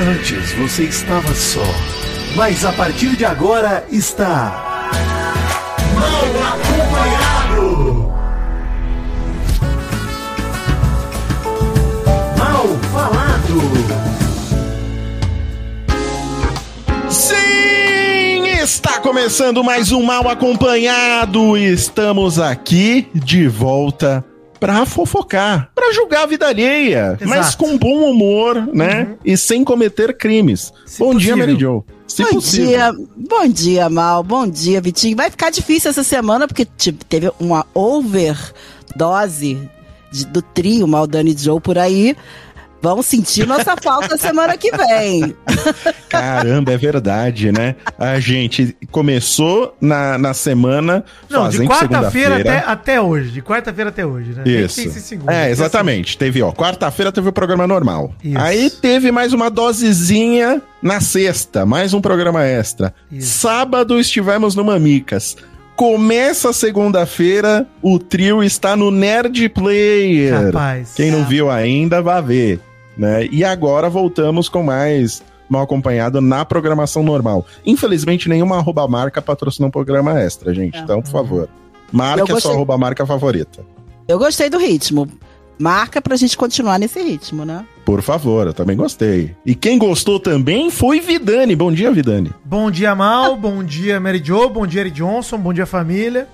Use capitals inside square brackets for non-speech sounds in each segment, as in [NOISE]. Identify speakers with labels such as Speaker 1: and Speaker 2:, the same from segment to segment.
Speaker 1: Antes você estava só, mas a partir de agora está. Mal acompanhado! Mal falado!
Speaker 2: Sim! Está começando mais um Mal Acompanhado. Estamos aqui de volta pra fofocar, pra julgar a vida alheia,
Speaker 3: Exato.
Speaker 2: mas com bom humor, né? E sem cometer crimes.
Speaker 3: Se
Speaker 2: bom dia,
Speaker 3: possível.
Speaker 2: Mary Jo. Se
Speaker 4: bom
Speaker 2: possível.
Speaker 4: dia, bom dia, Mal. Bom dia, Vitinho. Vai ficar difícil essa semana porque tipo, teve uma overdose de- do trio Maldani e Joe por aí. Vão sentir nossa falta semana que vem.
Speaker 2: Caramba, é verdade, né? A gente começou na, na semana
Speaker 3: Não, de quarta-feira até, até hoje. De quarta-feira até hoje, né?
Speaker 2: Isso.
Speaker 3: segundo.
Speaker 2: É, exatamente. Teve, ó, quarta-feira teve o programa normal.
Speaker 3: Isso.
Speaker 2: Aí teve mais uma dosezinha na sexta, mais um programa extra.
Speaker 3: Isso.
Speaker 2: Sábado estivemos no Mamicas. Começa a segunda-feira, o trio está no Nerd Player.
Speaker 3: Rapaz.
Speaker 2: Quem não viu ainda, vá ver. Né? E agora voltamos com mais mal acompanhado na programação normal. Infelizmente, nenhuma arroba marca patrocinou um programa extra, gente.
Speaker 4: É.
Speaker 2: Então, por favor. Marque
Speaker 4: Eu
Speaker 2: a sua
Speaker 4: gostei.
Speaker 2: arroba marca favorita.
Speaker 4: Eu gostei do ritmo. Marca pra gente continuar nesse ritmo, né?
Speaker 2: Por favor, eu também gostei. E quem gostou também foi Vidani. Bom dia, Vidani.
Speaker 3: Bom dia, Mal. bom dia, Mary Jo. Bom dia, Eric Johnson. Bom dia, família.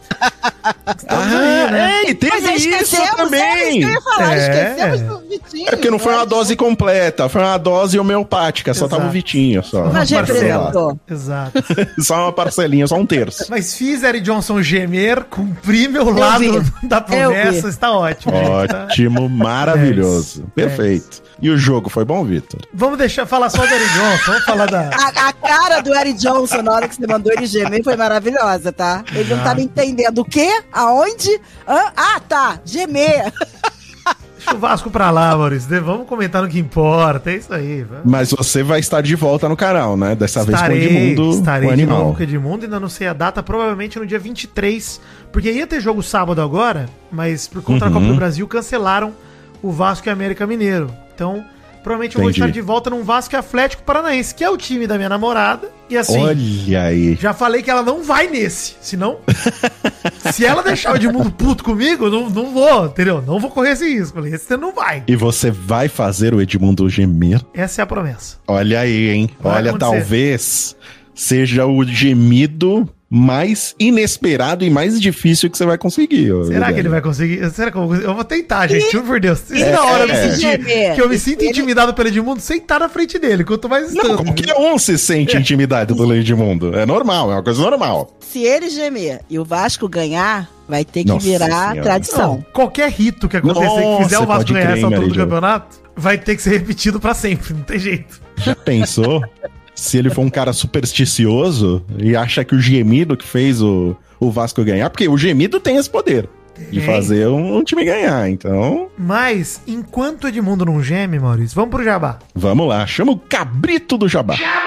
Speaker 3: Estamos aí, né?
Speaker 2: é, e teve
Speaker 4: é isso
Speaker 2: também.
Speaker 4: ia falar,
Speaker 3: É.
Speaker 4: esquecemos do Vitinho.
Speaker 2: É porque não foi uma
Speaker 4: Mas-
Speaker 2: dose completa, foi uma dose homeopática, só
Speaker 3: Exato.
Speaker 2: tava o Vitinho, só.
Speaker 4: Mas
Speaker 3: Uma parcela.
Speaker 4: representou.
Speaker 3: Exato. [LAUGHS]
Speaker 2: Só uma parcelinha, só um terço.
Speaker 3: Mas fiz Eric Johnson gemer, cumpri meu
Speaker 4: Eu
Speaker 3: lado
Speaker 4: vi. [LAUGHS]
Speaker 3: da promessa. Está ótimo. gente, tá?
Speaker 2: Ótimo, maravilhoso. Perfeito. E o jogo foi bom, Vitor?
Speaker 3: Vamos deixar falar só do Eric Johnson. Vamos falar da. [LAUGHS]
Speaker 4: A, a cara do Eric Johnson na hora que você mandou ele gemer foi maravilhosa, tá? Ele não
Speaker 3: Ah.
Speaker 4: tava entendendo o quê? Aonde? Hã? Ah, tá. Gemer.
Speaker 3: Deixa o Vasco pra lá, Maurício. Vamos comentar no que importa. É isso aí. Vamos.
Speaker 2: Mas você vai estar de volta no canal, né? Dessa
Speaker 3: Estarei,
Speaker 2: vez com o Edmundo,
Speaker 3: estarei
Speaker 2: o
Speaker 3: de novo
Speaker 2: animal.
Speaker 3: com o Edmundo, ainda não sei a data, provavelmente no dia 23, porque ia ter jogo sábado agora, mas por conta da
Speaker 2: Uhum.
Speaker 3: Copa do Brasil cancelaram o Vasco e América Mineiro. Então, provavelmente eu vou estar de volta num Vasco e Atlético Paranaense, que é o time da minha namorada, e assim...
Speaker 2: Olha aí.
Speaker 3: Já falei que ela não vai nesse, senão. [LAUGHS] se ela deixar o Edmundo puto comigo, não, não vou, entendeu? Não vou correr esse risco. Falei, esse você não vai.
Speaker 2: E você vai fazer o Edmundo gemer?
Speaker 3: Essa é a promessa.
Speaker 2: Olha aí, hein?
Speaker 3: Vai
Speaker 2: Olha,
Speaker 3: acontecer.
Speaker 2: talvez seja o gemido mais inesperado e mais difícil que você vai conseguir.
Speaker 3: Será que ele vai conseguir? Será que eu vou conseguir? Eu vou tentar, gente. Juro por Deus. E
Speaker 4: É,
Speaker 3: na hora eu me
Speaker 2: é.
Speaker 3: sentir que eu me sinto
Speaker 4: Ele-
Speaker 3: intimidado pelo Edmundo sem estar na frente dele. Quanto mais
Speaker 2: Não,
Speaker 3: estando.
Speaker 2: qualquer um se sente intimidado pelo Edmundo. É normal, é uma coisa normal.
Speaker 4: Se ele gemer e o Vasco ganhar, vai ter que
Speaker 2: Nossa
Speaker 4: virar
Speaker 2: Senhora.
Speaker 4: tradição.
Speaker 3: Não, qualquer rito que acontecer que
Speaker 2: Nossa,
Speaker 3: fizer o Vasco ganhar
Speaker 2: crer,
Speaker 3: essa altura do campeonato, vai ter que ser repetido pra sempre. Não tem jeito.
Speaker 2: Já pensou? [LAUGHS] se ele for um cara supersticioso e acha que o gemido que fez o, o Vasco ganhar, porque o gemido tem esse poder de
Speaker 3: Tem.
Speaker 2: fazer um, um time ganhar. Então,
Speaker 3: Mas, enquanto o Edmundo não geme, Maurício, vamos pro Jabá.
Speaker 2: vamos lá. Chama o cabrito do jabá. Vidaninho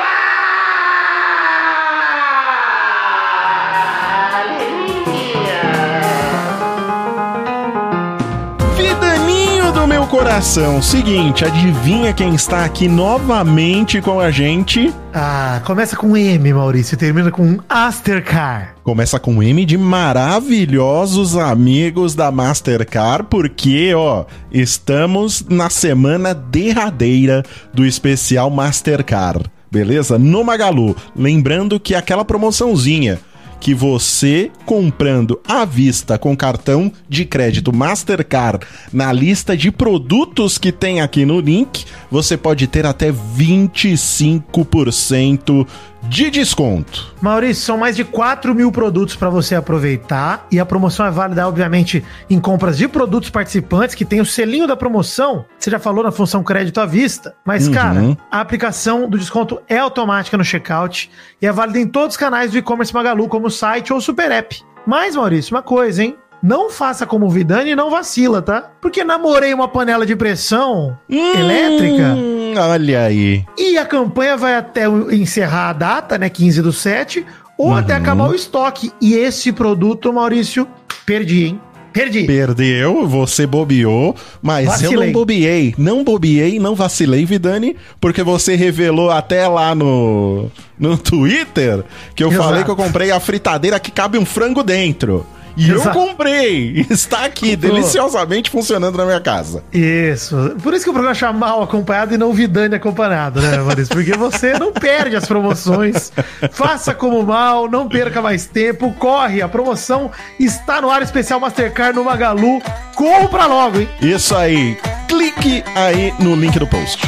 Speaker 2: coração. Seguinte, adivinha quem está aqui novamente com a gente?
Speaker 3: Ah, começa com M, Maurício, e termina com Astercar.
Speaker 2: Começa com M de maravilhosos amigos da Mastercard, porque, ó, estamos na semana derradeira do especial Mastercard, beleza? No Magalu. Lembrando que aquela promoçãozinha que você comprando à vista com cartão de crédito Mastercard na lista de produtos que tem aqui no link, você pode ter até 25% de desconto.
Speaker 3: Maurício, são mais de 4 mil produtos para você aproveitar e a promoção é válida, obviamente, em compras de produtos participantes que tem o selinho da promoção. Você já falou na função crédito à vista, mas,
Speaker 2: Uhum.
Speaker 3: cara, a aplicação do desconto é automática no checkout e é válida em todos os canais do e-commerce Magalu, como o site ou o Super App. Mas, Maurício, uma coisa, hein? Não faça como o Vidani e não vacila, tá? Porque namorei uma panela de pressão elétrica
Speaker 2: Hum, olha aí.
Speaker 3: e a campanha vai até encerrar a data, né? 15 do 7, ou
Speaker 2: Uhum.
Speaker 3: até acabar o estoque. E esse produto, Maurício, perdi, hein? Perdi.
Speaker 2: Perdeu, você bobeou, mas eu
Speaker 3: Vacilei.
Speaker 2: não bobeei. Não bobeei, não vacilei, Vidani, porque você revelou até lá no, no Twitter que eu
Speaker 3: Exato.
Speaker 2: falei que eu comprei a fritadeira que cabe um frango dentro. E eu
Speaker 3: Exato.
Speaker 2: comprei. Está aqui,
Speaker 3: Comprou.
Speaker 2: deliciosamente funcionando na minha casa.
Speaker 3: Isso. Por isso que o programa chama mal acompanhado e não Vidani acompanhado, né, Maurício? Porque você não perde as promoções. Faça como mal, não perca mais tempo. Corre, a promoção está no ar especial Mastercard no Magalu. Compra logo, hein?
Speaker 2: Isso aí. Clique aí no link do post.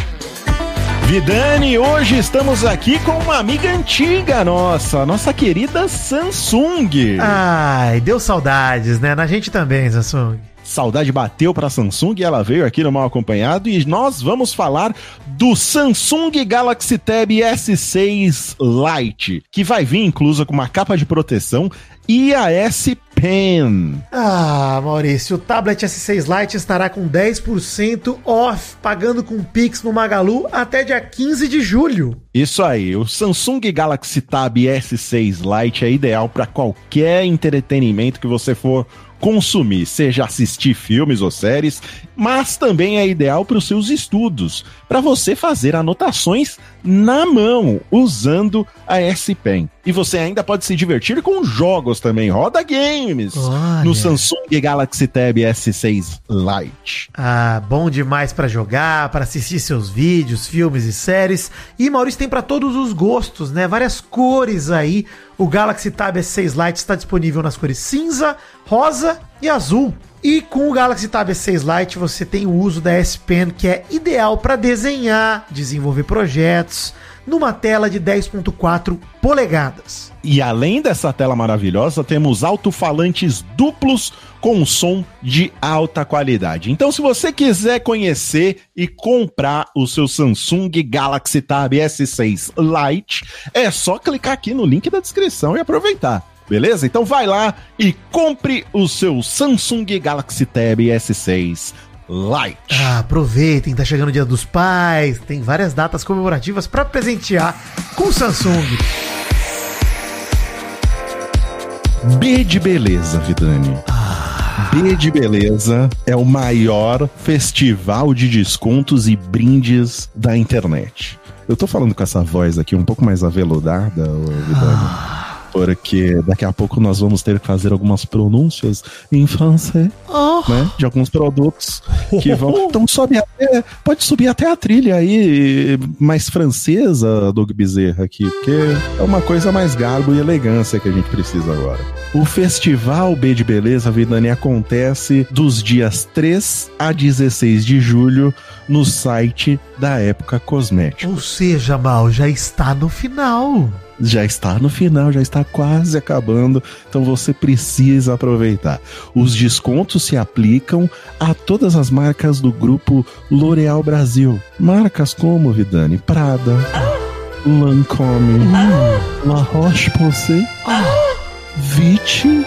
Speaker 2: Vidani, hoje estamos aqui com uma amiga antiga nossa, nossa querida Samsung.
Speaker 3: Ai, deu saudades, né? Na gente também, Samsung.
Speaker 2: Saudade bateu para a Samsung e ela veio aqui no Mal Acompanhado e nós vamos falar do Samsung Galaxy Tab S6 Lite, que vai vir inclusa com uma capa de proteção e a S Pen.
Speaker 3: Ah, Maurício, o tablet S6 Lite estará com 10% off, pagando com Pix no Magalu até dia 15 de julho.
Speaker 2: Isso aí, o Samsung Galaxy Tab S6 Lite é ideal para qualquer entretenimento que você for consumir, seja assistir filmes ou séries, mas também é ideal para os seus estudos, para você fazer anotações na mão usando a S Pen. E você ainda pode se divertir com jogos também, roda games
Speaker 3: Olha.
Speaker 2: no Samsung Galaxy Tab S6 Lite.
Speaker 3: Ah, bom demais pra jogar, pra assistir seus vídeos, filmes e séries. E Maurício tem pra todos os gostos, né? Várias cores aí. O Galaxy Tab S6 Lite está disponível nas cores cinza, rosa e azul. E com o Galaxy Tab S6 Lite você tem o uso da S Pen, que é ideal para desenhar, desenvolver projetos, numa tela de 10.4 polegadas.
Speaker 2: E além dessa tela maravilhosa, temos alto-falantes duplos com som de alta qualidade. Então, se você quiser conhecer e comprar o seu Samsung Galaxy Tab S6 Lite, é só clicar aqui no link da descrição e aproveitar. Beleza? Então vai lá e compre o seu Samsung Galaxy Tab S6 Lite.
Speaker 3: Ah, aproveitem, tá chegando o Dia dos Pais, tem várias datas comemorativas para presentear com o Samsung.
Speaker 2: B de beleza, Vidani. B de beleza é o maior festival de descontos e brindes da internet. Eu tô falando com essa voz aqui um pouco mais aveludada, Vidani. Porque daqui a pouco nós vamos ter que fazer algumas pronúncias em francês, né? De alguns produtos que vão. [LAUGHS] Então sobe até. Pode subir até a trilha aí mais francesa, Doug Bezerra, aqui, porque é uma coisa mais garbo e elegância que a gente precisa agora. O Festival B de Beleza Vidani acontece dos dias 3 a 16 de julho no site da Época Cosmética.
Speaker 3: Ou seja, Mal, já está no final.
Speaker 2: Já está no final, já está quase acabando, então você precisa aproveitar. Os descontos se aplicam a todas as marcas do grupo L'Oréal Brasil. Marcas como, Vidani, Prada, Lancôme, La Roche-Posay, Vichy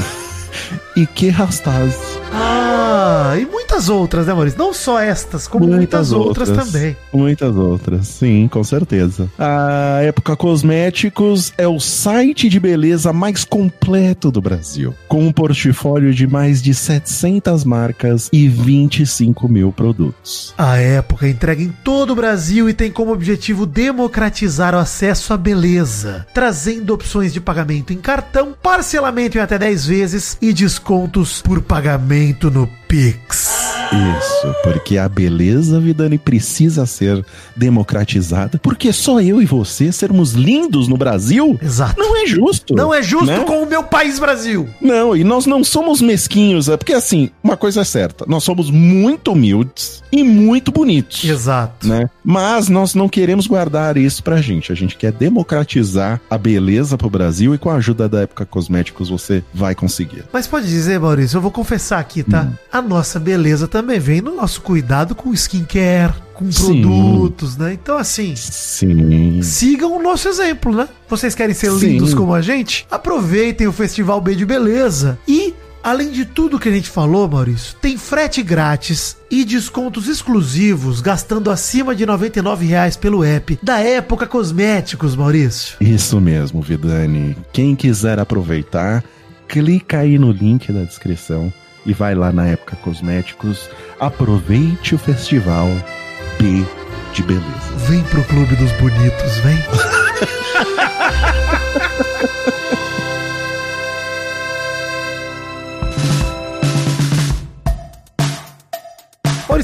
Speaker 2: [LAUGHS] e Kerastase.
Speaker 3: Ah, e muitas outras, né, Maurício? Não só estas, como muitas, outras. também.
Speaker 2: Muitas outras, sim, com certeza. A Época Cosméticos é o site de beleza mais completo do Brasil, com um portfólio de mais de 700 marcas e 25 mil produtos.
Speaker 3: A época entrega em todo o Brasil e tem como objetivo democratizar o acesso à beleza, trazendo opções de pagamento em cartão, parcelamento em até 10 vezes e descontos por pagamento no Pix.
Speaker 2: Isso, porque a beleza, Vidani, precisa ser democratizada, porque só eu e você sermos lindos no Brasil
Speaker 3: Exato.
Speaker 2: não é justo.
Speaker 3: Não é justo
Speaker 2: né?
Speaker 3: com o meu país Brasil.
Speaker 2: Não, e nós não somos mesquinhos, é porque assim, uma coisa é certa, nós somos muito humildes e muito bonitos.
Speaker 3: Exato.
Speaker 2: Né? Mas nós não queremos guardar isso pra gente. A gente quer democratizar a beleza pro Brasil e com a ajuda da Época Cosméticos você vai conseguir.
Speaker 3: Mas pode dizer, Maurício, eu vou confessar aqui, tá? A nossa beleza também vem no nosso cuidado com skincare, com
Speaker 2: Sim.
Speaker 3: produtos, né? Então, assim,
Speaker 2: Sim.
Speaker 3: sigam o nosso exemplo, né? Vocês querem ser
Speaker 2: Sim.
Speaker 3: lindos como a gente? Aproveitem o Festival B de Beleza. E, além de tudo que a gente falou, Maurício, tem frete grátis e descontos exclusivos gastando acima de 99 reais pelo app da Época Cosméticos, Maurício.
Speaker 2: Isso mesmo, Vidani. Quem quiser aproveitar, clica aí no link da descrição e vai lá na Época Cosméticos. Aproveite o festival B de beleza.
Speaker 3: Vem pro clube dos bonitos, vem. [LAUGHS]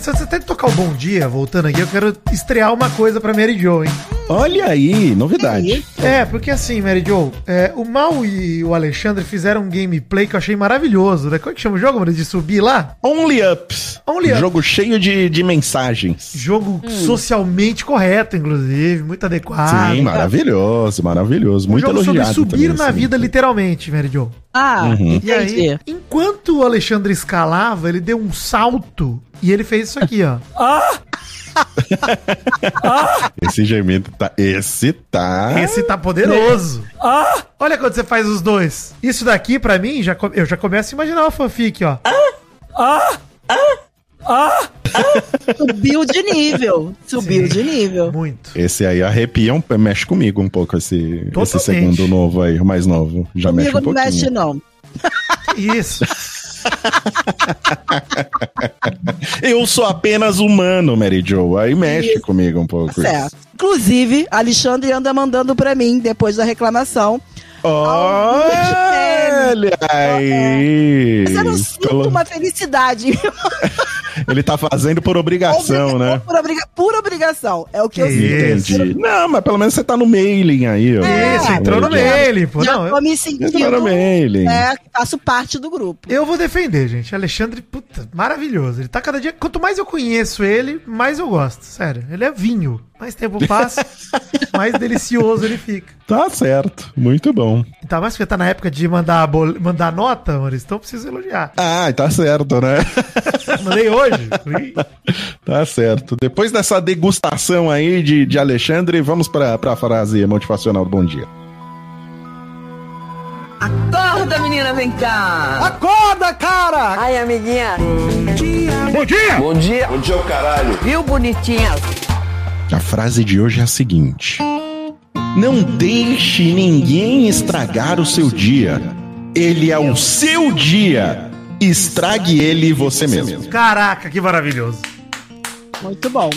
Speaker 3: Maurício, você tem que tocar o bom dia, voltando aqui, eu quero estrear uma coisa pra Mary Jo, hein?
Speaker 2: Olha aí, novidade.
Speaker 3: É, porque assim, Mary Jo, é, o Mal e o Alexandre fizeram um gameplay que eu achei maravilhoso, né? Como é que chama o jogo, mano? De subir lá?
Speaker 2: Only Ups.
Speaker 3: Only Ups.
Speaker 2: Jogo cheio de, de mensagens.
Speaker 3: Jogo socialmente correto, inclusive, muito adequado.
Speaker 2: Sim, maravilhoso, maravilhoso.
Speaker 3: Um
Speaker 2: Muito
Speaker 3: jogo sobre
Speaker 2: elogiado
Speaker 3: subir
Speaker 2: também,
Speaker 3: na
Speaker 2: assim.
Speaker 3: vida, literalmente, Mary Jo.
Speaker 4: Ah,
Speaker 2: Uhum.
Speaker 3: E aí, enquanto o Alexandre escalava, ele deu um salto e ele fez isso aqui, ó. [LAUGHS] [LAUGHS]
Speaker 2: Esse gemido tá. Esse tá.
Speaker 3: Esse tá poderoso. Olha quando você faz os dois. Isso daqui, pra mim, já, eu já começo a imaginar o fanfic, ó.
Speaker 4: Subiu de nível. Subiu
Speaker 3: Sim.
Speaker 4: de nível.
Speaker 3: Muito.
Speaker 2: Esse aí arrepia, um, mexe comigo um pouco, esse, esse segundo novo aí, o mais novo. Já mexe
Speaker 4: Comigo
Speaker 2: um
Speaker 4: não mexe,
Speaker 2: pouquinho.
Speaker 4: não.
Speaker 3: Isso.
Speaker 2: Eu sou apenas humano, Mary Jo. Aí mexe
Speaker 4: Isso.
Speaker 2: comigo um pouco.
Speaker 4: Certo. Inclusive, Alexandre anda mandando pra mim, depois da reclamação.
Speaker 2: Olha aí!
Speaker 4: Mas eu não sinto
Speaker 2: Colo-
Speaker 4: uma felicidade. [LAUGHS]
Speaker 2: Ele tá fazendo por obrigação, né?
Speaker 4: Por, obriga- por obrigação. É o que eu
Speaker 3: Que
Speaker 4: sinto.
Speaker 2: Entendi. Não, mas pelo menos você tá no mailing aí, ó.
Speaker 3: Isso, entrou no mailing, pô.
Speaker 4: Já
Speaker 3: Não,
Speaker 4: tô
Speaker 3: eu,
Speaker 4: me
Speaker 2: Entrou no
Speaker 4: sentindo.
Speaker 2: mailing.
Speaker 4: É, faço parte do grupo.
Speaker 3: eu vou defender, gente. Alexandre, puta, maravilhoso. Ele tá cada dia. Quanto mais eu conheço ele, mais eu gosto. Sério. Ele é vinho. Mais tempo passa, [LAUGHS] mais delicioso ele fica.
Speaker 2: Tá certo. Muito bom.
Speaker 3: Tá mais porque tá na época de mandar, bol... mandar nota, Maurício, então eu preciso elogiar.
Speaker 2: Ah, tá certo, né? [LAUGHS]
Speaker 3: Mandei hoje. [LAUGHS]
Speaker 2: Tá certo. Depois dessa degustação aí de, de Alexandre, vamos pra, pra frase motivacional do bom dia.
Speaker 5: Acorda, menina, vem cá.
Speaker 6: Acorda, cara!
Speaker 5: Ai, amiguinha.
Speaker 6: Bom dia!
Speaker 5: Bom dia.
Speaker 7: Bom dia, o caralho.
Speaker 5: Viu, bonitinha?
Speaker 2: A frase de hoje é a seguinte: Não deixe ninguém estragar o seu dia. Ele é o seu dia. Estrague ele você mesmo.
Speaker 3: Caraca, que maravilhoso.
Speaker 4: Muito bom.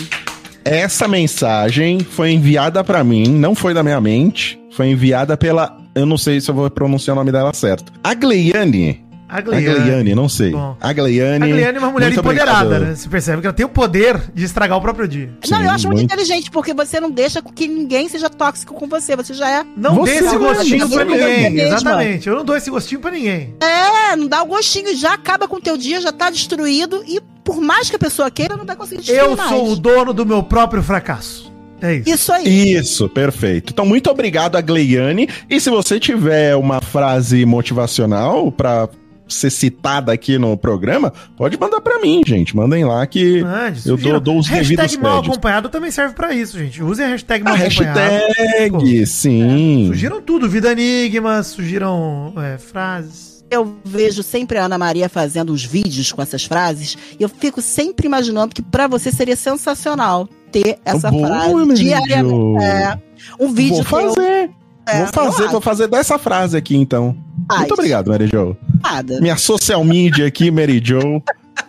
Speaker 2: Essa mensagem foi enviada pra mim, não foi da minha mente, foi enviada pela, eu não sei se eu vou pronunciar o nome dela certo. A Gleiane.
Speaker 3: A
Speaker 2: A Gleiane, não sei.
Speaker 3: Bom.
Speaker 2: A Gleiane.
Speaker 3: A Gleiane é uma mulher empoderada,
Speaker 2: obrigado.
Speaker 3: né? Você percebe que ela tem o poder de estragar o próprio dia.
Speaker 4: não, eu
Speaker 2: Sim,
Speaker 4: acho muito,
Speaker 2: muito.
Speaker 4: inteligente, porque você não deixa que ninguém seja tóxico com você. Você já é.
Speaker 3: Não
Speaker 2: Você
Speaker 3: dê esse
Speaker 2: mesmo,
Speaker 3: gostinho pra ninguém. Exatamente. Eu não dou esse gostinho pra ninguém.
Speaker 4: É, não dá o gostinho, já acaba com o teu dia, já tá destruído. E por mais que a pessoa queira, não vai conseguir destruir
Speaker 3: Eu
Speaker 4: mais.
Speaker 3: sou o dono do meu próprio fracasso. É isso.
Speaker 4: Isso aí.
Speaker 2: Isso, perfeito. Então, muito obrigado a Gleiane. E se você tiver uma frase motivacional pra ser citada aqui no programa, pode mandar pra mim, gente. Mandem lá que
Speaker 3: Mande,
Speaker 2: eu
Speaker 3: sugiram.
Speaker 2: dou, dou os devidos
Speaker 3: Hashtag mal
Speaker 2: créditos.
Speaker 3: acompanhado também serve pra isso, gente. Usem a hashtag
Speaker 2: A
Speaker 3: mal acompanhado.
Speaker 2: hashtag, sim.
Speaker 3: Surgiram tudo, vida enigmas, surgiram é, frases.
Speaker 4: Eu vejo sempre a Ana Maria fazendo os vídeos com essas frases e eu fico sempre imaginando que pra você seria sensacional ter essa
Speaker 2: Boa,
Speaker 4: frase diariamente. É, um vídeo
Speaker 2: Vou
Speaker 4: que eu
Speaker 2: fazer.
Speaker 4: É,
Speaker 2: vou fazer, vou fazer dessa frase aqui, então.
Speaker 4: Faz.
Speaker 2: Muito obrigado, Mary Jo.
Speaker 4: nada.
Speaker 2: Minha social media aqui, Mary Jo,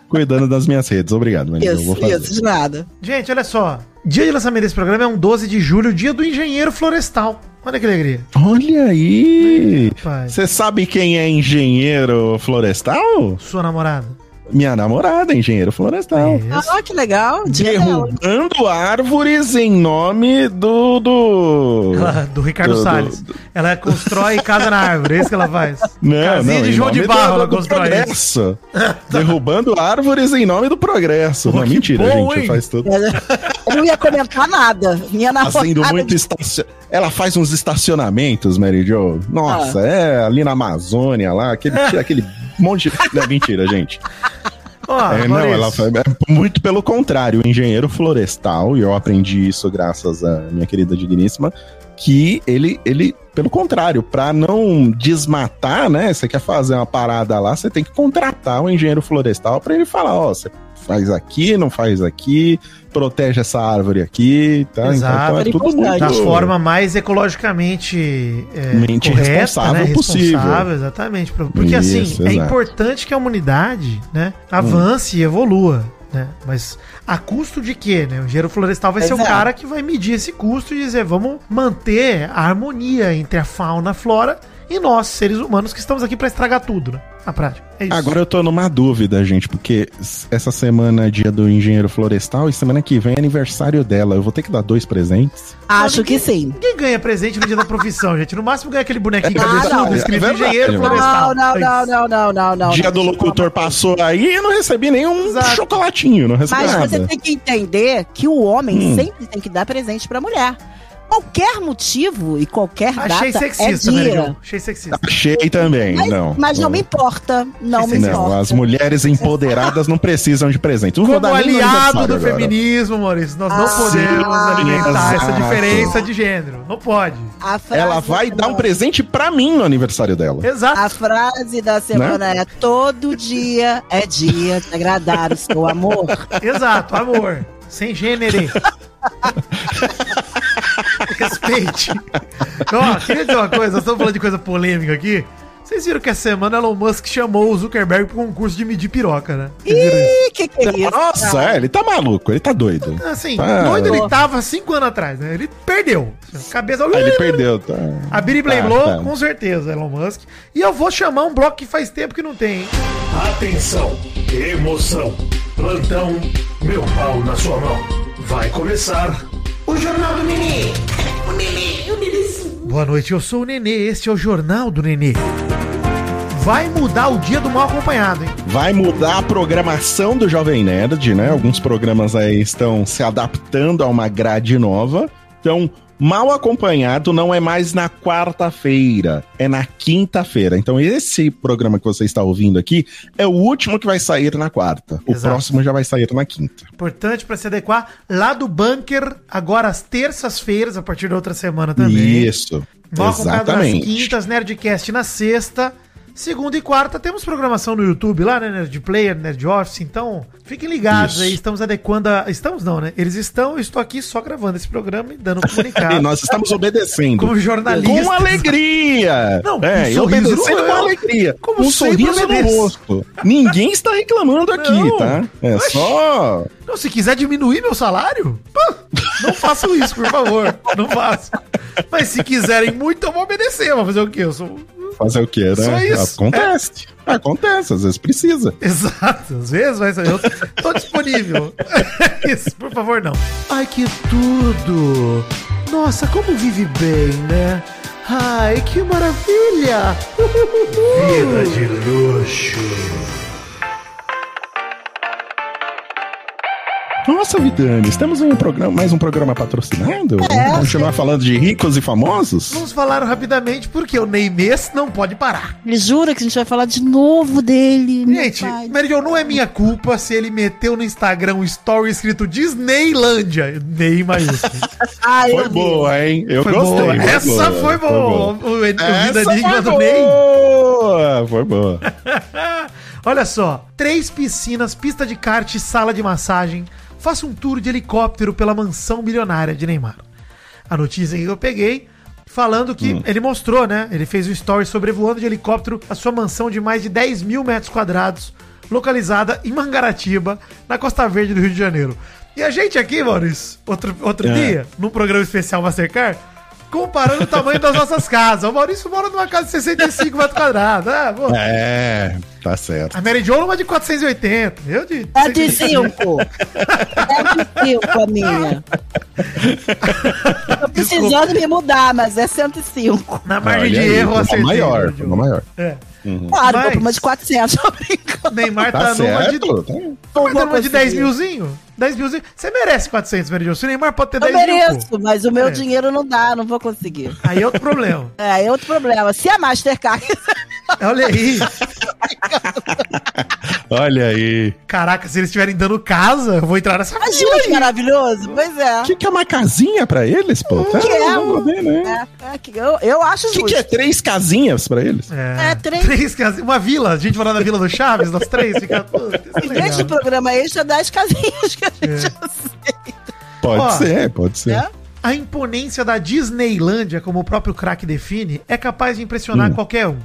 Speaker 2: cuidando das minhas redes. Obrigado, Mary Jo. Vou
Speaker 4: Isso,
Speaker 2: fazer.
Speaker 4: isso, de nada.
Speaker 3: Gente, olha só. Dia de lançamento desse programa é um 12 de julho, dia do engenheiro florestal. Olha que alegria.
Speaker 2: Olha aí! Você sabe quem é engenheiro florestal?
Speaker 3: sua namorada.
Speaker 2: Minha namorada, é engenheiro florestal.
Speaker 3: Isso.
Speaker 4: Ah, que legal.
Speaker 2: Derrubando árvores em nome do. do...
Speaker 3: Ela- do Ricardo
Speaker 2: Do- do-
Speaker 3: Salles. Ela constrói casa na árvore, é isso que ela faz.
Speaker 2: Não,
Speaker 3: Casinha
Speaker 2: não,
Speaker 3: de João de Barro
Speaker 2: do,
Speaker 3: ela
Speaker 2: do
Speaker 3: constrói.
Speaker 2: progresso. [LAUGHS] Derrubando árvores em nome do progresso.
Speaker 3: Pô,
Speaker 2: não, mentira,
Speaker 3: bom,
Speaker 2: gente.
Speaker 3: hein?
Speaker 2: Faz tudo. [LAUGHS]
Speaker 4: Eu não ia comentar nada. Minha
Speaker 2: Fazendo
Speaker 4: namorada.
Speaker 2: muito estacion... Ela faz uns estacionamentos, Mary Jo. Nossa,
Speaker 3: Ah.
Speaker 2: é ali na Amazônia, lá, aquele, [LAUGHS] aquele monte de. Mentira, gente.
Speaker 3: Ó, [LAUGHS]
Speaker 2: É, não, ela faz, é muito pelo contrário. O engenheiro florestal, e eu aprendi isso graças à minha querida digníssima, que ele, ele pelo contrário, pra não desmatar, né? Você quer fazer uma parada lá, você tem que contratar o engenheiro florestal pra ele falar, ó, você faz aqui, não faz aqui, protege essa árvore aqui, tá?
Speaker 3: Exato.
Speaker 2: Então, é tudo muito...
Speaker 3: Da forma mais ecologicamente é,
Speaker 2: Mente responsável possível.
Speaker 3: Exatamente. Porque assim,
Speaker 2: Isso,
Speaker 3: é
Speaker 2: exato.
Speaker 3: importante que a humanidade né, avance e evolua. Né? Mas a custo de quê? Né? O engenheiro florestal vai ser o
Speaker 4: Exato.
Speaker 3: cara que vai medir esse custo e dizer, vamos manter a harmonia entre a fauna, a flora e nós, seres humanos, que estamos aqui para estragar tudo, né? Na prática. É isso.
Speaker 2: Agora eu tô numa dúvida, gente, porque essa semana é dia do engenheiro florestal e semana que vem é aniversário dela. Eu vou ter que dar dois presentes.
Speaker 4: Acho que sim.
Speaker 3: Ninguém ganha presente no dia da profissão, gente. No máximo ganha aquele bonequinho
Speaker 2: É
Speaker 3: cabeçudo escrito
Speaker 2: é
Speaker 3: engenheiro florestal.
Speaker 4: Não, não, não, não, não, não, não.
Speaker 2: dia
Speaker 4: não.
Speaker 2: do locutor passou aí e não recebi nenhum
Speaker 3: Exato.
Speaker 2: chocolatinho, não recebi
Speaker 4: Mas
Speaker 2: nada.
Speaker 4: você tem que entender que o homem
Speaker 2: Hum.
Speaker 4: sempre tem que dar presente pra mulher. Qualquer motivo e qualquer
Speaker 3: Achei
Speaker 4: data
Speaker 3: sexista,
Speaker 4: é
Speaker 3: né,
Speaker 4: dia.
Speaker 3: Achei sexista.
Speaker 2: Achei também,
Speaker 4: Mas
Speaker 2: não.
Speaker 4: mas não me importa. Não me
Speaker 3: Não,
Speaker 4: importa.
Speaker 2: Não, as mulheres empoderadas não precisam de presente. Não vou
Speaker 3: Como
Speaker 2: dar nem no
Speaker 3: aliado do
Speaker 2: agora.
Speaker 3: feminismo, Maurício, nós não
Speaker 4: Ah,
Speaker 3: podemos alimentar essa
Speaker 2: exato.
Speaker 3: diferença de gênero. Não pode.
Speaker 4: A frase
Speaker 2: Ela vai
Speaker 4: da
Speaker 2: dar um presente pra mim no aniversário dela.
Speaker 3: Exato.
Speaker 4: A frase da semana
Speaker 2: Né?
Speaker 4: é: todo dia é dia de agradar o seu amor.
Speaker 3: Exato, amor. Sem gênero. [LAUGHS] Respeite. Ó, queria dizer uma coisa, nós estamos falando de coisa polêmica aqui. Vocês viram que essa semana Elon Musk chamou o Zuckerberg para um concurso de medir piroca, né?
Speaker 4: Ih, que que é isso?
Speaker 2: Nossa, é, ele tá maluco, ele tá doido.
Speaker 3: Assim,
Speaker 2: Ah.
Speaker 3: doido ele tava cinco anos atrás, né? Ele perdeu. Cabeça...
Speaker 2: Ah, ele perdeu, tá.
Speaker 3: A Biri
Speaker 2: Tá,
Speaker 3: Blablou,
Speaker 2: tá.
Speaker 3: com certeza, Elon Musk. E eu vou chamar um bloco que faz tempo que não tem, hein?
Speaker 1: Atenção, emoção, plantão, meu pau na sua mão. Vai começar o Jornal do Nenê. O Nenê, o Nenê.
Speaker 3: Boa noite, eu sou o Nenê, este é o Jornal do Nenê. Vai mudar o dia do mal acompanhado, hein?
Speaker 2: Vai mudar a programação do Jovem Nerd, né? Alguns programas aí estão se adaptando a uma grade nova. Então, mal acompanhado não é mais na quarta-feira, é na quinta-feira. Então, esse programa que você está ouvindo aqui é o último que vai sair na quarta. O
Speaker 3: Exato.
Speaker 2: próximo já vai sair na quinta.
Speaker 3: Importante para se adequar. Lá do bunker, agora às terças-feiras, a partir da outra semana também.
Speaker 2: Isso.
Speaker 3: Mal acompanhado nas quintas, Nerdcast na sexta. Segunda e quarta temos programação no YouTube lá, né? Nerd Player, Nerd Office. Então, fiquem ligados
Speaker 2: Isso.
Speaker 3: aí. Estamos adequando a... Estamos não, né? Eles estão, eu estou aqui só gravando esse programa e dando um [LAUGHS]
Speaker 2: E
Speaker 3: comunicado.
Speaker 2: nós estamos obedecendo.
Speaker 3: Como jornalistas.
Speaker 2: Com alegria!
Speaker 3: Não,
Speaker 2: é,
Speaker 3: um
Speaker 2: e
Speaker 3: sorriso
Speaker 2: obedecendo com alegria.
Speaker 3: como
Speaker 2: um sorriso no
Speaker 3: obedeço.
Speaker 2: rosto. Ninguém está reclamando aqui,
Speaker 3: Não.
Speaker 2: tá? É
Speaker 3: Oxi.
Speaker 2: só.
Speaker 3: Não, se quiser diminuir meu salário, pô, não façam isso, por favor. Não façam. Mas se quiserem muito, eu vou obedecer. Vou fazer o quê? Eu sou.
Speaker 2: Fazer o quê, né?
Speaker 3: Só isso.
Speaker 2: Acontece. Acontece, às vezes precisa.
Speaker 3: Exato, às vezes vai ser. Eu tô disponível. [LAUGHS] Isso, por favor, não. Ai, que tudo! Nossa, como vive bem, né? Ai, que maravilha!
Speaker 1: Vida de luxo.
Speaker 2: Nossa, Vidani, estamos em um programa, mais um programa patrocinado? Vamos continuar falando de ricos e famosos?
Speaker 3: Vamos falar rapidamente porque o Neymês não pode parar.
Speaker 4: Ele jura que a gente vai falar de novo dele.
Speaker 3: Gente, Jo, não é minha culpa se ele meteu no Instagram um story escrito Disneylândia. Ney maiúsculo. [LAUGHS]
Speaker 4: Ah, eu
Speaker 2: Foi boa, hein? Eu
Speaker 3: Foi
Speaker 2: gostei.
Speaker 3: boa. Essa foi boa. O, o, o
Speaker 2: Essa
Speaker 3: Vida Enigma
Speaker 2: foi
Speaker 3: do Ney.
Speaker 2: boa. Foi boa. [LAUGHS]
Speaker 3: Olha só, três piscinas, pista de kart e sala de massagem. Faça um tour de helicóptero pela mansão milionária de Neymar. A notícia que eu peguei falando que ele mostrou, né? Ele fez um story sobrevoando de helicóptero a sua mansão de mais de 10 mil metros quadrados, localizada em Mangaratiba, na Costa Verde do Rio de Janeiro. E a gente aqui, Maurício, outro, outro
Speaker 2: É.
Speaker 3: dia, num programa especial Mastercard, comparando o tamanho das nossas casas. O Maurício mora numa casa de 65 metros quadrados. Ah, pô.
Speaker 2: É, tá certo.
Speaker 3: A Mary Jo numa de 480. Eu de.
Speaker 4: É de cinco. É de cinco a minha. Tô precisando me mudar, mas é 105.
Speaker 3: Na margem de
Speaker 2: Olha aí,
Speaker 3: erro,
Speaker 2: uma
Speaker 3: acertei.
Speaker 2: maior,
Speaker 3: Jo.
Speaker 2: uma maior.
Speaker 3: É.
Speaker 4: Claro,
Speaker 3: Mas-
Speaker 4: uma de 400. [LAUGHS] Tô brincando.
Speaker 3: Neymar tá,
Speaker 2: Tá
Speaker 3: numa de.
Speaker 2: certo. tá-
Speaker 3: é tá numa de 10
Speaker 4: conseguir.
Speaker 3: milzinho? 10 milzinho. Você merece 400, Mary Jo. Se o Neymar pode ter
Speaker 4: Eu
Speaker 3: 10 mil.
Speaker 4: mereço,
Speaker 3: pô.
Speaker 4: mas o meu
Speaker 3: É.
Speaker 4: dinheiro não dá, não vou conseguir.
Speaker 3: Aí é outro problema.
Speaker 4: É, é outro problema. Se a Mastercard.
Speaker 3: Olha aí. [LAUGHS]
Speaker 2: Olha aí.
Speaker 3: Caraca, se eles estiverem dando casa, eu vou entrar nessa
Speaker 4: Imagina que
Speaker 3: aí.
Speaker 4: maravilhoso. Pois é.
Speaker 2: O que, que é uma casinha pra eles, pô? Tá,
Speaker 4: Que é,
Speaker 2: ver, né?
Speaker 4: É, é eu, eu acho
Speaker 2: O que, é três casinhas pra eles?
Speaker 3: É,
Speaker 4: É, três.
Speaker 3: casinhas. Uma vila. A gente vai lá na Vila do Chaves, nós três. Fica... É
Speaker 4: vez de
Speaker 3: legal.
Speaker 4: programa extra, das casinhas que a
Speaker 2: É.
Speaker 4: gente aceita.
Speaker 2: Pode
Speaker 3: Ó,
Speaker 2: ser, pode ser.
Speaker 4: né?
Speaker 3: A imponência da Disneylândia, como o próprio craque define, é capaz de impressionar
Speaker 2: Hum.
Speaker 3: qualquer um.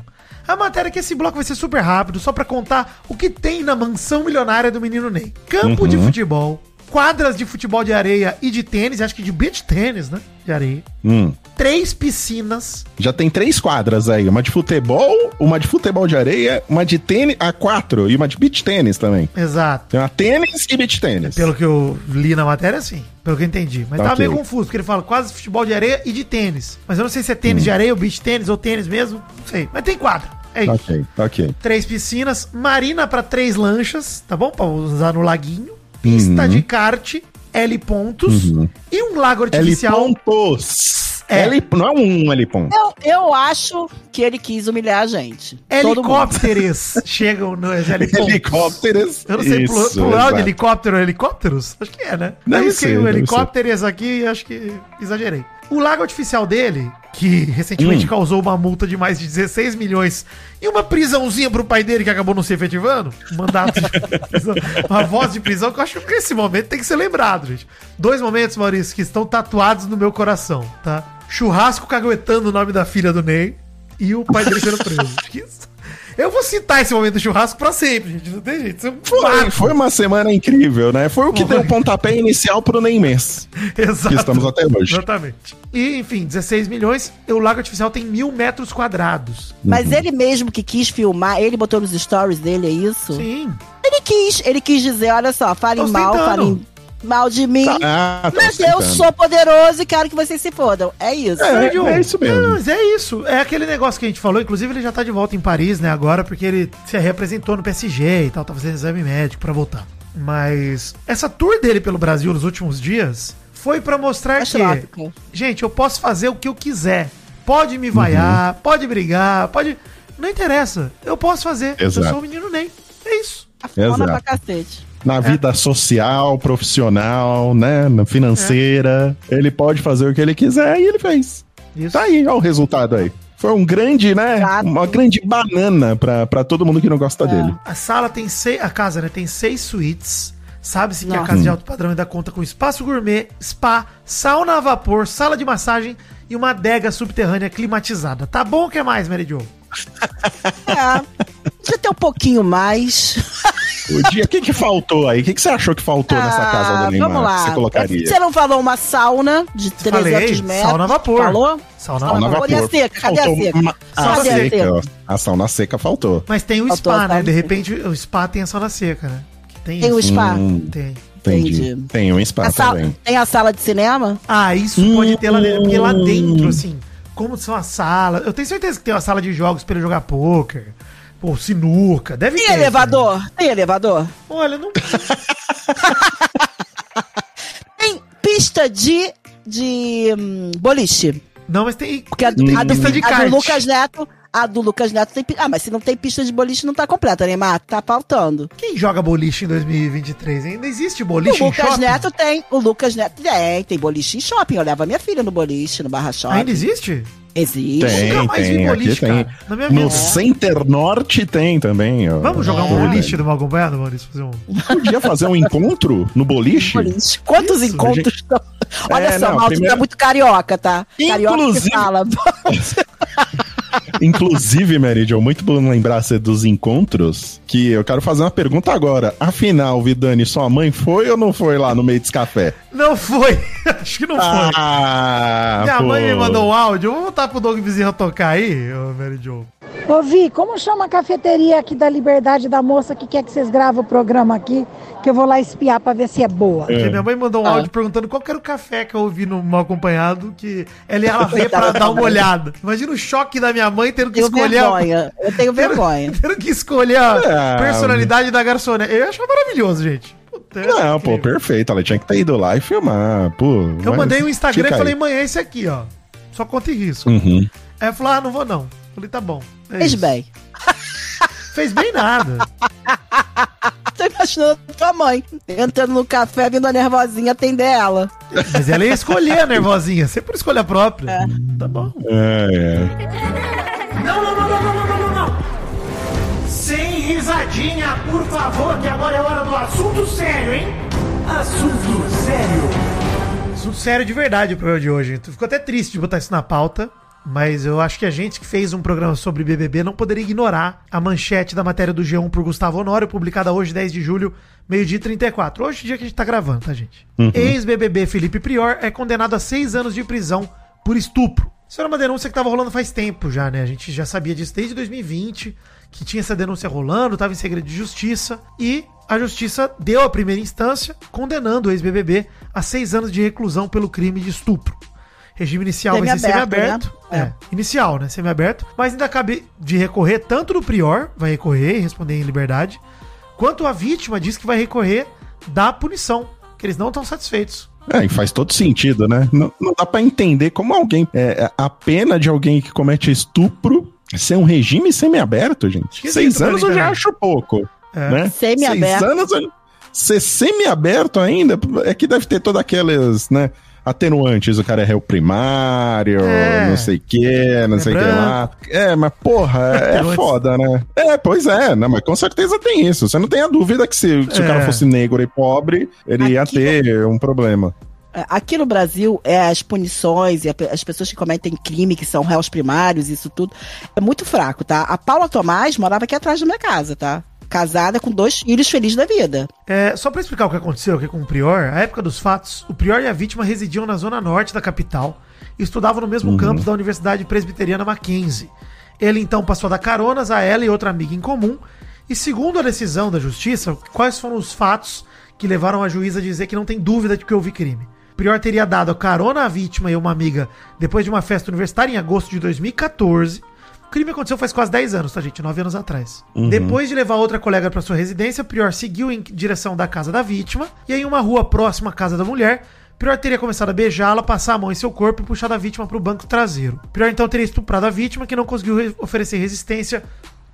Speaker 3: A matéria é que esse bloco vai ser super rápido, só pra contar o que tem na mansão milionária do menino Ney. Campo de futebol, quadras de futebol de areia e de tênis, acho que de beach tênis, né? De areia.
Speaker 2: Hum.
Speaker 3: Três piscinas.
Speaker 2: Já tem três quadras aí. Uma de futebol, uma de futebol de areia, uma de tênis, a quatro, e uma de beach tênis também.
Speaker 3: Exato.
Speaker 2: Tem uma tênis e beach tênis.
Speaker 3: Pelo que eu li na matéria, sim. Pelo que eu entendi. Mas tava
Speaker 2: Ok.
Speaker 3: meio confuso, porque ele fala quase futebol de areia e de tênis. Mas eu não sei se é tênis de areia ou beach tênis ou tênis mesmo. Não sei. Mas tem quadra. É isso.
Speaker 2: Ok, ok.
Speaker 3: Três piscinas, marina pra três lanchas, tá bom? Pra usar no laguinho. Pista
Speaker 2: Uhum.
Speaker 3: de kart, L pontos. E um lago
Speaker 2: L
Speaker 3: artificial.
Speaker 2: pontos.
Speaker 3: É.
Speaker 2: L, não é um L ponto.
Speaker 4: Eu, eu acho que ele quis humilhar a gente.
Speaker 3: Helicópteros [LAUGHS] chegam no L pontos.
Speaker 2: Helicópteros.
Speaker 3: Eu não sei,
Speaker 2: Isso,
Speaker 3: plu- plural de
Speaker 2: exato.
Speaker 3: helicóptero é helicópteros? Acho que é, né?
Speaker 2: Deve
Speaker 3: Eu risquei
Speaker 2: ser,
Speaker 3: o helicópteros aqui acho que exagerei. O lago artificial dele, que recentemente
Speaker 2: Hum.
Speaker 3: causou uma multa de mais de 16 milhões e uma prisãozinha pro pai dele que acabou não se efetivando, um mandato de [LAUGHS] prisão, uma voz de prisão que eu acho que nesse momento tem que ser lembrado, gente. Dois momentos, Maurício, que estão tatuados no meu coração, tá? Churrasco caguetando o nome da filha do Ney e o pai dele sendo preso. Acho [LAUGHS] que isso- Eu vou citar esse momento do churrasco pra sempre, gente. Não tem jeito. É
Speaker 2: Foi, foi uma semana incrível, né? Foi o que
Speaker 3: Foi.
Speaker 2: deu o pontapé inicial pro Neymar. [LAUGHS]
Speaker 3: Exato.
Speaker 2: Que estamos até hoje.
Speaker 3: Exatamente. E, enfim, 16 milhões. O lago artificial tem mil metros quadrados.
Speaker 4: Mas ele mesmo que quis filmar, ele botou nos stories dele, é isso?
Speaker 3: Sim.
Speaker 4: Ele quis, ele quis dizer, olha só, falem mal, falem mal de mim.
Speaker 2: Ah, tá
Speaker 4: mas eu sou poderoso e quero que vocês se fodam. É isso.
Speaker 2: É,
Speaker 3: Sérgio,
Speaker 2: é isso mesmo.
Speaker 3: Não, é isso. É aquele negócio que a gente falou. Inclusive, ele já tá de volta em Paris, né? Agora, porque ele se representou no PSG e tal. Tá fazendo exame médico pra voltar. Mas essa tour dele pelo Brasil nos últimos dias foi pra mostrar
Speaker 4: É
Speaker 3: que, gente, eu posso fazer o que eu quiser. Pode me vaiar, pode brigar, pode. Não interessa. Eu posso fazer. Eu
Speaker 2: Exato.
Speaker 3: sou o menino Ney. É isso.
Speaker 4: Afona
Speaker 2: Exato.
Speaker 4: pra cacete.
Speaker 2: Na vida social, profissional, né? na Financeira. Ele pode fazer o que ele quiser e ele fez.
Speaker 3: Isso.
Speaker 2: Tá aí, ó o resultado aí. Foi um grande, né?
Speaker 4: Exato.
Speaker 2: Uma grande banana pra, pra todo mundo que não gosta dele.
Speaker 3: A sala tem seis. A casa, né? Tem seis suítes. Sabe-se que a casa de alto padrão ainda conta com espaço gourmet, spa, sauna a vapor, sala de massagem e uma adega subterrânea climatizada. Tá bom o que mais, Mary Jo?
Speaker 4: É. Podia ter um pouquinho mais.
Speaker 2: O dia, o que que faltou aí? O que que você achou que faltou nessa casa do Neymar?
Speaker 4: Ah, Vamos lá.
Speaker 2: que Você colocaria?
Speaker 4: Você não falou uma sauna de 300
Speaker 3: Falei,
Speaker 4: metros?
Speaker 3: sauna a vapor.
Speaker 4: Falou?
Speaker 3: Sauna a
Speaker 4: Sauna
Speaker 3: vapor.
Speaker 4: a vapor. E a seca? Cadê a seca?
Speaker 2: uma- a seca,
Speaker 4: seca?
Speaker 2: A sauna seca faltou.
Speaker 3: Mas tem o
Speaker 4: Faltou
Speaker 3: spa, né? De repente o spa tem a sauna seca, né? Que tem,
Speaker 4: Tem o spa?
Speaker 2: Hum,
Speaker 3: Tem.
Speaker 2: entendi.
Speaker 4: Entendi.
Speaker 2: Tem um spa
Speaker 4: A sala-
Speaker 2: também.
Speaker 4: tem a sala de cinema?
Speaker 3: Ah, isso
Speaker 2: Hum.
Speaker 3: pode ter lá dentro. Porque lá dentro, assim, como são as salas. Eu tenho certeza que tem uma sala de jogos pra ele jogar pôquer. Pô, sinuca. Deve
Speaker 4: Tem
Speaker 3: ter.
Speaker 4: elevador? Tem elevador?
Speaker 3: né? Olha, não. [LAUGHS]
Speaker 4: Tem pista de, de hum, boliche.
Speaker 3: Não, mas tem.
Speaker 4: Porque a,
Speaker 3: tem
Speaker 4: a do,
Speaker 3: pista de
Speaker 4: a do Lucas Neto, a do Lucas Neto tem Ah, mas se não tem pista de boliche, não tá completa, Neymar. Tá faltando.
Speaker 3: Quem joga boliche em 2023? Ainda existe boliche
Speaker 4: o
Speaker 3: em
Speaker 4: Lucas
Speaker 3: shopping?
Speaker 4: Neto tem. O Lucas Neto tem. Tem boliche em shopping. Eu levo a minha filha no boliche, no Barra Shopping.
Speaker 3: Ainda existe?
Speaker 4: Existe.
Speaker 2: Tem,
Speaker 3: Nunca mais vi
Speaker 2: tem,
Speaker 3: boliche,
Speaker 2: aqui tem.
Speaker 3: cara, na minha
Speaker 2: No
Speaker 3: vida.
Speaker 2: Center Norte tem também. ó.
Speaker 3: Vamos jogar um
Speaker 2: É.
Speaker 3: boliche do mal acompanhado, Maurício? Fazer um...
Speaker 2: Podia fazer um encontro no boliche?
Speaker 4: Boliche. Quantos
Speaker 3: Isso,
Speaker 4: encontros estão? Olha
Speaker 2: É,
Speaker 4: só,
Speaker 2: não,
Speaker 4: Malta
Speaker 2: primeiro-
Speaker 4: é muito carioca, tá? Carioca que
Speaker 2: Inclusive-
Speaker 4: fala. [LAUGHS]
Speaker 2: Inclusive, Meridion, muito bom lembrar você dos encontros, que eu quero fazer uma pergunta agora. Afinal, Vidani, sua mãe foi ou não foi lá no meio desse café?
Speaker 3: Não foi. [LAUGHS] Acho que não foi.
Speaker 2: Ah,
Speaker 3: Minha
Speaker 2: pô.
Speaker 3: mãe me mandou um áudio. Eu vou voltar pro Doug Bezerra tocar aí, ô Mary Jo.
Speaker 7: Ô Vi, como chama a cafeteria aqui da Liberdade da moça que quer que vocês gravem o programa aqui? Que eu vou lá espiar pra ver se é boa.
Speaker 3: Porque minha mãe mandou um
Speaker 4: Ah.
Speaker 3: áudio perguntando qual que era o café que eu ouvi no Mal Acompanhado, que ela, ela veio pra dar uma olhada. Imagina o choque da minha mãe tendo que
Speaker 4: Tenho
Speaker 3: escolher...
Speaker 4: vergonha. Eu tenho vergonha. [LAUGHS]
Speaker 3: Tendo que escolher a
Speaker 2: Ah,
Speaker 3: personalidade da garçonete. Eu acho maravilhoso, gente. Puta,
Speaker 2: Não, pô, perfeito. Ela tinha que ter ido lá e filmar. Pô,
Speaker 3: Eu mandei um Instagram e falei, mãe, é esse aqui, ó só conta e risco.
Speaker 2: Uhum.
Speaker 3: Aí eu falei, ah, não vou não. Eu falei, tá bom. É
Speaker 4: Fez
Speaker 3: isso.
Speaker 4: bem. [LAUGHS]
Speaker 3: Fez bem nada. [LAUGHS]
Speaker 4: Tô imaginando tua mãe entrando no café, vindo a nervosinha atender ela.
Speaker 3: Mas ela ia escolher a nervosinha, sempre escolha própria. É. Tá bom.
Speaker 2: É, é.
Speaker 3: Não, não, não, não, não, não, não, não. Sem risadinha, por favor, que agora é hora do assunto sério, hein? Assunto sério. Assunto sério de verdade o programa de hoje. Ficou até triste de botar isso na pauta. Mas eu acho que a gente que fez um programa sobre BBB não poderia ignorar a manchete da matéria do G1 por Gustavo Honório, publicada hoje, 10 de julho, meio-dia e 34. Hoje, dia que a gente tá gravando, tá, gente? Ex-BBB Felipe Prior é condenado a seis anos de prisão por estupro. Isso era uma denúncia que tava rolando faz tempo já, né? A gente já sabia disso desde 2020, que tinha essa denúncia rolando, tava em segredo de justiça, e a justiça deu a primeira instância, condenando o ex-BBB a seis anos de reclusão pelo crime de estupro. Regime inicial vai ser
Speaker 4: Semi-aberto,
Speaker 3: semi-aberto.
Speaker 4: né?
Speaker 3: É. inicial, né? Semi-aberto. Mas ainda cabe de recorrer tanto do prior, vai recorrer e responder em liberdade, quanto a vítima diz que vai recorrer da punição, que eles não estão satisfeitos.
Speaker 2: É, e faz todo sentido, né? Não, não dá pra entender como alguém. É, a pena de alguém que comete estupro ser um regime semi-aberto, gente.
Speaker 3: Esquisito
Speaker 2: Seis anos eu já acho pouco.
Speaker 3: É.
Speaker 2: Né?
Speaker 4: Semi-aberto.
Speaker 2: Seis anos eu- ser semi-aberto ainda é que deve ter todas aquelas, né? Atenuantes, o cara é réu primário,
Speaker 3: É.
Speaker 2: não sei o que, não
Speaker 3: É
Speaker 2: sei o que lá. É, mas porra, é, é foda, né? É, pois é, né? Mas com certeza tem isso. Você não tem a dúvida que se, se o
Speaker 3: É.
Speaker 2: cara fosse negro e pobre, ele ia
Speaker 4: Aqui-
Speaker 2: ter um problema.
Speaker 4: Aqui no Brasil, é, as punições e a as pessoas que cometem crime, que são réus primários, isso tudo, é muito fraco, tá? A Paula Tomás morava aqui atrás da minha casa, tá? Casada com dois filhos felizes da vida.
Speaker 3: É, só pra explicar o que aconteceu aqui com o Prior, a época dos fatos, o Prior e a vítima residiam na zona norte da capital e estudavam no mesmo campus da Universidade Presbiteriana Mackenzie. Ele então passou a dar caronas a ela e outra amiga em comum, e segundo a decisão da justiça, quais foram os fatos que levaram a juíza a dizer que não tem dúvida de que houve crime? Prior teria dado carona à vítima e uma amiga depois de uma festa universitária em agosto de 2014. O crime aconteceu faz quase 10 anos, tá, gente? 9 anos atrás. Depois de levar outra colega para sua residência, Prior seguiu em direção da casa da vítima e em uma rua próxima à casa da mulher, Prior teria começado a beijá-la, passar a mão em seu corpo e puxado a vítima para o banco traseiro. Prior então teria estuprado a vítima, que não conseguiu re- oferecer resistência,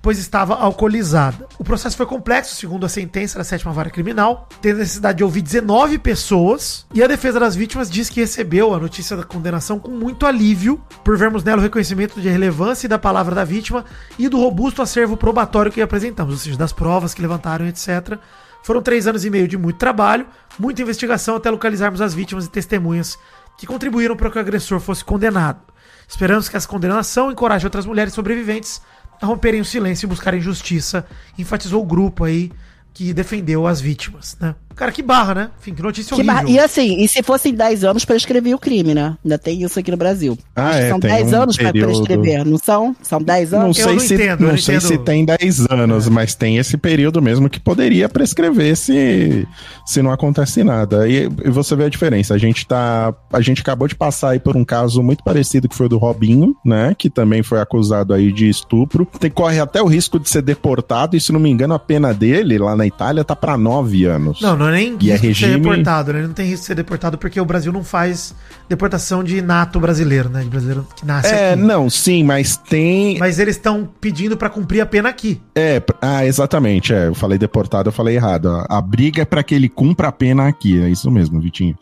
Speaker 3: pois estava alcoolizada. O processo foi complexo, segundo a sentença da sétima vara criminal, tendo necessidade de ouvir 19 pessoas, e a defesa das vítimas diz que recebeu a notícia da condenação com muito alívio, por vermos nela o reconhecimento de relevância e da palavra da vítima e do robusto acervo probatório que apresentamos, ou seja, das provas que levantaram, etc. Foram três anos e meio de muito trabalho, muita investigação até localizarmos as vítimas e testemunhas que contribuíram para que o agressor fosse condenado. Esperamos que essa condenação encoraje outras mulheres sobreviventes a romperem o silêncio e buscarem justiça, enfatizou o grupo aí que defendeu as vítimas, né? Cara, que barra, né? Enfim, que notícia
Speaker 4: Que
Speaker 3: horrível.
Speaker 4: E assim, e se fossem 10 anos para escrever o crime, né? Ainda tem isso aqui no Brasil.
Speaker 2: Ah,
Speaker 4: Acho que
Speaker 2: é,
Speaker 4: são
Speaker 2: tem
Speaker 4: 10
Speaker 2: um
Speaker 4: anos para
Speaker 2: período.
Speaker 4: escrever, não são? São 10
Speaker 2: Não
Speaker 4: anos?
Speaker 3: Eu
Speaker 2: sei,
Speaker 3: não
Speaker 2: se,
Speaker 3: entendo,
Speaker 2: não
Speaker 3: não
Speaker 2: sei
Speaker 3: entendo.
Speaker 2: se tem 10 anos, mas tem esse período mesmo que poderia prescrever se, se não acontece nada. E, e você vê a diferença. A gente tá. A gente acabou de passar aí por um caso muito parecido que foi o do Robinho, né? Que também foi acusado aí de estupro. Tem, corre até o risco de ser deportado, e se não me engano, a pena dele lá na Itália tá pra 9 anos.
Speaker 3: Não, não é nem
Speaker 2: E é
Speaker 3: risco de ser
Speaker 2: regime-
Speaker 3: deportado, né? Não tem risco de ser deportado porque o Brasil não faz deportação de nato brasileiro, né? De brasileiro que nasce
Speaker 2: É,
Speaker 3: aqui.
Speaker 2: não, sim, mas tem.
Speaker 3: Mas eles estão pedindo pra cumprir a pena aqui.
Speaker 2: É, ah, exatamente. É, eu falei deportado, eu falei errado. A, a briga é pra que ele cumpra a pena aqui. É isso mesmo, Vitinho.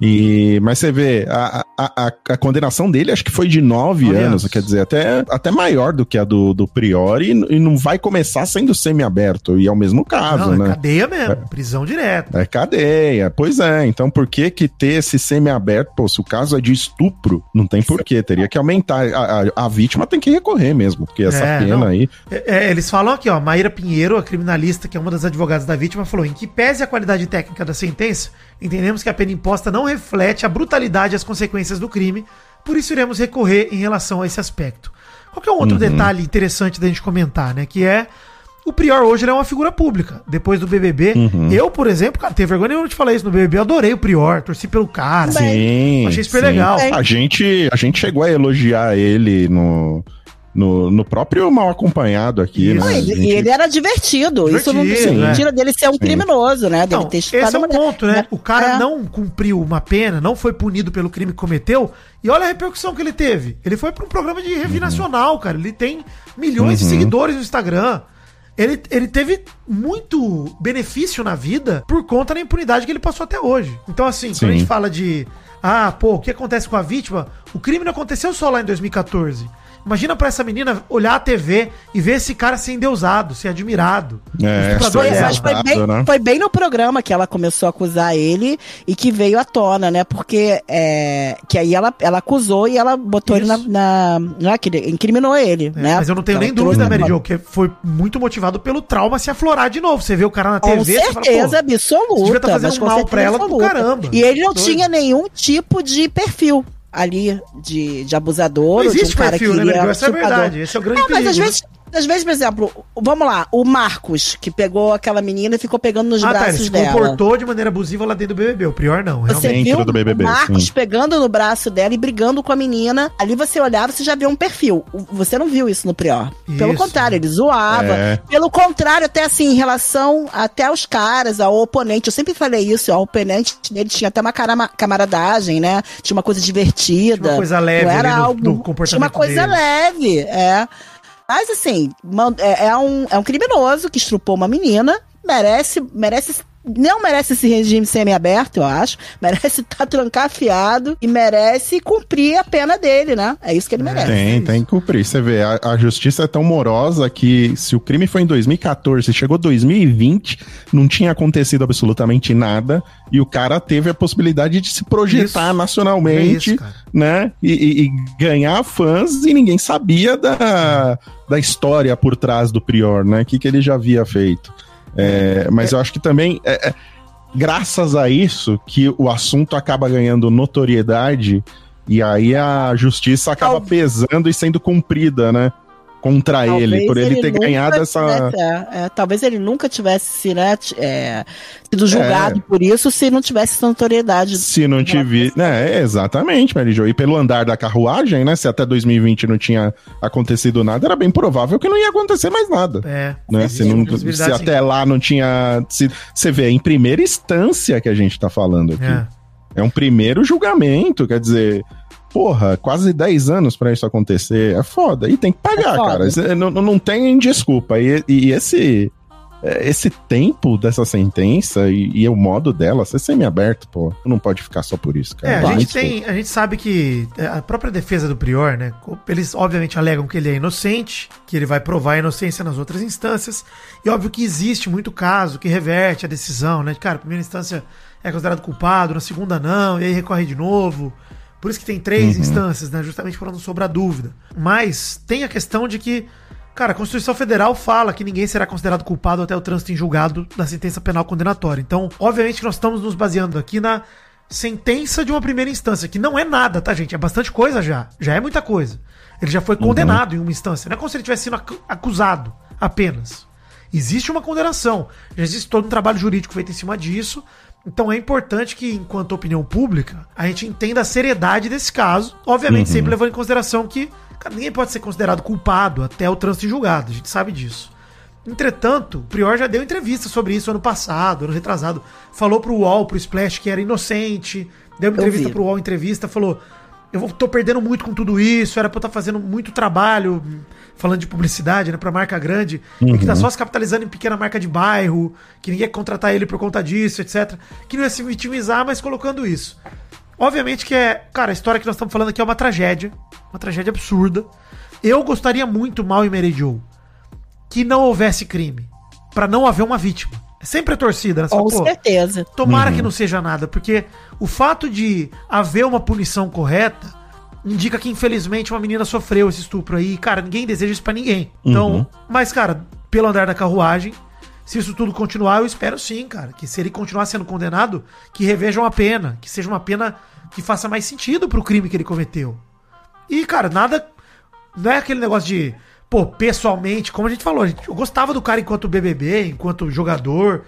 Speaker 2: E, mas você vê, a, a, a, a condenação dele acho que foi de nove, anos, quer dizer, até, até maior do que a do, do Priori, e, e não vai começar sendo semi-aberto, e é o mesmo caso,
Speaker 3: não, é
Speaker 2: né?
Speaker 3: cadeia mesmo, prisão direta.
Speaker 2: É cadeia, pois é. Então por que que ter esse semi-aberto? Pô, se o caso é de estupro, não tem porquê. Teria que aumentar. A, a, a vítima tem que recorrer mesmo, porque essa
Speaker 3: É,
Speaker 2: pena
Speaker 3: não.
Speaker 2: aí.
Speaker 3: É, é, eles falam aqui, ó, Maíra Pinheiro, a criminalista, que é uma das advogadas da vítima, falou: em que pese a qualidade técnica da sentença, entendemos que a pena imposta não reflete a brutalidade e as consequências do crime, por isso iremos recorrer em relação a esse aspecto. Qual é um outro detalhe interessante da gente comentar, né? Que é. O Prior hoje é uma figura pública. Depois do BBB, eu, por exemplo, cara, tenho vergonha nenhuma de falar isso no BBB, eu adorei o Prior, torci pelo cara.
Speaker 2: Sim.
Speaker 3: Achei super
Speaker 2: sim.
Speaker 3: legal.
Speaker 2: A gente, a gente chegou a elogiar ele no, no, no próprio Mal Acompanhado aqui,
Speaker 3: Isso.
Speaker 2: né?
Speaker 4: Não,
Speaker 2: A
Speaker 4: ele-
Speaker 2: gente-
Speaker 4: ele era divertido. Isso não
Speaker 3: Divertido,
Speaker 4: não
Speaker 3: é.
Speaker 4: tira dele ser um criminoso, né? Dele
Speaker 3: Não,
Speaker 4: ter
Speaker 3: esse é o ponto, né? O cara
Speaker 4: É.
Speaker 3: não cumpriu uma pena, não foi punido pelo crime que cometeu. E olha a repercussão que ele teve. Ele foi para um programa de review nacional, cara. Ele tem milhões de seguidores no Instagram. ele, ele teve muito benefício na vida por conta da impunidade que ele passou até hoje. Então, assim,
Speaker 2: Sim.
Speaker 3: quando a gente fala de. Ah, pô, o que acontece com a vítima? O crime não aconteceu só lá em 2014. Imagina pra essa menina olhar a TV e ver esse cara ser endeusado, ser admirado.
Speaker 2: É,
Speaker 4: Foi, mas foi bem,
Speaker 2: né?
Speaker 4: foi bem no programa que ela começou a acusar ele e que veio à tona, né? Porque é, que aí ela, ela acusou e ela botou ele na,
Speaker 3: Isso.
Speaker 4: na, na- que ele incriminou ele,
Speaker 3: É,
Speaker 4: né?
Speaker 3: Mas eu não tenho
Speaker 4: Ela
Speaker 3: nem dúvida, Mary. Jo, que foi muito motivado pelo trauma se aflorar de novo. Você vê o cara na
Speaker 4: Com
Speaker 3: TV, você fala,
Speaker 4: certeza
Speaker 3: pô, devia
Speaker 4: absoluta.
Speaker 3: tá fazendo
Speaker 4: mas com
Speaker 3: mal pra
Speaker 4: certeza
Speaker 3: ela do
Speaker 4: absoluta.
Speaker 3: caramba.
Speaker 4: E ele não
Speaker 3: Doido.
Speaker 4: tinha nenhum tipo de perfil ali de, de abusador
Speaker 3: não
Speaker 4: ou de um
Speaker 3: existe
Speaker 4: cara
Speaker 3: perfil,
Speaker 4: que
Speaker 3: né, Jo?
Speaker 4: era
Speaker 3: Essa é a verdade. Esse é o grande
Speaker 4: É, mas
Speaker 3: perigo.
Speaker 4: às
Speaker 3: né?
Speaker 4: vezes, às vezes, por exemplo, vamos lá, o Marcos, que pegou aquela menina e ficou pegando nos
Speaker 3: Ah, tá, ele
Speaker 4: braços
Speaker 3: se
Speaker 4: dela.
Speaker 3: comportou de maneira abusiva lá dentro do BBB. O pior não,
Speaker 4: Você
Speaker 3: realmente.
Speaker 2: Dentro
Speaker 4: viu
Speaker 2: do BBB,
Speaker 4: o Marcos
Speaker 2: sim.
Speaker 4: pegando no braço dela e brigando com a menina. Ali você olhava, você já viu um perfil. Você não viu isso no Prior. Pelo
Speaker 3: Isso.
Speaker 4: contrário, ele zoava.
Speaker 2: É.
Speaker 4: Pelo contrário, até assim, em relação até aos caras, ao oponente. Eu sempre falei isso, ó, o oponente dele tinha até uma cara- camaradagem, né? Tinha uma coisa divertida.
Speaker 3: Tinha uma coisa leve
Speaker 4: Não era
Speaker 3: ali no-
Speaker 4: algo,
Speaker 3: no comportamento
Speaker 4: Tinha uma coisa
Speaker 3: dele.
Speaker 4: leve, é. Mas assim, é, é um, é um criminoso que estrupou uma menina, merece, merece. Não merece esse regime semi-aberto, eu acho. [LAUGHS] Merece estar trancafiado e merece cumprir a pena dele, né? É isso que ele merece.
Speaker 2: Tem, tem que cumprir. Você vê, a, a justiça é tão morosa que se o crime foi em 2014, chegou 2020, não tinha acontecido absolutamente nada e o cara teve a possibilidade de se projetar
Speaker 3: Isso.
Speaker 2: nacionalmente,
Speaker 3: É isso,
Speaker 2: né? E, e- e ganhar fãs e ninguém sabia da, da história por trás do Prior, né? O que, que ele já havia feito. É, mas eu acho que também é, é, graças a isso que o assunto acaba ganhando notoriedade e aí a justiça acaba pesando e sendo cumprida, né? Contra ele, por ele, ter
Speaker 4: nunca
Speaker 2: ganhado essa.
Speaker 4: tivesse- é, é, talvez ele nunca tivesse se, né, t- é, sido julgado por isso se não tivesse essa notoriedade.
Speaker 2: Se não tive. Né, é, exatamente, Mary Jo. E pelo andar da carruagem, né? Se até 2020 não tinha acontecido nada, era bem provável que não ia acontecer mais nada.
Speaker 3: É.
Speaker 2: Né? Se, não-
Speaker 3: uma
Speaker 2: se
Speaker 3: sim.
Speaker 2: até lá não tinha. Se, você vê, é em primeira instância que a gente tá falando aqui.
Speaker 3: É.
Speaker 2: É um primeiro julgamento, quer dizer, porra, quase 10 anos pra isso acontecer. É foda. E tem que pagar,
Speaker 4: É
Speaker 2: cara. Não, não tem desculpa. E, e esse. é, Esse tempo dessa sentença e, e o modo dela ser semi-aberto, pô, não pode ficar só por isso, cara.
Speaker 3: É, a
Speaker 2: Vai,
Speaker 3: gente tem, a gente sabe que é, a própria defesa do Prior, né? Eles obviamente alegam que ele é inocente, que ele vai provar a inocência nas outras instâncias, e óbvio que existe muito caso que reverte a decisão, né? Cara, primeira instância é considerado culpado, na segunda não, e aí recorre de novo. Por isso que tem três
Speaker 2: Uhum.
Speaker 3: instâncias, né? Justamente para não sobrar dúvida. Mas tem a questão de que, cara, a Constituição Federal fala que ninguém será considerado culpado até o trânsito em julgado da sentença penal condenatória. Então, obviamente que nós estamos nos baseando aqui na sentença de uma primeira instância, que não é nada, tá, gente? É bastante coisa já. Já é muita coisa. Ele já foi condenado em uma instância. Não é como se ele tivesse sido acu- acusado apenas. Existe uma condenação. Já existe todo um trabalho jurídico feito em cima disso. Então é importante que, enquanto opinião pública, a gente entenda a seriedade desse caso. Obviamente, sempre levando em consideração que cara, ninguém pode ser considerado culpado até o trânsito em julgado. A gente sabe disso. Entretanto, o Prior já deu entrevista sobre isso ano passado, ano retrasado. Falou pro UOL, pro Splash, que era inocente. Deu uma entrevista
Speaker 4: vi.
Speaker 3: pro UOL, entrevista, falou: Eu tô perdendo muito com tudo isso, era pra eu estar fazendo muito trabalho, falando de publicidade, né, pra marca grande, e que tá só se capitalizando em pequena marca de bairro, que ninguém ia contratar ele por conta disso, etc. Que não ia se vitimizar, mas colocando isso. Obviamente que é. Cara, a história que nós estamos falando aqui é uma tragédia. Uma tragédia absurda. Eu gostaria muito, Mal e Mary que não houvesse crime. Pra não haver uma vítima. É sempre a torcida, né? Você
Speaker 4: Com
Speaker 3: fala,
Speaker 4: certeza.
Speaker 3: Tomara que não seja nada, porque o fato de haver uma punição correta indica que, infelizmente, uma menina sofreu esse estupro aí. Cara, ninguém deseja isso pra ninguém. Então,
Speaker 2: Uhum.
Speaker 3: mas, cara, pelo andar da carruagem, se isso tudo continuar, eu espero sim, cara, que se ele continuar sendo condenado, que revejam a pena, que seja uma pena que faça mais sentido pro crime que ele cometeu. E, cara, nada. Não é aquele negócio de. Pô, pessoalmente, como a gente falou, eu gostava do cara enquanto BBB, enquanto jogador.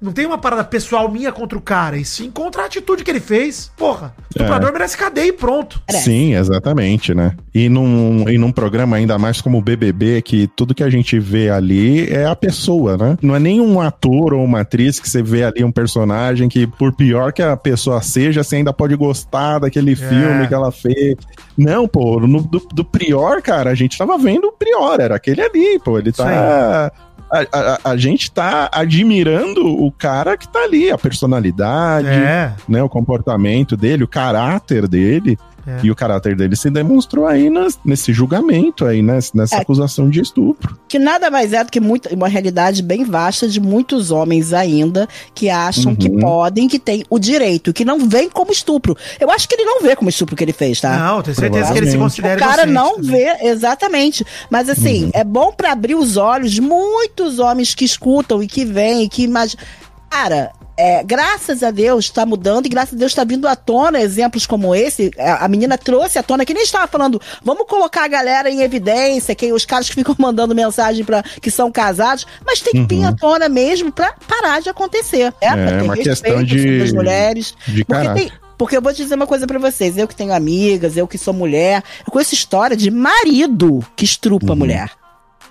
Speaker 3: Não tem uma parada pessoal minha contra o cara, e sim contra a atitude que ele fez. Porra, o estuprador merece cadeia e pronto.
Speaker 2: Sim, exatamente, né? E num, e num programa ainda mais como o BBB, que tudo que a gente vê ali é a pessoa, né? Não é nem um ator ou uma atriz que você vê ali um personagem que, por pior que a pessoa seja, você ainda pode gostar daquele filme que ela fez. Não, pô, no, do, do Prior, cara, a gente tava vendo o Prior, era aquele ali, pô, ele tá A, a- a gente tá admirando o cara que tá ali, a personalidade,
Speaker 3: É.
Speaker 2: né, o comportamento dele, o caráter dele.
Speaker 3: É.
Speaker 2: E o caráter dele se demonstrou aí nas- nesse julgamento aí, né, nessa
Speaker 4: É.
Speaker 2: acusação de estupro.
Speaker 4: Que nada mais é do que muito, uma realidade bem vasta de muitos homens ainda que acham
Speaker 2: Uhum.
Speaker 4: que podem, que têm o direito, que não vem como estupro. Eu acho que ele não vê como estupro que ele fez, tá?
Speaker 3: Não, tenho certeza que ele se considera
Speaker 4: O cara
Speaker 3: inocente
Speaker 4: não
Speaker 3: também.
Speaker 4: vê, exatamente. Mas assim, é bom pra abrir os olhos de muitos homens que escutam e que veem e que imaginam. Cara, é, graças a Deus tá mudando e graças a Deus tá vindo à tona exemplos como esse. A, a menina trouxe à tona, que nem estava falando, vamos colocar a galera em evidência, que os caras que ficam [LAUGHS] mandando mensagem para que são casados, mas tem que vir à tona mesmo pra parar de acontecer. É, pra ter
Speaker 2: uma
Speaker 4: respeito
Speaker 2: questão de-
Speaker 4: sobre as mulheres.
Speaker 2: de
Speaker 4: Porque tem, porque eu vou dizer uma coisa pra vocês, eu que tenho amigas, eu que sou mulher, eu conheço história de marido que estrupa a mulher.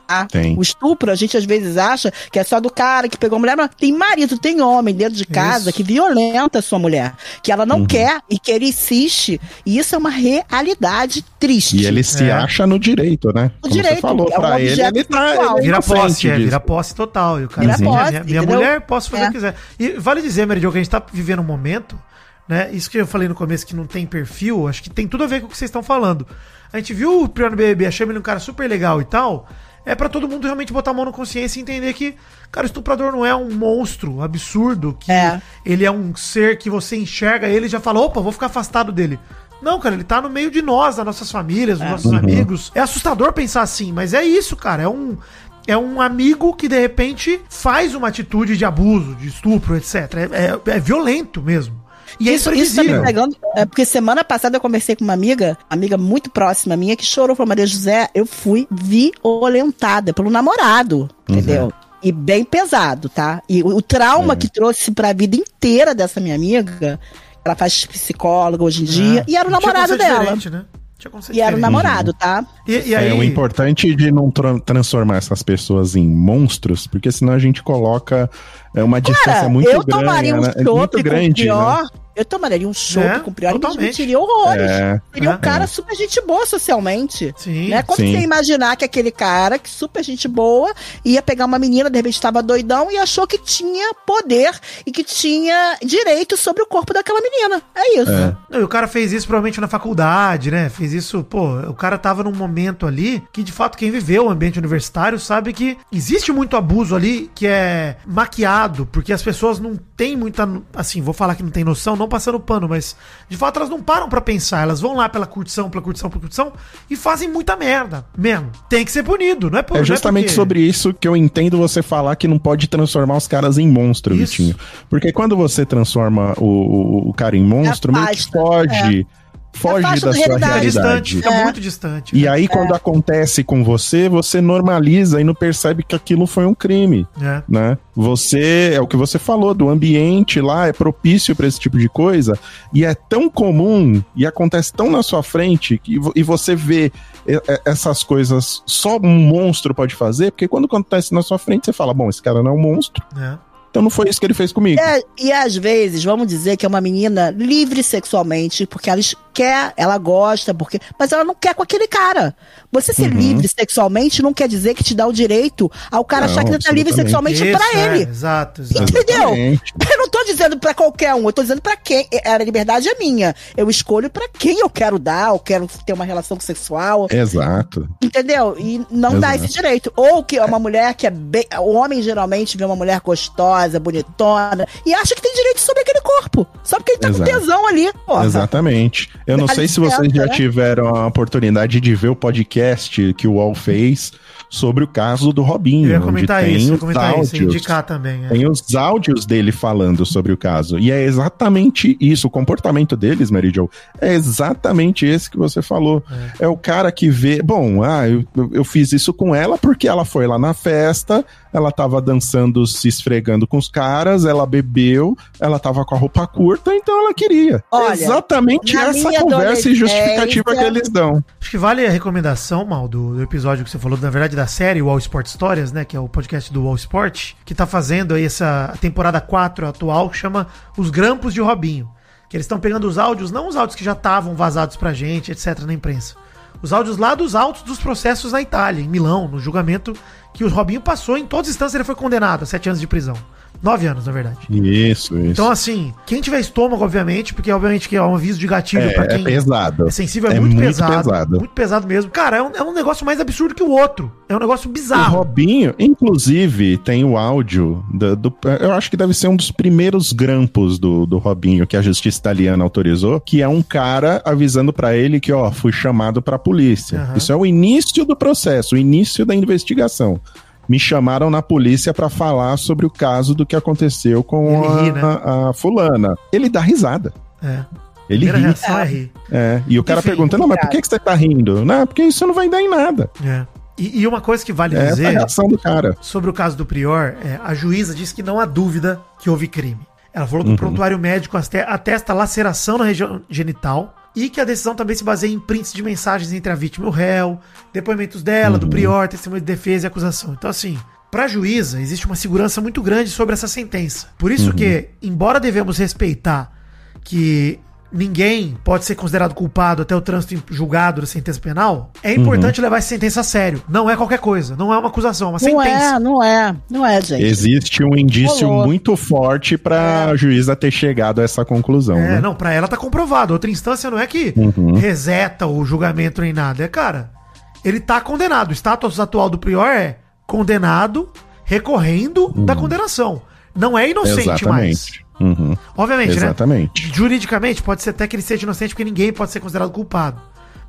Speaker 4: Ah,
Speaker 2: Tem.
Speaker 4: O estupro, a gente às vezes acha que é só do cara que pegou a mulher, mas tem marido, tem homem dentro de casa
Speaker 3: Isso.
Speaker 4: que violenta a sua mulher, que ela não quer e que ele insiste, e isso é uma realidade triste.
Speaker 2: E ele se
Speaker 3: É.
Speaker 2: acha no direito, né?
Speaker 4: No direito,
Speaker 2: você falou,
Speaker 4: é um
Speaker 2: pra ele,
Speaker 4: objeto
Speaker 2: ele tá ele
Speaker 3: Vira posse, é, vira posse total. E o cara
Speaker 4: Vira
Speaker 3: assim,
Speaker 4: posse,
Speaker 3: minha, minha mulher, posso fazer
Speaker 4: É.
Speaker 3: o que quiser. E vale dizer, Meridio, que a gente tá vivendo um momento, né? Isso que eu falei no começo que não tem perfil, acho que tem tudo a ver com o que vocês estão falando. A gente viu o Pior no BBB, achamos ele um cara super legal e tal. É pra todo mundo realmente botar a mão na consciência e entender que, cara, o estuprador não é um monstro absurdo, que
Speaker 4: É.
Speaker 3: ele é um ser que você enxerga ele e já fala, opa, vou ficar afastado dele. Não, cara, ele tá no meio de nós, das nossas famílias, dos nossos amigos. É assustador pensar assim, mas é isso, cara. É um, é um amigo que de repente faz uma atitude de abuso, de estupro, etc. É, é- é violento mesmo. E
Speaker 4: isso,
Speaker 3: é
Speaker 4: isso tá me pegando. É porque semana passada eu conversei com uma amiga, amiga muito próxima minha, que chorou pra Maria José. Eu fui violentada pelo namorado, entendeu? E bem pesado, tá? E o, o trauma que trouxe pra vida inteira dessa minha amiga, ela faz psicóloga hoje em dia,
Speaker 3: É.
Speaker 4: e era o namorado dela.
Speaker 3: diferente, né?
Speaker 4: E era o namorado, tá?
Speaker 3: E, e aí,
Speaker 2: É, o importante de não tra- transformar essas pessoas em monstros, porque senão a gente coloca é, uma distância
Speaker 4: Cara,
Speaker 2: muito
Speaker 4: eu
Speaker 2: grande.
Speaker 4: tomaria um
Speaker 2: né? É muito
Speaker 4: com
Speaker 2: grande, né?
Speaker 4: pior. Eu tomaria um chopp
Speaker 3: É,
Speaker 4: com pior e me
Speaker 3: totalmente.
Speaker 4: sentiria horrores.
Speaker 2: É,
Speaker 4: Seria um
Speaker 3: é.
Speaker 4: cara super gente boa socialmente.
Speaker 3: Sim.
Speaker 4: Né? Como
Speaker 2: Sim.
Speaker 4: você imaginar que aquele cara, que super gente boa, ia pegar uma menina, de repente estava doidão e achou que tinha poder e que tinha direito sobre o corpo daquela menina. É isso.
Speaker 3: Não, e o cara fez isso provavelmente na faculdade, né? Fez isso, pô, o cara tava num momento ali que, de fato, quem viveu o ambiente universitário sabe que existe muito abuso ali que é maquiado, porque as pessoas não têm muita. Assim, vou falar que não tem noção, não passando pano, mas de fato elas não param pra pensar. Elas vão lá pela curtição, pela curtição, pela curtição e fazem muita merda mesmo. Tem que ser punido, não é por
Speaker 2: É
Speaker 3: não
Speaker 2: justamente
Speaker 3: porque-
Speaker 2: sobre isso que eu entendo você falar que não pode transformar os caras em monstro,
Speaker 3: Isso.
Speaker 2: Vitinho. Porque quando você transforma o, o, o cara em monstro, meio que foge, foge da sua
Speaker 3: Fica
Speaker 4: realidade.
Speaker 3: distante,
Speaker 2: realidade.
Speaker 3: fica
Speaker 4: É.
Speaker 3: muito distante.
Speaker 2: E
Speaker 3: né?
Speaker 2: aí, quando acontece com você, você normaliza e não percebe que aquilo foi um crime.
Speaker 3: É.
Speaker 2: né? Você é o que você falou do ambiente lá é propício para esse tipo de coisa e é tão comum e acontece tão na sua frente que, e você vê e- e- essas coisas só um monstro pode fazer, porque quando acontece na sua frente você fala, bom, esse cara não é um monstro,
Speaker 3: É.
Speaker 2: então não foi isso que ele fez comigo.
Speaker 4: É, e às vezes, vamos dizer que é uma menina livre sexualmente, porque ela quer, ela gosta, porque, mas ela não quer com aquele cara. Você ser
Speaker 2: Uhum.
Speaker 4: livre sexualmente não quer dizer que te dá o direito ao cara
Speaker 2: Não,
Speaker 4: achar que você tá livre sexualmente pra
Speaker 3: Isso, é,
Speaker 4: ele.
Speaker 3: exato, exato.
Speaker 4: Entendeu?
Speaker 2: Exatamente.
Speaker 4: Eu não tô dizendo pra qualquer um, eu tô dizendo pra quem. A liberdade é minha. Eu escolho pra quem eu quero dar, eu quero ter uma relação sexual,
Speaker 2: Exato.
Speaker 4: entendeu? E não dá
Speaker 2: Exato.
Speaker 4: esse direito. Ou que é uma mulher que é bem. O homem geralmente vê uma mulher gostosa, bonitona, e acha que tem direito sobre aquele corpo. Só porque ele tá
Speaker 2: Exato.
Speaker 4: com tesão ali, porra.
Speaker 2: Exatamente. Eu não
Speaker 4: Dá
Speaker 2: sei se vocês já
Speaker 4: né?
Speaker 2: tiveram a oportunidade de ver o podcast que o UOL fez sobre o caso do Robinho.
Speaker 3: Eu ia
Speaker 2: onde
Speaker 3: comentar
Speaker 2: tem
Speaker 3: isso, ia
Speaker 2: os
Speaker 3: comentar isso,
Speaker 2: áudios.
Speaker 3: indicar também. é.
Speaker 2: Tem os áudios dele falando sobre o caso. E é exatamente isso. O comportamento deles, Mary Jo, é exatamente esse que você falou. É, o cara que vê. Bom, ah, eu, eu- fiz isso com ela porque ela foi lá na festa, ela tava dançando, se esfregando com os caras, ela bebeu, ela tava com a roupa curta, então ela queria.
Speaker 4: Olha,
Speaker 2: exatamente essa conversa e justificativa que eles dão.
Speaker 3: Acho que vale a recomendação, Mal, do, do episódio que você falou, na verdade, da série Wall Sport Histórias, né? Que é o podcast do Wall Sport, que tá fazendo aí essa temporada 4 atual, chama Os Grampos de Robinho. Que eles estão pegando os áudios, não os áudios que já estavam vazados pra gente, etc., na imprensa. Os áudios lá dos autos dos processos na Itália, em Milão, no julgamento que o Robinho passou. Em todas as instâncias ele foi condenado a sete anos de prisão. Nove anos, na verdade.
Speaker 2: Isso, isso.
Speaker 3: Então, assim, quem tiver estômago, obviamente, porque obviamente que é um aviso de gatilho
Speaker 2: é,
Speaker 3: pra
Speaker 2: é
Speaker 3: quem
Speaker 2: pesado.
Speaker 3: é sensível, é,
Speaker 2: É
Speaker 3: muito,
Speaker 2: muito
Speaker 3: pesado,
Speaker 2: pesado.
Speaker 3: Muito pesado mesmo. Cara, é um, é um negócio mais absurdo que o outro. É um negócio
Speaker 2: O
Speaker 3: bizarro.
Speaker 2: Robinho, inclusive, tem o áudio do, do- Eu acho que deve ser um dos primeiros grampos do, do Robinho que a justiça italiana autorizou, que é um cara avisando pra ele que, ó, fui chamado pra polícia.
Speaker 3: Aham.
Speaker 2: Isso é o início do processo, o início da investigação. Me chamaram na polícia pra falar sobre o caso do que aconteceu com a,
Speaker 3: ri, né?
Speaker 2: a- a fulana. Ele dá risada.
Speaker 3: É.
Speaker 2: Ele ri.
Speaker 3: reação é rir.
Speaker 2: É. E o cara
Speaker 3: Enfim,
Speaker 2: pergunta: Não, mas por que, que você tá rindo? Não, porque isso não vai dar em nada.
Speaker 3: É. E, e uma coisa que vale
Speaker 2: É
Speaker 3: dizer
Speaker 2: reação do cara.
Speaker 3: sobre o caso do Prior, é, a juíza disse que não há dúvida que houve crime. Ela falou que
Speaker 2: Uhum.
Speaker 3: o prontuário médico atesta laceração na região genital e que a decisão também se baseia em prints de mensagens entre a vítima e o réu, depoimentos dela,
Speaker 2: Uhum.
Speaker 3: do Prior, testemunho de defesa e acusação. Então, assim, pra juíza, existe uma segurança muito grande sobre essa sentença. Por isso
Speaker 2: Uhum.
Speaker 3: que, embora devemos respeitar que ninguém pode ser considerado culpado até o trânsito em- julgado da sentença penal, é
Speaker 2: Uhum.
Speaker 3: importante levar essa sentença a sério. Não é qualquer coisa, não é uma acusação, é uma
Speaker 4: Não
Speaker 3: sentença.
Speaker 4: é, não é, não é, gente.
Speaker 2: Existe um indício
Speaker 4: Rolou.
Speaker 2: muito forte pra a juíza ter chegado a essa conclusão.
Speaker 3: É,
Speaker 2: né?
Speaker 3: não, pra ela tá comprovado. Outra instância não é que
Speaker 2: Uhum.
Speaker 3: reseta o julgamento nem nada. É, cara, ele tá condenado. O status atual do prior é condenado, recorrendo da condenação. Não é inocente mais.
Speaker 2: Uhum.
Speaker 3: Obviamente, né?
Speaker 2: Exatamente.
Speaker 3: Juridicamente, pode ser até que ele seja inocente, porque ninguém pode ser considerado culpado.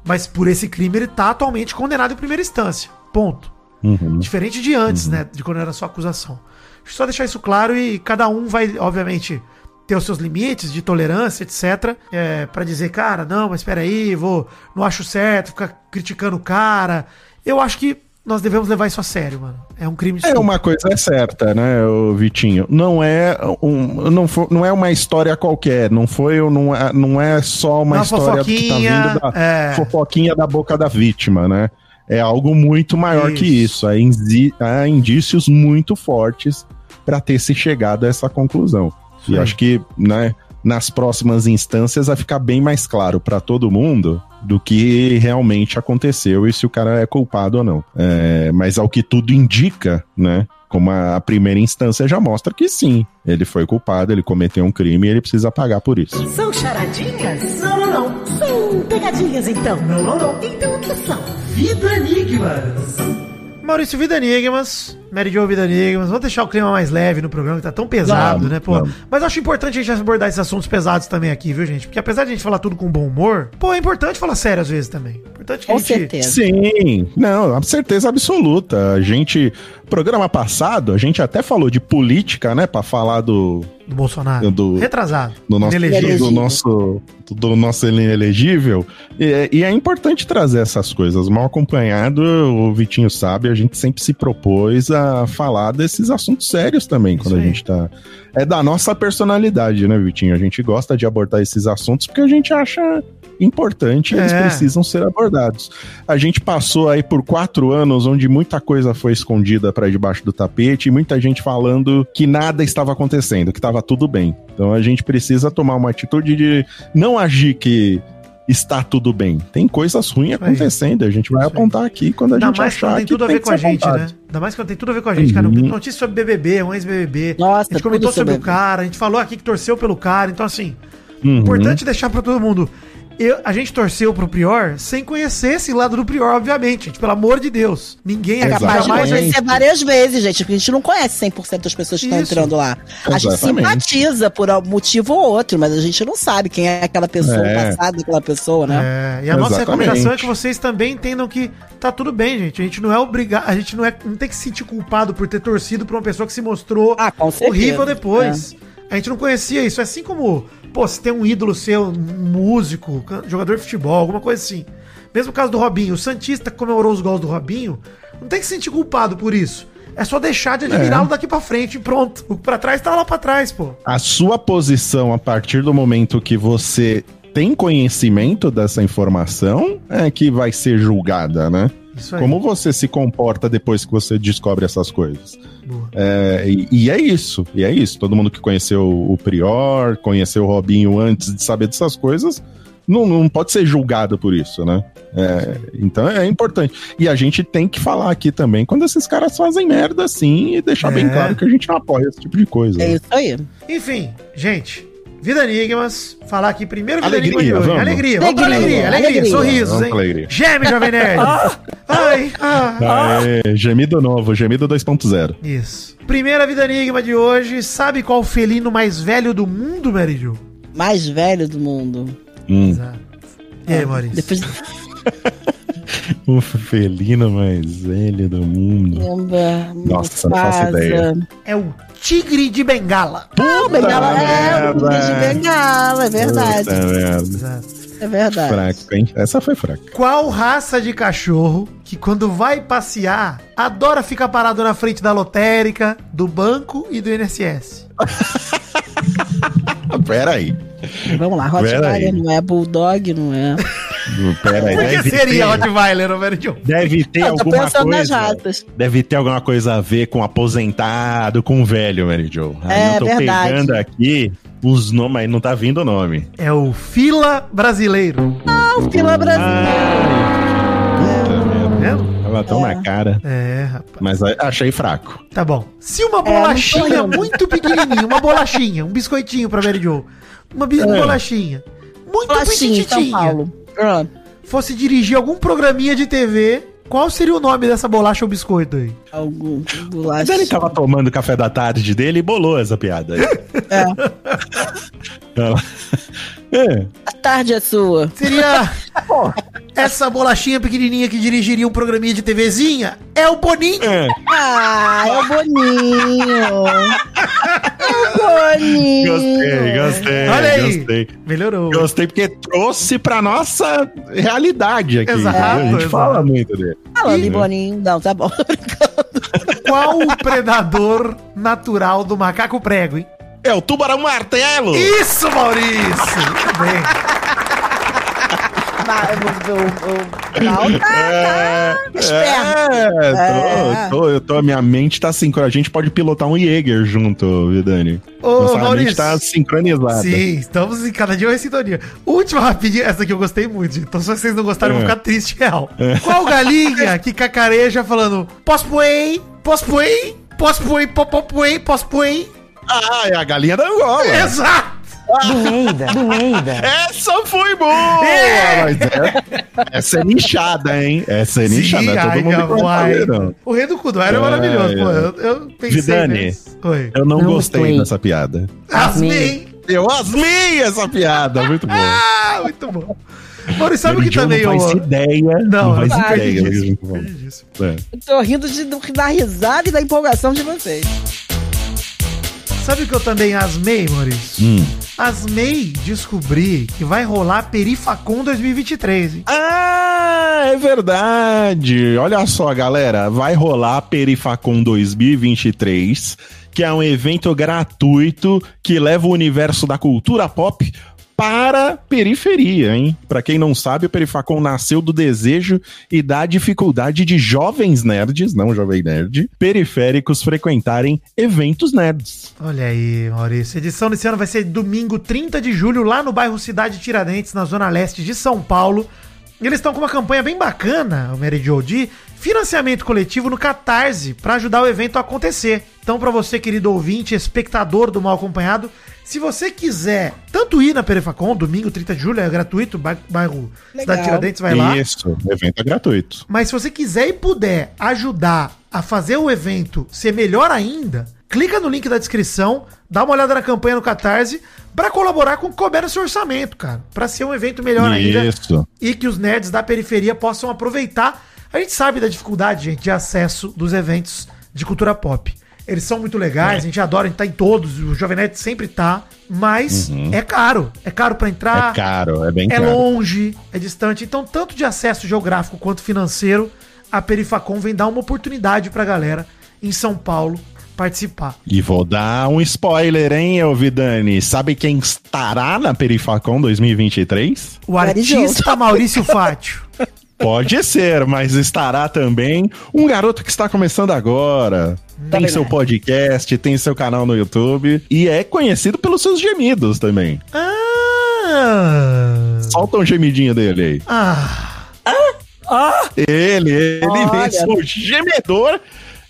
Speaker 3: Mas por esse crime, ele tá atualmente condenado em primeira instância. Ponto.
Speaker 2: Uhum.
Speaker 3: Diferente de antes, né? De quando era só acusação. Deixa eu só deixar isso claro e cada um vai, obviamente, ter os seus limites de tolerância, etc. É, para dizer, cara, não, mas espera aí, vou, não acho certo ficar criticando o cara. Eu acho que nós devemos levar isso a sério, mano. É um crime de
Speaker 2: É uma coisa é certa, né, Vitinho? Não é um, não, foi, não é uma história qualquer, não foi, não é, não é só uma
Speaker 3: Uma
Speaker 2: história que tá vindo da
Speaker 3: é.
Speaker 2: fofoquinha da boca da vítima, né? É algo muito maior que isso. Há, indi- há indícios muito fortes para ter se chegado a essa conclusão.
Speaker 3: Sim.
Speaker 2: E acho que, né, nas próximas instâncias vai ficar bem mais claro para todo mundo do que realmente aconteceu e se o cara é culpado ou não. É, mas ao que tudo indica, né? Como a primeira instância já mostra que sim, ele foi culpado, ele cometeu um crime e ele precisa pagar por isso.
Speaker 8: São charadinhas? Não, não, não. São pegadinhas, então? Não, não, não. Então o que são? Vida Enigmas.
Speaker 3: Maurício Vida Enigmas, Mary Jo Vida Enigmas. Vamos deixar o clima mais leve no programa, que tá tão pesado,
Speaker 2: Vamos,
Speaker 3: né, pô?
Speaker 2: vamos.
Speaker 3: Mas acho importante a gente abordar esses assuntos pesados também aqui, viu, gente? Porque apesar de a gente falar tudo com bom humor, pô, é importante falar sério às vezes também. Importante que
Speaker 4: Com
Speaker 3: a gente.
Speaker 4: certeza.
Speaker 2: Sim, não, certeza absoluta. A gente, programa passado, a gente até falou de política, né, Pra falar do,
Speaker 3: Do Bolsonaro.
Speaker 2: Do-
Speaker 3: Retrasado.
Speaker 2: do nosso,
Speaker 3: Inelegível.
Speaker 2: do nosso, do nosso inelegível. E, e é importante trazer essas coisas. Mal acompanhado, o Vitinho sabe, a gente sempre se propôs a falar desses assuntos sérios também, quando a gente tá. É da nossa personalidade, né, Vitinho? A gente gosta de abordar esses assuntos porque a gente acha importante e eles
Speaker 3: É.
Speaker 2: precisam ser abordados. A gente passou aí por quatro anos onde muita coisa foi escondida para debaixo do tapete e muita gente falando que nada estava acontecendo, que estava tudo bem. Então a gente precisa tomar uma atitude de não agir que está tudo bem. Tem coisas ruins acontecendo, a gente vai apontar aqui quando a
Speaker 3: Ainda
Speaker 2: gente
Speaker 3: mais
Speaker 2: achar
Speaker 3: tem
Speaker 2: que
Speaker 3: tudo a ver com a gente,
Speaker 2: apontado.
Speaker 3: né? Ainda mais quando tem tudo a ver com a gente, cara.
Speaker 2: Uhum.
Speaker 3: Notícia sobre BBB, um ex-BBB.
Speaker 4: Nossa,
Speaker 3: a gente comentou sobre
Speaker 4: sobre
Speaker 3: o cara, a gente falou aqui que torceu pelo cara. Então, assim,
Speaker 2: Uhum.
Speaker 3: importante deixar pra todo mundo. Eu- a gente torceu pro Prior sem conhecer esse lado do Prior, obviamente, gente. Pelo amor de Deus. Ninguém aqui
Speaker 4: Capaz de
Speaker 2: Exatamente.
Speaker 4: acontecer várias vezes, gente, porque a gente não conhece 100% das pessoas que estão
Speaker 3: Isso.
Speaker 4: entrando lá. A gente
Speaker 2: Exatamente.
Speaker 4: simpatiza por algum motivo ou outro, mas a gente não sabe quem é aquela pessoa,
Speaker 2: É.
Speaker 4: o passado daquela pessoa, né?
Speaker 3: É, e a nossa
Speaker 2: Exatamente.
Speaker 3: recomendação é que vocês também entendam que tá tudo bem, gente. A gente não é obrigado, a gente não, é, não tem que se sentir culpado por ter torcido pra uma pessoa que se mostrou
Speaker 4: Ah,
Speaker 3: horrível depois. A gente não conhecia isso. É assim como, pô, se tem um ídolo seu, músico, jogador de futebol, alguma coisa assim. Mesmo caso do Robinho, o Santista que comemorou os gols do Robinho, não tem que se sentir culpado por isso. É só deixar de admirá-lo daqui pra frente e pronto. O pra trás tá lá pra trás, pô.
Speaker 2: A sua posição a partir do momento que você tem conhecimento dessa informação é que vai ser julgada, né?
Speaker 3: Isso aí.
Speaker 2: Como você se comporta depois que você descobre essas coisas?
Speaker 3: Boa.
Speaker 2: É, e, e é isso, e é isso. Todo mundo que conheceu o Prior, conheceu o Robinho antes de saber dessas coisas, não, não pode ser julgado por isso, né? É, então é importante. E a gente tem que falar aqui também quando esses caras fazem merda assim e deixar bem
Speaker 3: É.
Speaker 2: claro que a gente não apoia esse tipo de coisa.
Speaker 4: É isso aí.
Speaker 3: Enfim, gente. Vida Enigmas, falar aqui primeiro Vida
Speaker 2: Alegria,
Speaker 3: Enigma de hoje.
Speaker 2: vamos.
Speaker 3: Alegria, vamos
Speaker 4: Alegria,
Speaker 3: alegria, alegria,
Speaker 4: alegria.
Speaker 3: sorrisos, hein?
Speaker 2: alegria.
Speaker 3: Geme, Jovem Nerd. [LAUGHS] Ai, ah.
Speaker 2: Aê, gemido novo, gemido 2.0.
Speaker 3: Isso. Primeira Vida Enigma de hoje. Sabe qual o felino mais velho do mundo, Mary Jo?
Speaker 4: Mais velho do mundo.
Speaker 2: Hum,
Speaker 3: Exato. E aí, Maurício?
Speaker 4: Depois [LAUGHS]
Speaker 2: o felino mais velho do mundo.
Speaker 4: lembra.
Speaker 2: Nossa, não faço ideia.
Speaker 3: É o tigre de bengala.
Speaker 4: Ah, Bengala é, o. Tigre de Bengala, é verdade.
Speaker 2: Puta merda.
Speaker 3: Exato.
Speaker 4: É verdade.
Speaker 2: Fraco, hein? Essa foi fraca.
Speaker 3: Qual raça de cachorro que quando vai passear adora ficar parado na frente da lotérica, do banco e do INSS?
Speaker 2: Ah, [LAUGHS] Pera aí.
Speaker 4: Vamos lá. Rottweiler não é Bulldog, não é.
Speaker 2: Pera aí.
Speaker 3: Por que
Speaker 2: Deve
Speaker 3: seria
Speaker 2: ter,
Speaker 3: Rottweiler, ô Mary Jo?
Speaker 2: deve ter alguma
Speaker 4: pensando nas
Speaker 2: coisa. Deve ter alguma coisa a ver com aposentado, com velho, Mary Jo. Aí
Speaker 4: É,
Speaker 2: eu tô
Speaker 4: verdade.
Speaker 2: pegando aqui os nomes, aí não tá vindo o nome.
Speaker 3: É o fila brasileiro.
Speaker 4: Ah, o Fila Brasileiro.
Speaker 2: Puta merda.
Speaker 3: Vendo?
Speaker 2: Tava tão na cara.
Speaker 3: É, rapaz.
Speaker 2: Mas achei fraco.
Speaker 3: Tá bom. Se uma
Speaker 4: não tô
Speaker 3: bolachinha
Speaker 4: indo.
Speaker 3: muito pequenininha, uma bolachinha, um biscoitinho pra Mary Jo, uma bi- bolachinha, muito
Speaker 4: Bolachinha, São Paulo. Ah,
Speaker 3: fosse dirigir algum programinha de TV, qual seria o nome dessa bolacha ou biscoito aí?
Speaker 4: algum
Speaker 2: Mas
Speaker 4: bolacha.
Speaker 2: ele tava tomando café da tarde dele e bolou essa piada aí.
Speaker 4: É. [LAUGHS]
Speaker 2: É.
Speaker 4: A tarde é sua.
Speaker 3: Seria essa bolachinha pequenininha que dirigiria um programinha de TVzinha? É o Boninho.
Speaker 2: É.
Speaker 4: Ah, é o Boninho. É o Boninho.
Speaker 2: Gostei, gostei.
Speaker 3: Olha aí.
Speaker 2: Gostei.
Speaker 3: Melhorou.
Speaker 2: Gostei porque trouxe pra nossa realidade aqui.
Speaker 3: Exato,
Speaker 2: entendeu? A gente
Speaker 3: exato.
Speaker 2: fala muito dele.
Speaker 4: Falando em Boninho. Não, tá bom. [LAUGHS]
Speaker 3: Qual o predador natural do macaco prego, hein?
Speaker 2: É o tubarão martelo.
Speaker 3: Isso, Maurício! Muito bem.
Speaker 4: O- o- o- Não, tá,
Speaker 2: É,
Speaker 4: tá esperto.
Speaker 2: é,
Speaker 4: É.
Speaker 2: tô, tô, eu tô, minha mente tá sincronizada. A gente pode pilotar um Jäger junto, Vidani.
Speaker 3: Ô,
Speaker 2: Nossa
Speaker 3: Maurício.
Speaker 2: mente tá sincronizada.
Speaker 3: Sim, estamos em cada dia mais sintonia. Última rapidinho, essa aqui eu gostei muito. Então se vocês não gostaram, eu vou
Speaker 2: É.
Speaker 3: ficar triste real. Qual galinha que cacareja falando posso poei, posso poei, posso poei, popopoei, posso poei?
Speaker 2: Ah, é a galinha da Angola.
Speaker 3: Exato!
Speaker 5: Doeida, doeida.
Speaker 2: Essa foi boa!
Speaker 3: É.
Speaker 2: Mas é- essa é nichada, hein? Essa é nichada.
Speaker 3: ai,
Speaker 2: todo mundo vai.
Speaker 3: O rei do Kudoara é
Speaker 2: É,
Speaker 3: maravilhoso. Pô,
Speaker 2: é.
Speaker 3: eu, eu pensei
Speaker 2: Vidani.
Speaker 3: nisso. Oi.
Speaker 2: Eu não
Speaker 5: Não
Speaker 2: gostei
Speaker 5: gostei.
Speaker 2: dessa piada.
Speaker 3: Asmei!
Speaker 2: Eu asmei essa piada. Muito bom.
Speaker 3: Ah, muito bom. Maurício, sabe o que
Speaker 2: Mary Jo
Speaker 3: também
Speaker 2: não faz ideia.
Speaker 3: Não,
Speaker 2: Não, faz ideia. do
Speaker 3: disso,
Speaker 2: tá
Speaker 3: disso.
Speaker 2: É.
Speaker 4: Eu tô rindo de, da risada e da empolgação de vocês.
Speaker 3: Sabe o que eu também asmei, Maurício?
Speaker 2: Hum.
Speaker 3: Asmei descobrir que vai rolar Perifacon 2023, hein?
Speaker 2: Ah, é verdade. Olha só, galera. Vai rolar Perifacon 2023, que é um evento gratuito que leva o universo da cultura pop para periferia, hein? Pra quem não sabe, o Perifacon nasceu do desejo e da dificuldade de jovens nerds, não jovem nerd, periféricos frequentarem eventos nerds.
Speaker 3: Olha aí, Maurício. A edição desse ano vai ser domingo 30 de julho, lá no bairro Cidade Tiradentes, na zona leste de São Paulo. E eles estão com uma campanha bem bacana, o Mary Jo, de financiamento coletivo no Catarse para ajudar o evento a acontecer. Então, para você, querido ouvinte, espectador do Mal Acompanhado, se você quiser tanto ir na Perifacon, domingo 30 de julho, é gratuito, ba- bairro Cidade
Speaker 4: Legal.
Speaker 3: Tiradentes vai lá.
Speaker 2: Isso, o evento é gratuito.
Speaker 3: Mas se você quiser e puder ajudar a fazer o evento ser melhor ainda, clica no link da descrição, dá uma olhada na campanha no Catarse pra colaborar com o que couber no seu orçamento, cara. Pra ser um evento melhor ainda
Speaker 2: Isso.
Speaker 3: e que os nerds da periferia possam aproveitar. A gente sabe da dificuldade, gente, de acesso dos eventos de cultura pop. Eles são muito legais, a gente adora, a gente tá em todos, o Jovem Nerd sempre tá, mas é caro. É caro pra entrar.
Speaker 2: É caro, é bem
Speaker 3: É
Speaker 2: caro.
Speaker 3: longe, é distante. Então, tanto de acesso geográfico quanto financeiro, a Perifacon vem dar uma oportunidade pra galera em São Paulo participar.
Speaker 2: E vou dar um spoiler, hein, ô Vidani? Sabe quem estará na Perifacon 2023?
Speaker 3: O artista Maurício [LAUGHS] Fátio.
Speaker 2: Pode ser, mas estará também um garoto que está começando agora. Tem
Speaker 4: Tá
Speaker 2: seu
Speaker 4: verdade.
Speaker 2: podcast, tem seu canal no YouTube e é conhecido pelos seus gemidos também.
Speaker 3: Ah, Ah.
Speaker 2: Solta um gemidinho dele aí.
Speaker 3: Ah.
Speaker 2: Ele, ele
Speaker 4: Olha.
Speaker 2: mesmo, o gemedor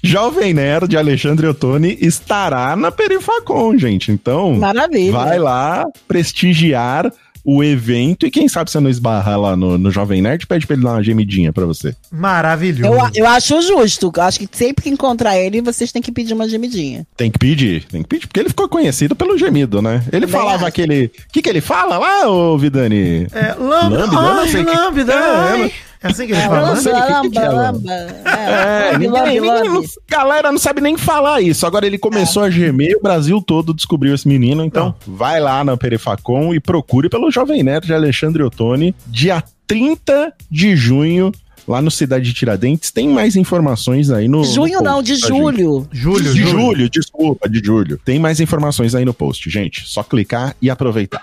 Speaker 2: Jovem Nerd Alexandre Ottoni estará na Perifacon, gente. Então,
Speaker 4: Maravilha.
Speaker 2: vai lá prestigiar o evento e quem sabe você não esbarra lá no, no Jovem Nerd, pede pra ele dar uma gemidinha pra você.
Speaker 3: Maravilhoso.
Speaker 4: Eu, eu acho justo. Eu Acho que sempre que encontrar ele, vocês têm que pedir uma gemidinha.
Speaker 2: Tem que pedir, tem que pedir, porque ele ficou conhecido pelo gemido, né? Ele
Speaker 4: Também
Speaker 2: falava
Speaker 4: acho.
Speaker 2: aquele... O que que ele fala lá, ô Vidani?
Speaker 3: É, lambda.
Speaker 2: Lambda,
Speaker 3: Ai,
Speaker 2: que-
Speaker 3: lambda.
Speaker 2: É,
Speaker 3: ai.
Speaker 2: não-
Speaker 3: É assim que ele
Speaker 2: É,
Speaker 3: fala?
Speaker 2: não
Speaker 3: né?
Speaker 2: é
Speaker 4: lamba,
Speaker 2: lamba.
Speaker 4: lamba.
Speaker 2: É,
Speaker 4: É,
Speaker 2: ninguém, ninguém- galera não sabe nem falar isso. Agora ele começou a gemer, o Brasil todo descobriu esse menino. Então, vai lá na Perifacon e procure pelo Jovem Nerd de Alexandre Ottoni, dia 30 de junho, lá no Cidade de Tiradentes. Tem mais informações aí no.
Speaker 4: Junho
Speaker 2: no
Speaker 4: não,
Speaker 2: post,
Speaker 4: de
Speaker 2: tá, gente?
Speaker 4: julho.
Speaker 3: Julho,
Speaker 2: De
Speaker 3: julho.
Speaker 2: julho, desculpa, de julho. Tem mais informações aí no post, gente. Só clicar e aproveitar.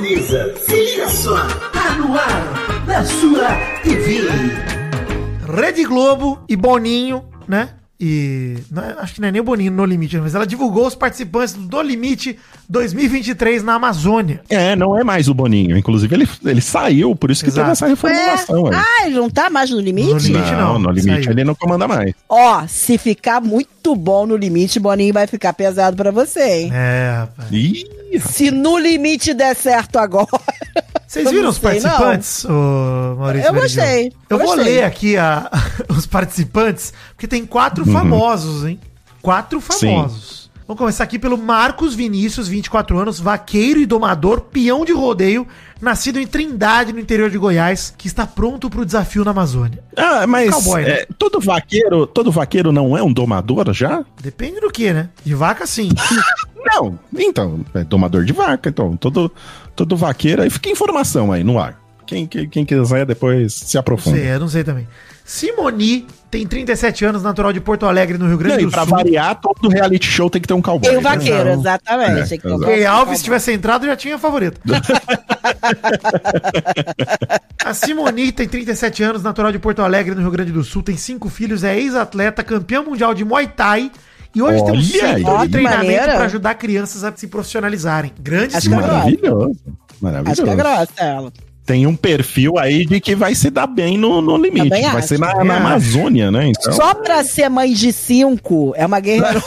Speaker 8: Sintoniza, se liga só, tá no ar, sua TV.
Speaker 3: Rede Globo e Boninho, né? E não é- acho que não é nem o Boninho no Limite, mas ela divulgou os participantes do Limite 2023 na Amazônia.
Speaker 2: É, não é mais o Boninho. Inclusive, ele, ele saiu, por isso que
Speaker 3: Exato.
Speaker 2: teve essa reformulação aí.
Speaker 4: Ah, ele não tá mais no limite?
Speaker 3: No limite. não,
Speaker 2: no limite
Speaker 3: saiu.
Speaker 2: ele não comanda mais.
Speaker 4: Ó, se ficar muito bom no limite, Boninho vai ficar pesado pra você, hein?
Speaker 3: É, rapaz.
Speaker 2: Ih,
Speaker 4: Se no limite der certo agora.
Speaker 3: Vocês [LAUGHS] viram
Speaker 4: não
Speaker 3: os
Speaker 4: sei,
Speaker 3: participantes, ô, Maurício?
Speaker 4: Eu
Speaker 3: Meridional?
Speaker 4: gostei,
Speaker 3: Eu,
Speaker 4: eu
Speaker 3: vou
Speaker 4: gostei.
Speaker 3: ler aqui a- [LAUGHS] os participantes, porque tem quatro
Speaker 2: Uhum.
Speaker 3: famosos, hein? Quatro famosos. Vamos começar aqui pelo Marcos Vinícius, 24 anos, vaqueiro e domador, peão de rodeio, nascido em Trindade, no interior de Goiás, que está pronto para o desafio na Amazônia.
Speaker 2: Ah, mas
Speaker 3: Cowboy, né?
Speaker 2: é, todo vaqueiro, todo vaqueiro não é um domador já?
Speaker 3: Depende do que, né? De vaca, sim. [LAUGHS]
Speaker 2: Não, então, é domador de vaca, então, todo, todo vaqueiro, aí fica informação aí no ar. Quem, quem, quem quiser depois se
Speaker 3: Não
Speaker 2: aprofunda.
Speaker 3: sei, eu não sei também. Simoni tem 37 anos, natural de Porto Alegre, no Rio
Speaker 2: Não,
Speaker 3: Grande
Speaker 2: e
Speaker 3: do
Speaker 2: pra
Speaker 3: Sul.
Speaker 2: variar, todo reality show tem que ter um cowboy.
Speaker 4: Tem o
Speaker 2: né?
Speaker 4: vaqueiro,
Speaker 3: Não.
Speaker 4: exatamente.
Speaker 2: É,
Speaker 4: Tem que
Speaker 3: Se
Speaker 4: um
Speaker 3: Alves
Speaker 4: cowboy.
Speaker 3: tivesse entrado, já tinha favorito. [LAUGHS] A Simoni tem 37 anos, natural de Porto Alegre, no Rio Grande do Sul, tem cinco filhos, é ex-atleta, campeão mundial de Muay Thai e hoje tem um
Speaker 2: Olha
Speaker 3: centro de treinamento para ajudar crianças a se profissionalizarem. Grande
Speaker 4: Acho é
Speaker 3: Simoni.
Speaker 2: Maravilhoso.
Speaker 4: Acho
Speaker 2: Maravilhoso.
Speaker 4: que é grossa ela.
Speaker 2: Tem um perfil aí de que vai se dar bem no, no limite.
Speaker 4: Também
Speaker 2: Vai
Speaker 4: acho,
Speaker 2: ser na, na
Speaker 3: acho.
Speaker 2: Amazônia, né? Então,
Speaker 4: Só pra ser mãe de cinco, é uma guerreira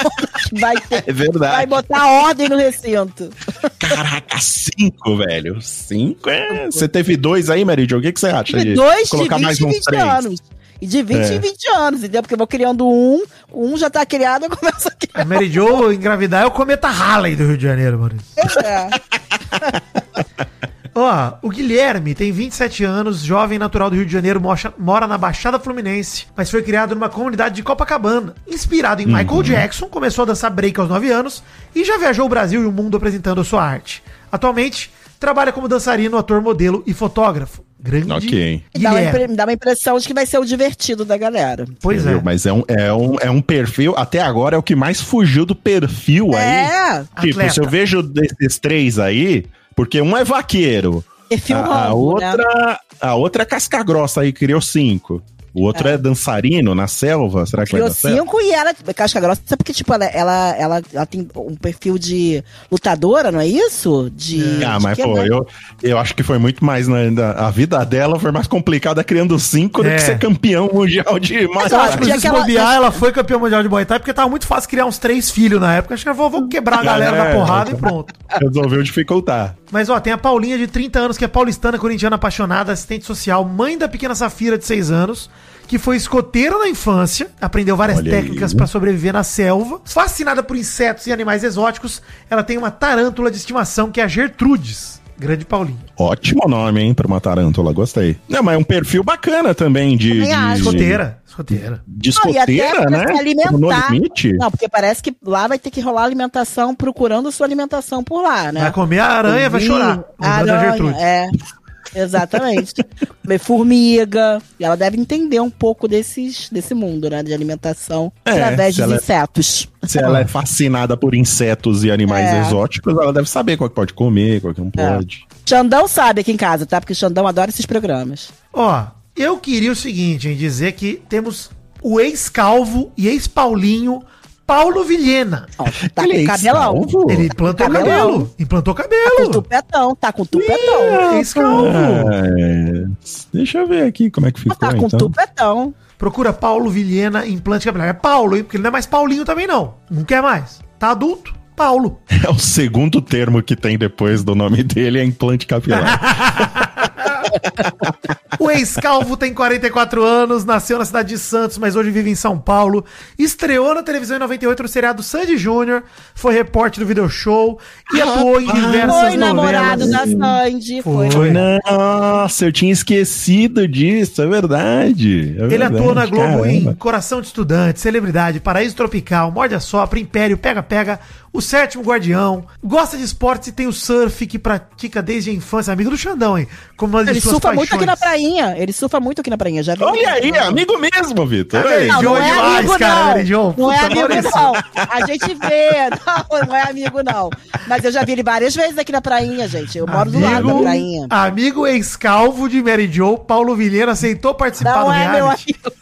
Speaker 4: que [LAUGHS] vai, ter,
Speaker 2: é verdade.
Speaker 4: vai botar ordem no recinto.
Speaker 2: Caraca, cinco, velho. Cinco é. Você teve dois aí, Meridio? O que, que você acha?
Speaker 4: De
Speaker 2: de
Speaker 4: dois de
Speaker 2: colocar
Speaker 4: 20
Speaker 2: mais
Speaker 4: em
Speaker 2: uns
Speaker 4: 20
Speaker 2: três?
Speaker 4: anos. E de 20
Speaker 2: É.
Speaker 4: em 20 anos, entendeu? Porque eu vou criando um, um já tá criado, [LAUGHS] eu começo a criar.
Speaker 3: A Mary Jo engravidar é o cometa Halley do Rio de Janeiro, Maurício.
Speaker 4: É. [LAUGHS]
Speaker 3: Ó, o Guilherme tem 27 anos, jovem natural do Rio de Janeiro, mora na Baixada Fluminense, mas foi criado numa comunidade de Copacabana. Inspirado em Michael Jackson, começou a dançar break aos 9 anos e já viajou o Brasil e o mundo apresentando a sua arte. Atualmente, trabalha como dançarino, ator, modelo e fotógrafo. Grande
Speaker 2: Ok.
Speaker 4: Dá uma, dá uma impressão de que vai ser o divertido da galera.
Speaker 3: Pois é.
Speaker 2: Entendeu? Mas é um, é, um, é um perfil, até agora é o que mais fugiu do perfil aí.
Speaker 4: É,
Speaker 2: Tipo,
Speaker 3: Atleta.
Speaker 2: se eu vejo desses três aí, porque um é vaqueiro,
Speaker 4: perfil
Speaker 2: a, a
Speaker 4: né?
Speaker 2: outra, a outra é casca grossa aí, criou cinco. O outro é, dançarino na selva, será que
Speaker 4: Criou
Speaker 2: vai dar certo?
Speaker 4: cinco e ela, casca grossa, sabe porque, tipo, ela, ela, ela, ela tem um perfil de lutadora, não é isso? De.
Speaker 2: Ah,
Speaker 4: de
Speaker 2: mas pô, eu, eu acho que foi muito mais, né? da- A vida dela foi mais complicada criando cinco do
Speaker 3: É.
Speaker 2: que ser campeão mundial de.
Speaker 3: Eu acho que se bobear, ela foi campeã mundial de Muay Thai porque tava muito fácil criar uns três filhos na época. Acho que ela falou, vou quebrar a galera
Speaker 2: É,
Speaker 3: na porrada
Speaker 2: é.
Speaker 3: e [LAUGHS] pronto.
Speaker 2: Resolveu dificultar.
Speaker 3: Mas ó, tem a Paulinha de 30 anos, que é paulistana, corintiana, apaixonada, assistente social, mãe da pequena Safira de 6 anos, que foi escoteira na infância, aprendeu várias
Speaker 2: Olha
Speaker 3: técnicas pra sobreviver na selva. Fascinada por insetos e animais exóticos, ela tem uma tarântula de estimação que é a Gertrudes. Grande Paulinha.
Speaker 2: Ótimo nome, hein, pra uma tarântula, gostei. Não, mas é um perfil bacana também de. De.
Speaker 3: Escoteira. Escoteira.
Speaker 2: de
Speaker 4: e
Speaker 2: escoteira, né?
Speaker 4: se alimentar.
Speaker 2: No limite.
Speaker 4: Não, porque parece que lá vai ter que rolar alimentação, procurando sua alimentação por lá, né?
Speaker 3: Vai comer a aranha, vai chorar. Da
Speaker 4: Aranha, é. Exatamente. Comer formiga. E ela deve entender um pouco desses, desse mundo, né? De alimentação
Speaker 2: É,
Speaker 4: através dos
Speaker 2: ela é-
Speaker 4: insetos.
Speaker 2: Se ela é fascinada por insetos e animais
Speaker 4: É.
Speaker 2: exóticos, ela deve saber qual que pode comer, qual que não
Speaker 4: É.
Speaker 2: pode.
Speaker 4: Xandão sabe aqui em casa, tá? Porque o Xandão adora esses programas.
Speaker 3: Ó, eu queria o seguinte, em dizer que temos o ex-calvo e ex-paulinho Paulo Vilhena.
Speaker 4: Ó, tá
Speaker 2: Ele é
Speaker 4: com cabelão.
Speaker 2: escalvo?
Speaker 3: Ele implantou
Speaker 4: Cabelão.
Speaker 3: cabelo. Implantou
Speaker 4: Tá com
Speaker 3: cabelo.
Speaker 4: tupetão, tá com tupetão.
Speaker 3: É escalvo.
Speaker 2: É, deixa eu ver aqui como é que ficou,
Speaker 4: Tá com
Speaker 2: então.
Speaker 4: tupetão.
Speaker 3: Procura Paulo Vilhena implante capilar. É Paulo, hein? Porque ele não é mais Paulinho também, não. Não quer mais. Tá adulto. Paulo.
Speaker 2: É o segundo termo que tem depois do nome dele, é implante capilar. [LAUGHS] [LAUGHS]
Speaker 3: O ex-calvo tem 44 anos, nasceu na cidade de Santos, mas hoje vive em São Paulo. Estreou na televisão em 98 no seriado Sandy Júnior, foi repórter do video show e atuou em diversas
Speaker 4: Foi namorado
Speaker 3: novelas.
Speaker 4: da Sandy. Foi.
Speaker 3: Foi.
Speaker 2: Nossa, eu tinha esquecido disso, é verdade. é
Speaker 3: Ele
Speaker 2: verdade,
Speaker 3: atuou na Globo em
Speaker 2: caramba.
Speaker 3: Coração de Estudante, Celebridade, Paraíso Tropical, Morde a Sopra, Império, Pega Pega, O Sétimo Guardião. Gosta de esportes e tem o surf que pratica desde a infância. Amigo do Xandão, hein? Como uma de
Speaker 4: Ele surfa muito aqui na
Speaker 3: paixões.
Speaker 4: prainha. Ele surfa muito aqui na prainha. Já vi.
Speaker 2: Olha aí, amigo mesmo, Vitor.
Speaker 3: Vendo?
Speaker 4: Não,
Speaker 3: Joe
Speaker 4: não é
Speaker 3: demais,
Speaker 4: amigo,
Speaker 3: cara,
Speaker 4: não.
Speaker 3: Mary Jo.
Speaker 4: Não é amigo, não. A gente vê. Não, não é amigo, não. Mas eu já vi ele várias vezes aqui na prainha, gente. Eu moro do lado da prainha.
Speaker 3: amigo ex-calvo de Mary Jo, Paulo Vilhena, aceitou participar
Speaker 4: Não
Speaker 3: do
Speaker 4: é meu
Speaker 3: reality.
Speaker 4: amigo.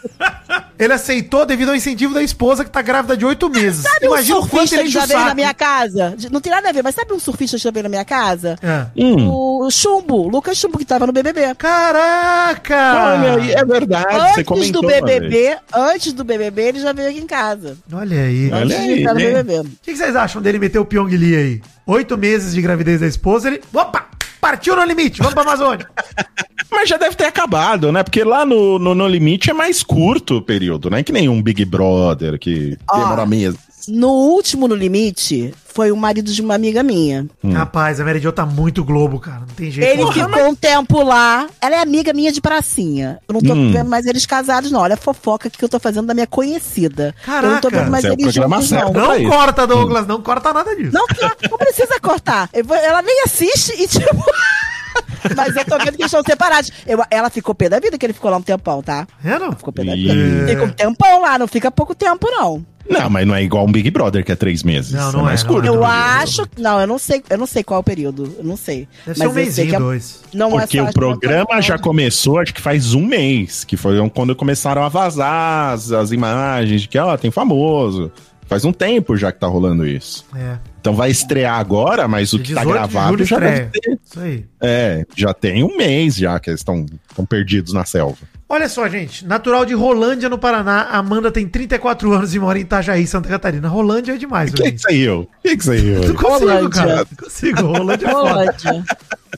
Speaker 3: Ele aceitou devido ao incentivo da esposa que tá grávida de oito meses.
Speaker 4: Sabe
Speaker 3: Imagina o quanto ele
Speaker 4: que
Speaker 3: enche
Speaker 4: já
Speaker 3: o
Speaker 4: veio na
Speaker 3: saco.
Speaker 4: Minha casa? Não tem nada a ver, mas sabe um surfista que já veio na minha casa?
Speaker 3: É.
Speaker 2: Hum.
Speaker 4: O Chumbo, Lucas Chumbo, que tava no BBB.
Speaker 3: Caraca!
Speaker 2: Olha aí, é verdade, você
Speaker 4: Antes
Speaker 2: comentou.
Speaker 4: do. BBB, antes do BBB, ele já veio aqui em casa.
Speaker 3: Olha aí.
Speaker 2: Olha
Speaker 4: Antes
Speaker 2: aí,
Speaker 4: no
Speaker 2: né?
Speaker 4: BBB.
Speaker 3: O que que vocês acham dele meter o Pyong Lee aí? Oito meses de gravidez da esposa, ele. Opa! Partiu no limite, vamos pra Amazônia. [LAUGHS]
Speaker 2: Mas já deve ter acabado, né? Porque lá no, no, no limite é mais curto o período, não é que nem um Big Brother que
Speaker 4: Ó.
Speaker 2: demora mesmo.
Speaker 4: No último No Limite, foi o marido de uma amiga minha.
Speaker 3: Rapaz, a Mary Jo tá muito globo, cara. Não tem jeito.
Speaker 4: Ele
Speaker 3: Porra,
Speaker 4: ficou um tempo lá. Ela é amiga minha de pracinha. Eu não tô
Speaker 2: Hum.
Speaker 4: vendo mais eles casados, não. Olha a fofoca que eu tô fazendo da minha conhecida. eu não tô
Speaker 3: Caraca.
Speaker 4: vendo mais
Speaker 2: é
Speaker 4: eles juntos, não.
Speaker 3: Não corta, Douglas, não corta nada disso.
Speaker 4: Não, não precisa cortar. Ela nem assiste e tipo. [LAUGHS] [LAUGHS] Mas eu tô vendo que eles estão separados. Eu- ela ficou pé da vida que ele ficou lá um tempão, tá?
Speaker 3: É, não?
Speaker 4: Ficou pé da vida. Fica um tempão lá, não fica pouco tempo, não.
Speaker 2: Não, mas não é igual um Big Brother que é três meses.
Speaker 3: Não, não
Speaker 2: mais
Speaker 3: é, não
Speaker 2: curto.
Speaker 3: é.
Speaker 4: Eu acho. Não, eu não sei. Eu não sei qual é o período. Eu não sei.
Speaker 3: Deve ser um
Speaker 4: eu sei
Speaker 3: mêsinho,
Speaker 4: que é-
Speaker 3: dois.
Speaker 4: Não
Speaker 2: Porque
Speaker 4: é
Speaker 2: o
Speaker 4: só-
Speaker 2: programa já começou, acho que faz um mês, que foi quando começaram a vazar as, as imagens de que, ó, tem famoso. Faz um tempo já que tá rolando isso.
Speaker 3: É.
Speaker 2: Então vai estrear agora, mas o que tá
Speaker 3: 18 de
Speaker 2: gravado
Speaker 3: julho
Speaker 2: já
Speaker 3: estreia.
Speaker 2: deve ter.
Speaker 3: Isso aí.
Speaker 2: É, já tem um mês já que eles estão estão perdidos na selva.
Speaker 3: Olha só, gente. Natural de Rolândia, no Paraná. Amanda tem 34 anos e mora em Itajaí, Santa Catarina. Rolândia é demais,
Speaker 2: O que
Speaker 3: velho.
Speaker 2: que saiu? O que que saiu?
Speaker 3: Não consigo,
Speaker 4: Rolândia.
Speaker 3: cara. Não consigo. Rolândia é.
Speaker 4: Pode.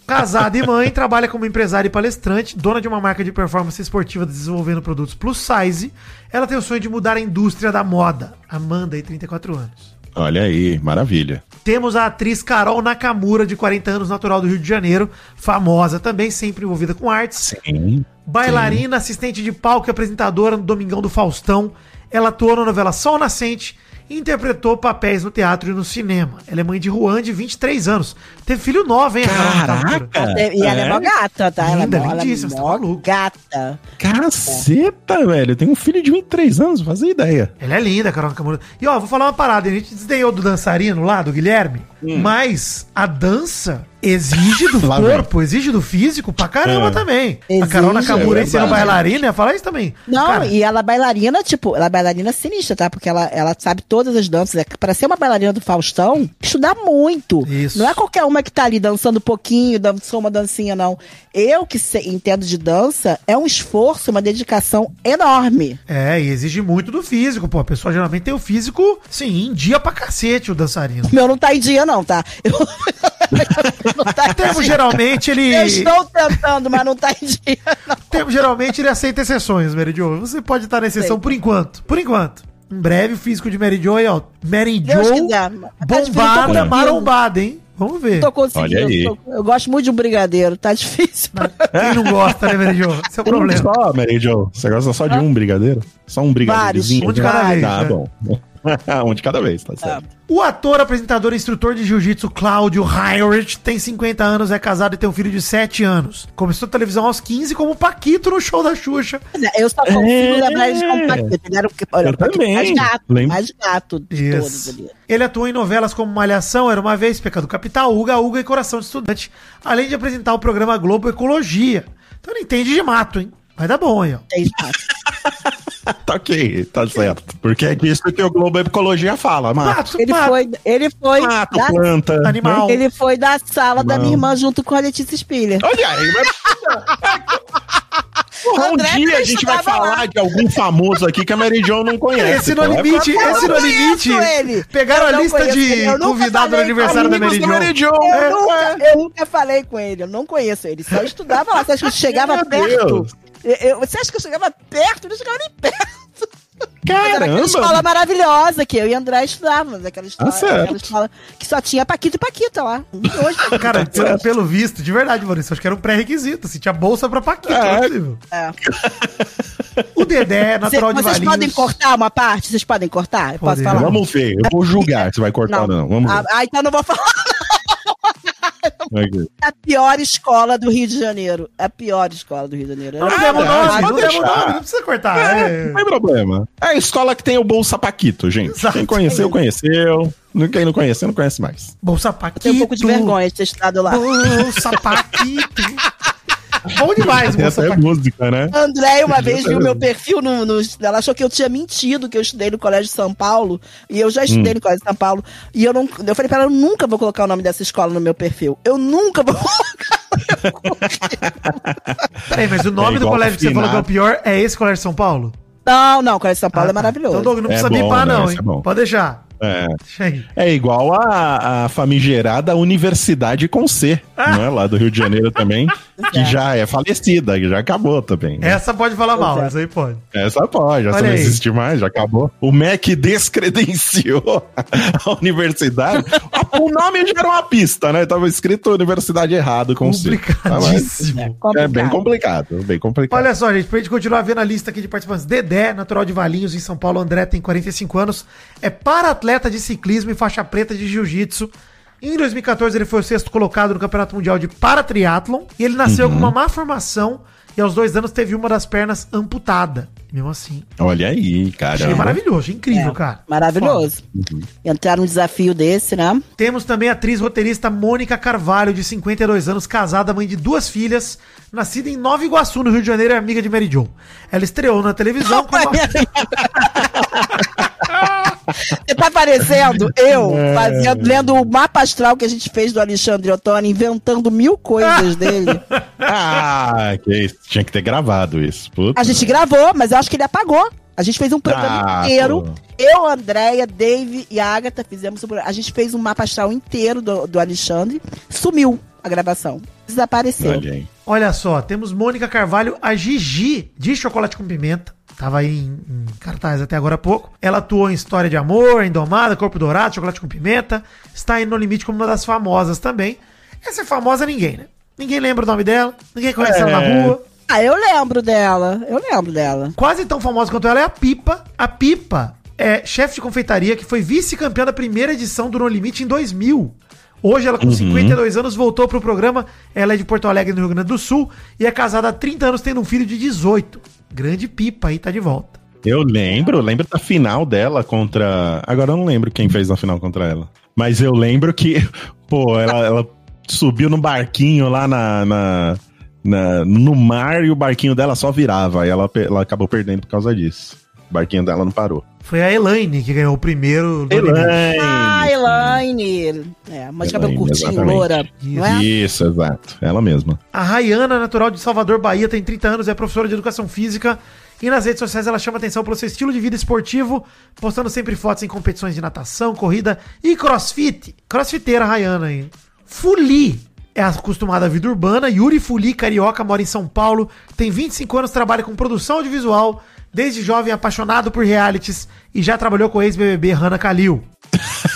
Speaker 3: Casada e mãe, trabalha como empresária e palestrante, dona de uma marca de performance esportiva desenvolvendo produtos plus size. Ela tem o sonho de mudar a indústria da moda. Amanda, aí, 34 anos.
Speaker 2: Olha aí, maravilha.
Speaker 3: Temos a atriz Carol Nakamura, de 40 anos, natural do Rio de Janeiro, famosa também, sempre envolvida com artes.
Speaker 2: Sim.
Speaker 3: Bailarina, assistente de palco e apresentadora no Domingão do Faustão. Ela atuou na novela Sol Nascente e interpretou papéis no teatro e no cinema. Ela é mãe de Juan, de 23 anos. Teve filho novo, hein? a Carol Nakamura?
Speaker 2: Caraca!
Speaker 4: E ela é
Speaker 2: É?
Speaker 4: mó gata, tá? Ela
Speaker 3: Linda,
Speaker 4: é mó, ela é
Speaker 3: lindíssima, você tá
Speaker 4: mó
Speaker 3: maluco.
Speaker 4: gata.
Speaker 2: Caceta, velho. Tem um filho de 23 anos, fazia ideia.
Speaker 3: Ela é linda, Carol Nakamura. E ó, vou falar uma parada. A gente desdenhou do dançarino lá, do Guilherme. Mas a dança exige do [LAUGHS]
Speaker 2: vem.
Speaker 3: corpo, exige do físico pra caramba
Speaker 2: É.
Speaker 3: também. a
Speaker 4: Exige,
Speaker 3: Carol Nakamura
Speaker 2: é
Speaker 3: sendo bailarina, ia falar isso também.
Speaker 4: Não,
Speaker 3: Cara,
Speaker 4: e ela é bailarina, tipo, ela é bailarina sinistra, tá? Porque ela, ela sabe todas as danças. É, Pra ser uma bailarina do Faustão, estudar muito.
Speaker 3: Isso.
Speaker 4: Não é qualquer uma que tá ali dançando um pouquinho, dançou uma dancinha, não. Eu que sei- entendo de dança, é um esforço, uma dedicação enorme.
Speaker 3: É, e exige muito do físico, pô. A pessoa geralmente tem o físico, sim, em dia pra cacete, o dançarino.
Speaker 4: O meu não tá em dia, não, tá? Eu... [LAUGHS] tá dia.
Speaker 3: geralmente ele.
Speaker 4: Eu estou tentando, mas não tá em dia, não.
Speaker 3: Temos geralmente ele aceita exceções, Mary Jo. Você pode estar na exceção
Speaker 4: Sei.
Speaker 3: por enquanto. Por enquanto. Em breve o físico de Mary Jo aí, ó. Mary
Speaker 4: Deus
Speaker 3: Jo.
Speaker 4: Tá difícil,
Speaker 3: bombada, marombada, hein? Vamos ver.
Speaker 4: Tô conseguindo.
Speaker 2: Olha aí.
Speaker 4: tô- eu gosto muito de um brigadeiro, tá difícil.
Speaker 3: Quem não gosta, né, Mary Jo? Esse é o problema.
Speaker 2: Só, Mary Jo. Você gosta só de um brigadeiro? Só um brigadeirozinho?
Speaker 3: Um de cada vez,
Speaker 2: Tá
Speaker 3: né?
Speaker 2: bom. [LAUGHS] um de cada vez, tá certo.
Speaker 3: O ator, apresentador e instrutor de jiu-jitsu Cláudio Heinrich tem 50 anos, é casado e tem um filho de 7 anos. Começou a televisão aos 15 como Paquito no show da Xuxa.
Speaker 4: Eu só consigo
Speaker 2: É.
Speaker 4: lembrar eles como Paquito. Ele era o que- olha,
Speaker 2: Eu também.
Speaker 4: mais gato, mais gato de todos
Speaker 3: Isso.
Speaker 4: ali.
Speaker 3: Ele atuou em novelas como Malhação, Era Uma Vez, Pecado Capital, Uga Uga e Coração de Estudante, além de apresentar o programa Globo Ecologia. Então ele entende de mato, hein? Vai dar bom aí, ó.
Speaker 4: Tem espaço. [LAUGHS]
Speaker 2: tá ok, tá certo. Porque é disso que o Globo Ecologia fala, mato.
Speaker 3: Mato,
Speaker 4: Ele
Speaker 3: mato.
Speaker 4: foi, ele foi,
Speaker 2: Mato,
Speaker 4: da,
Speaker 2: planta.
Speaker 3: Animal.
Speaker 4: ele foi da sala da minha irmã junto com a Letícia Spiller.
Speaker 2: Olha aí, mas... [LAUGHS] Porra, um dia a gente vai falar
Speaker 4: lá.
Speaker 2: de algum famoso aqui que a Mary Jo não conhece.
Speaker 3: Esse no
Speaker 2: pô. É
Speaker 3: limite, esse no limite.
Speaker 4: ele.
Speaker 3: Pegaram
Speaker 4: Eu
Speaker 3: a lista de
Speaker 4: ele, eu nunca
Speaker 3: convidado no aniversário da Mary Jo.
Speaker 2: Jo.
Speaker 4: Eu,
Speaker 2: É,
Speaker 4: nunca, eu nunca falei com ele, eu não conheço ele. Só estudava lá. Você acha que chegava
Speaker 2: Meu
Speaker 4: perto?
Speaker 2: Deus.
Speaker 4: Eu- eu- você acha que eu chegava perto? Eu não chegava nem perto. Mas era escola maravilhosa que eu e André estudávamos. Aquela escola,
Speaker 2: Ah,
Speaker 4: aquela escola que só tinha Paquito e Paquita lá. E hoje, [LAUGHS]
Speaker 3: Cara, pelo, pelo visto, de verdade, Maurício, acho que era um pré-requisito. Se tinha bolsa pra Paquita,
Speaker 2: É.
Speaker 3: não é possível.
Speaker 4: é.
Speaker 3: O Dedé, natural de
Speaker 4: Vocês
Speaker 3: Valinhos.
Speaker 4: podem cortar uma parte? Vocês podem cortar? Eu posso falar?
Speaker 2: Vamos ver, eu vou julgar se vai cortar ou não. Vamos
Speaker 4: Ah,
Speaker 2: ver.
Speaker 4: ah, então não vou falar.
Speaker 2: Aqui.
Speaker 4: É a pior escola do Rio de Janeiro. É a pior escola do Rio de Janeiro.
Speaker 3: Não
Speaker 2: Ah,
Speaker 3: demos
Speaker 2: não,
Speaker 3: nome, não nome, não precisa cortar.
Speaker 2: É,
Speaker 3: é.
Speaker 2: não tem problema. É a escola que tem o Bolsa Paquito, gente.
Speaker 3: Exato.
Speaker 2: Quem conheceu, conheceu. Quem não conheceu, não conhece mais.
Speaker 3: Bolsa Paquito.
Speaker 4: Tenho um pouco de vergonha de ter estudado lá.
Speaker 3: Bolsa Paquito. [LAUGHS] Bom demais, Bolsa
Speaker 2: Essa é música, né?
Speaker 4: A Andréia uma vez viu meu perfil no, no- Ela achou que eu tinha mentido, que eu estudei no Colégio de São Paulo. E eu já estudei no Colégio de São Paulo. E eu não. Eu falei pra ela, eu nunca vou colocar o nome dessa escola no meu perfil. Eu nunca vou colocar.
Speaker 3: Peraí, mas o nome
Speaker 2: É
Speaker 3: do colégio que você falou que é o pior é esse colégio de São Paulo?
Speaker 4: Não, não, o Colégio de São Paulo
Speaker 3: Ah,
Speaker 4: é
Speaker 3: tá.
Speaker 4: maravilhoso.
Speaker 3: Então, Doug, não
Speaker 2: É
Speaker 3: precisa
Speaker 2: bom,
Speaker 3: bipar,
Speaker 2: né?
Speaker 3: não,
Speaker 2: Esse
Speaker 3: hein?
Speaker 2: é.
Speaker 3: Pode deixar.
Speaker 2: É. É igual a, a famigerada Universidade com C,
Speaker 3: Ah.
Speaker 2: não é? Lá do Rio de Janeiro também, que já é falecida, que já acabou também. né?
Speaker 3: Essa pode falar mal,
Speaker 4: é.
Speaker 3: essa aí pode.
Speaker 2: Essa pode, essa
Speaker 3: Olha
Speaker 2: não
Speaker 3: aí.
Speaker 2: existe mais, já acabou. O MEC descredenciou a universidade. O nome já era uma pista, né? Tava escrito universidade errado com C. Mas
Speaker 3: Complicadíssimo.
Speaker 2: É bem complicado, bem complicado.
Speaker 3: Olha só, gente, pra gente continuar vendo a lista aqui de participantes. Dedé, natural de Valinhos, em São Paulo. André tem 45 anos. É para-atleta de ciclismo e faixa preta de jiu-jitsu. Em 2014, ele foi o sexto colocado no Campeonato Mundial de Paratriatlon. E ele nasceu com uma má formação. E aos dois anos teve uma das pernas amputada. Mesmo assim.
Speaker 2: Olha aí,
Speaker 3: Achei
Speaker 2: cara.
Speaker 3: maravilhoso, achei incrível, cara.
Speaker 4: Maravilhoso. Entrar num desafio desse, né?
Speaker 3: Temos também a atriz roteirista Mônica Carvalho, de 52 anos, casada, mãe de duas filhas, nascida em Nova Iguaçu, no Rio de Janeiro, e amiga de Mary Jo. Ela estreou na televisão [LAUGHS] como [LAUGHS] [LAUGHS]
Speaker 4: Você tá parecendo eu fazendo, lendo o mapa astral que a gente fez do Alexandre Ottoni, inventando mil coisas dele. [LAUGHS]
Speaker 2: Ah, que isso. Tinha que ter gravado isso. Puta.
Speaker 4: A gente gravou, mas eu acho que ele apagou. A gente fez um programa
Speaker 2: Ah,
Speaker 4: inteiro.
Speaker 2: pô.
Speaker 4: Eu, a Andréia, Dave e a Agatha fizemos programa. A gente fez um mapa astral inteiro do, do Alexandre. Sumiu a gravação. Desapareceu.
Speaker 2: Olha.
Speaker 3: Olha só, temos Mônica Carvalho, a Gigi, de Chocolate com Pimenta. Tava aí em, em cartaz até agora há pouco. Ela atuou em História de Amor, Indomada, Corpo Dourado, Chocolate com Pimenta. Está aí no limite como uma das famosas também. Essa é famosa ninguém, né? Ninguém lembra o nome dela, ninguém conhece ela na
Speaker 2: É.
Speaker 3: rua.
Speaker 4: Ah, eu lembro dela. Eu lembro dela.
Speaker 3: Quase tão famosa quanto ela é a Pipa. A Pipa é chefe de confeitaria que foi vice-campeã da primeira edição do No Limite em 2000. Hoje ela com 52 anos voltou pro programa. Ela é de Porto Alegre, no Rio Grande do Sul, e é casada há 30 anos, tendo um filho de 18. Grande Pipa aí, tá de volta.
Speaker 2: Eu lembro, lembro da final dela contra. Agora eu não lembro quem fez na final contra ela. Mas eu lembro que, [LAUGHS] pô, ela, ela subiu no barquinho lá na, na- na- no mar e o barquinho dela só virava. Aí ela, ela acabou perdendo por causa disso. O barquinho dela não parou.
Speaker 3: Foi a Elaine que ganhou o primeiro.
Speaker 2: Elaine!
Speaker 4: Ah, Elaine. É, uma de cabelo curtinho,
Speaker 2: exatamente.
Speaker 4: loura. Não é?
Speaker 2: Isso, exato. Ela mesma.
Speaker 3: A Rayana, natural de Salvador, Bahia, tem 30 anos, é professora de educação física. E nas redes sociais ela chama atenção pelo seu estilo de vida esportivo, postando sempre fotos em competições de natação, corrida e crossfit. Crossfiteira Rayana aí. Fuli é acostumada à vida urbana. Yuri Fuli, carioca, mora em São Paulo, tem 25 anos, trabalha com produção audiovisual, desde jovem apaixonado por realities e já trabalhou com ex-BBB Hannah Kalil.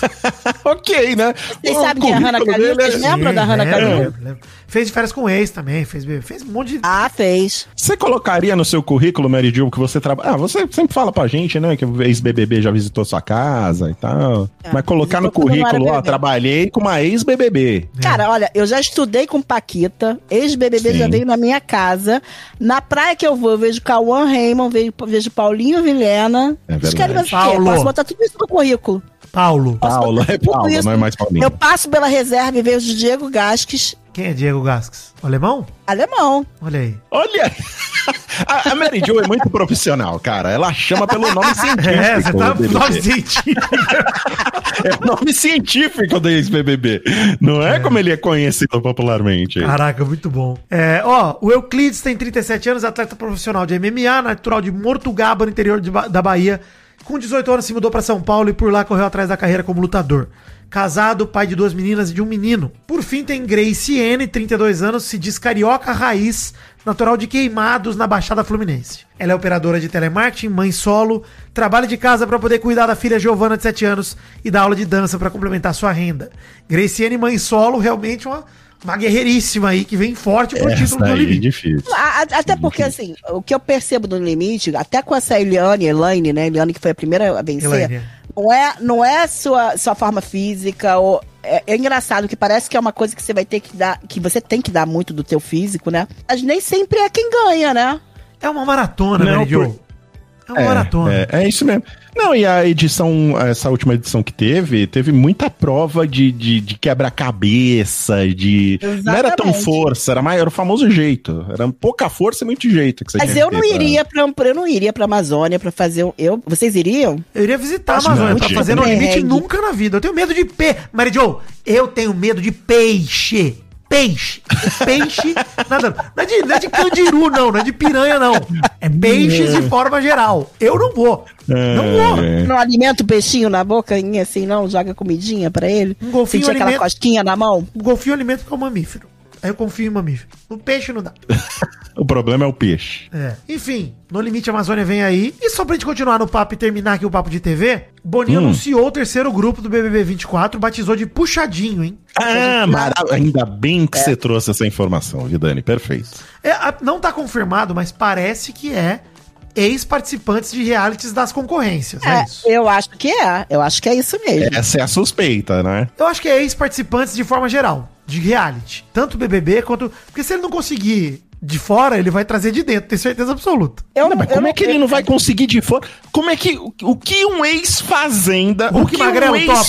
Speaker 3: [LAUGHS]
Speaker 2: ok, né?
Speaker 4: Vocês sabem quem é a Hannah
Speaker 2: dele é-
Speaker 4: Vocês lembram da Hannah
Speaker 3: lembro,
Speaker 4: Kalil?
Speaker 3: lembro, lembro. Fez de férias com ex também, fez, fez um monte de...
Speaker 4: Ah, fez.
Speaker 2: Você colocaria no seu currículo, Mary Jo, que você trabalha. Ah, você sempre fala pra gente, né? Que o ex-BBB já visitou sua casa e tal.
Speaker 4: É,
Speaker 2: Mas colocar no currículo, ó,
Speaker 4: BBB.
Speaker 2: trabalhei com uma ex-BBB.
Speaker 4: Cara, olha, eu já estudei com Paquita, ex-BBB já veio na minha casa. Na praia que eu vou, eu vejo Cauã Raymond, vejo, vejo Paulinho Vilhena.
Speaker 2: É verdade.
Speaker 3: Paulo.
Speaker 4: Posso botar tudo isso no currículo.
Speaker 3: Paulo.
Speaker 2: Paulo, é Paulo,
Speaker 4: isso.
Speaker 2: não é mais Paulinho.
Speaker 4: Eu passo pela reserva e vejo Diego Gasques,
Speaker 3: Quem é Diego Gasques? O alemão?
Speaker 4: alemão.
Speaker 3: Olha aí.
Speaker 2: Olha! A, a Mary Jo é muito profissional, cara. Ela chama pelo nome científico. [LAUGHS]
Speaker 3: É, você tá
Speaker 2: BBB.
Speaker 3: nome científico. [LAUGHS]
Speaker 2: É o nome científico do ex-BBB. Não é, como ele é conhecido popularmente.
Speaker 3: Caraca, muito bom. É, ó, o Euclides tem 37 anos, atleta profissional de MMA, natural de Mortugaba, no interior de Ba- da Bahia. Com 18 anos se mudou pra São Paulo e por lá correu atrás da carreira como lutador. Casado, pai de duas meninas e de um menino. Por fim tem Grace N, 32 anos, se diz carioca raiz, natural de Queimados, na Baixada Fluminense. Ela é operadora de telemarketing, mãe solo, trabalha de casa pra poder cuidar da filha Giovana de 7 anos e dá aula de dança pra complementar sua renda. Grace N, mãe solo, realmente uma, uma guerreiríssima aí que vem forte pro
Speaker 2: Essa
Speaker 3: título do
Speaker 2: é
Speaker 3: limite.
Speaker 2: difícil.
Speaker 4: A- a- Até porque, assim, o que eu percebo do limite, até com essa Eliane, Elaine, né? Eliane que foi a primeira a vencer,
Speaker 3: Elaine.
Speaker 4: não é, não é sua, sua forma física, ou, é, é engraçado que parece que é uma coisa que você vai ter que dar, que você tem que dar muito do teu físico, né? Mas nem sempre é quem ganha, né?
Speaker 3: É uma maratona,
Speaker 2: Não,
Speaker 3: Jo.
Speaker 2: por-
Speaker 3: É uma maratona.
Speaker 2: É, é isso mesmo. Não, e a edição, essa última edição que teve, teve muita prova de, de, de quebra-cabeça, de. Não era tão
Speaker 4: Exatamente.
Speaker 2: força, era, mais, era o famoso jeito. Era pouca força e muito jeito que você
Speaker 4: Mas
Speaker 2: tinha
Speaker 4: eu não
Speaker 2: ter pra-
Speaker 4: iria pra, eu não iria pra Amazônia pra fazer um, eu, vocês iriam?
Speaker 3: Eu iria visitar a
Speaker 2: Acho
Speaker 3: Amazônia,
Speaker 2: não,
Speaker 3: pra
Speaker 2: Diego.
Speaker 3: fazer no limite
Speaker 4: Perrengue.
Speaker 3: nunca na vida. Eu tenho medo de peixe. Mary Jo, eu tenho medo de peixe. Peixe. Peixe. Nada. Não é, de, não é de candiru, não. Não é de piranha, não. É peixes de forma geral. Eu não vou. Não vou.
Speaker 2: É.
Speaker 4: Não alimenta o peixinho na boca, assim, não? Joga comidinha pra ele?
Speaker 3: Um golfinho
Speaker 4: Sentir aquela
Speaker 3: alimenta-
Speaker 4: cosquinha na mão?
Speaker 3: O golfinho alimenta é um mamífero. Aí eu confio em mamífero. No peixe não dá. [LAUGHS]
Speaker 2: O problema é o peixe.
Speaker 3: É. Enfim, No Limite Amazônia vem aí. E só pra gente continuar no papo e terminar aqui o papo de TV, Boninho
Speaker 2: Hum.
Speaker 3: anunciou o terceiro grupo do BBB 24, batizou de Puxadinho, hein?
Speaker 2: Ah, mara- ainda bem que você trouxe essa informação, viu, Dani? Perfeito.
Speaker 3: É, não tá confirmado, mas parece que é ex-participantes de realities das concorrências. É,
Speaker 4: É,
Speaker 3: isso.
Speaker 4: eu acho que é. Eu acho que é isso mesmo.
Speaker 2: Essa é a suspeita, né?
Speaker 3: Eu acho que é ex-participantes de forma geral, de reality. Tanto BBB quanto. Porque se ele não conseguir de fora, ele vai trazer de dentro, tenho certeza absoluta.
Speaker 4: Eu,
Speaker 2: Não, mas
Speaker 4: eu
Speaker 2: como é que ele
Speaker 4: eu-
Speaker 2: não vai conseguir de fora? Como é que. O, o que um ex-fazenda. O que
Speaker 3: Magrelo
Speaker 2: um
Speaker 3: topa,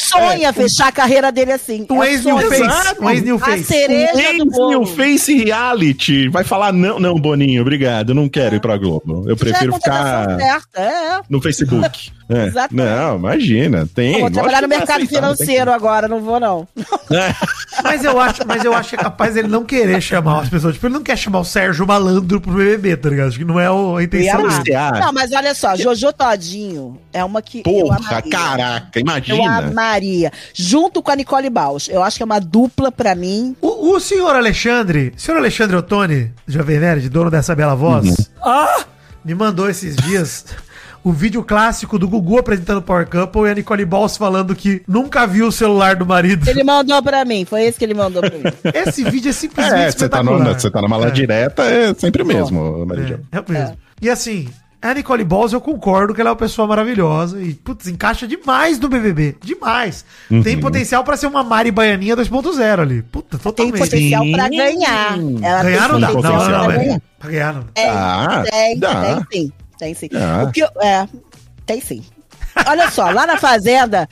Speaker 4: sonha. Sonha fechar a carreira dele assim.
Speaker 3: Um
Speaker 4: É
Speaker 3: ex-new
Speaker 4: sonho.
Speaker 3: face. Um ex-new
Speaker 4: A
Speaker 3: face.
Speaker 4: cereja do
Speaker 2: Ex
Speaker 4: bolo.
Speaker 2: New Face Reality vai falar: não, não, Boninho, obrigado, eu não quero ir pra Globo. Eu
Speaker 4: Já é
Speaker 2: prefiro
Speaker 4: a contratação
Speaker 2: ficar
Speaker 4: certa, é.
Speaker 2: no Facebook. [LAUGHS] É.
Speaker 4: Exatamente.
Speaker 2: Não, imagina, tem.
Speaker 4: Eu vou trabalhar no mercado
Speaker 2: aceitar,
Speaker 4: financeiro agora, não vou não. [LAUGHS]
Speaker 3: Mas eu acho, mas eu acho que é capaz ele não querer chamar as pessoas. Tipo, ele não quer chamar o Sérgio Malandro pro BBB, tá ligado? Acho que não é o- a intenção dele.
Speaker 4: Não, mas olha só, Jojo Todinho é uma que
Speaker 2: Porra, caraca,
Speaker 4: Eu
Speaker 2: imagina.
Speaker 4: Amaria. Junto com a Nicole Baus. Eu acho que é uma dupla pra mim.
Speaker 3: O, o senhor Alexandre, senhor Alexandre Ottoni, Jovem Nerd, dono dessa bela voz,
Speaker 2: Uhum.
Speaker 3: ah, me mandou esses dias [LAUGHS] o vídeo clássico do Gugu apresentando Power Couple e a Nicole Balls falando que nunca viu o celular do marido.
Speaker 4: Ele mandou pra mim, foi esse que ele mandou pra mim. [LAUGHS]
Speaker 3: Esse vídeo é simplesmente
Speaker 2: É, você tá, no,
Speaker 3: espetacular.
Speaker 2: você tá na mala
Speaker 3: É.
Speaker 2: direta, é sempre o mesmo, Maria
Speaker 3: É, é o mesmo. E assim, a Nicole Balls, eu concordo que ela é uma pessoa maravilhosa e, putz, encaixa demais no BBB. Demais.
Speaker 2: Uhum.
Speaker 3: Tem potencial pra ser uma Mari Baianinha 2.0 ali. Puta,
Speaker 4: Tem
Speaker 3: totalmente.
Speaker 4: potencial pra
Speaker 2: Sim.
Speaker 4: ganhar. Ela
Speaker 3: Ganhar
Speaker 4: tem
Speaker 3: não dá. Não,
Speaker 4: potencial
Speaker 3: não,
Speaker 4: pra
Speaker 3: não,
Speaker 4: ganhar.
Speaker 3: Pra ganhar não.
Speaker 4: Tem,
Speaker 2: Dá,
Speaker 4: tem,
Speaker 2: dá.
Speaker 4: tem sim. Tem sim.
Speaker 2: Dá.
Speaker 4: O que eu- é, tem sim. Olha só, lá na Fazenda,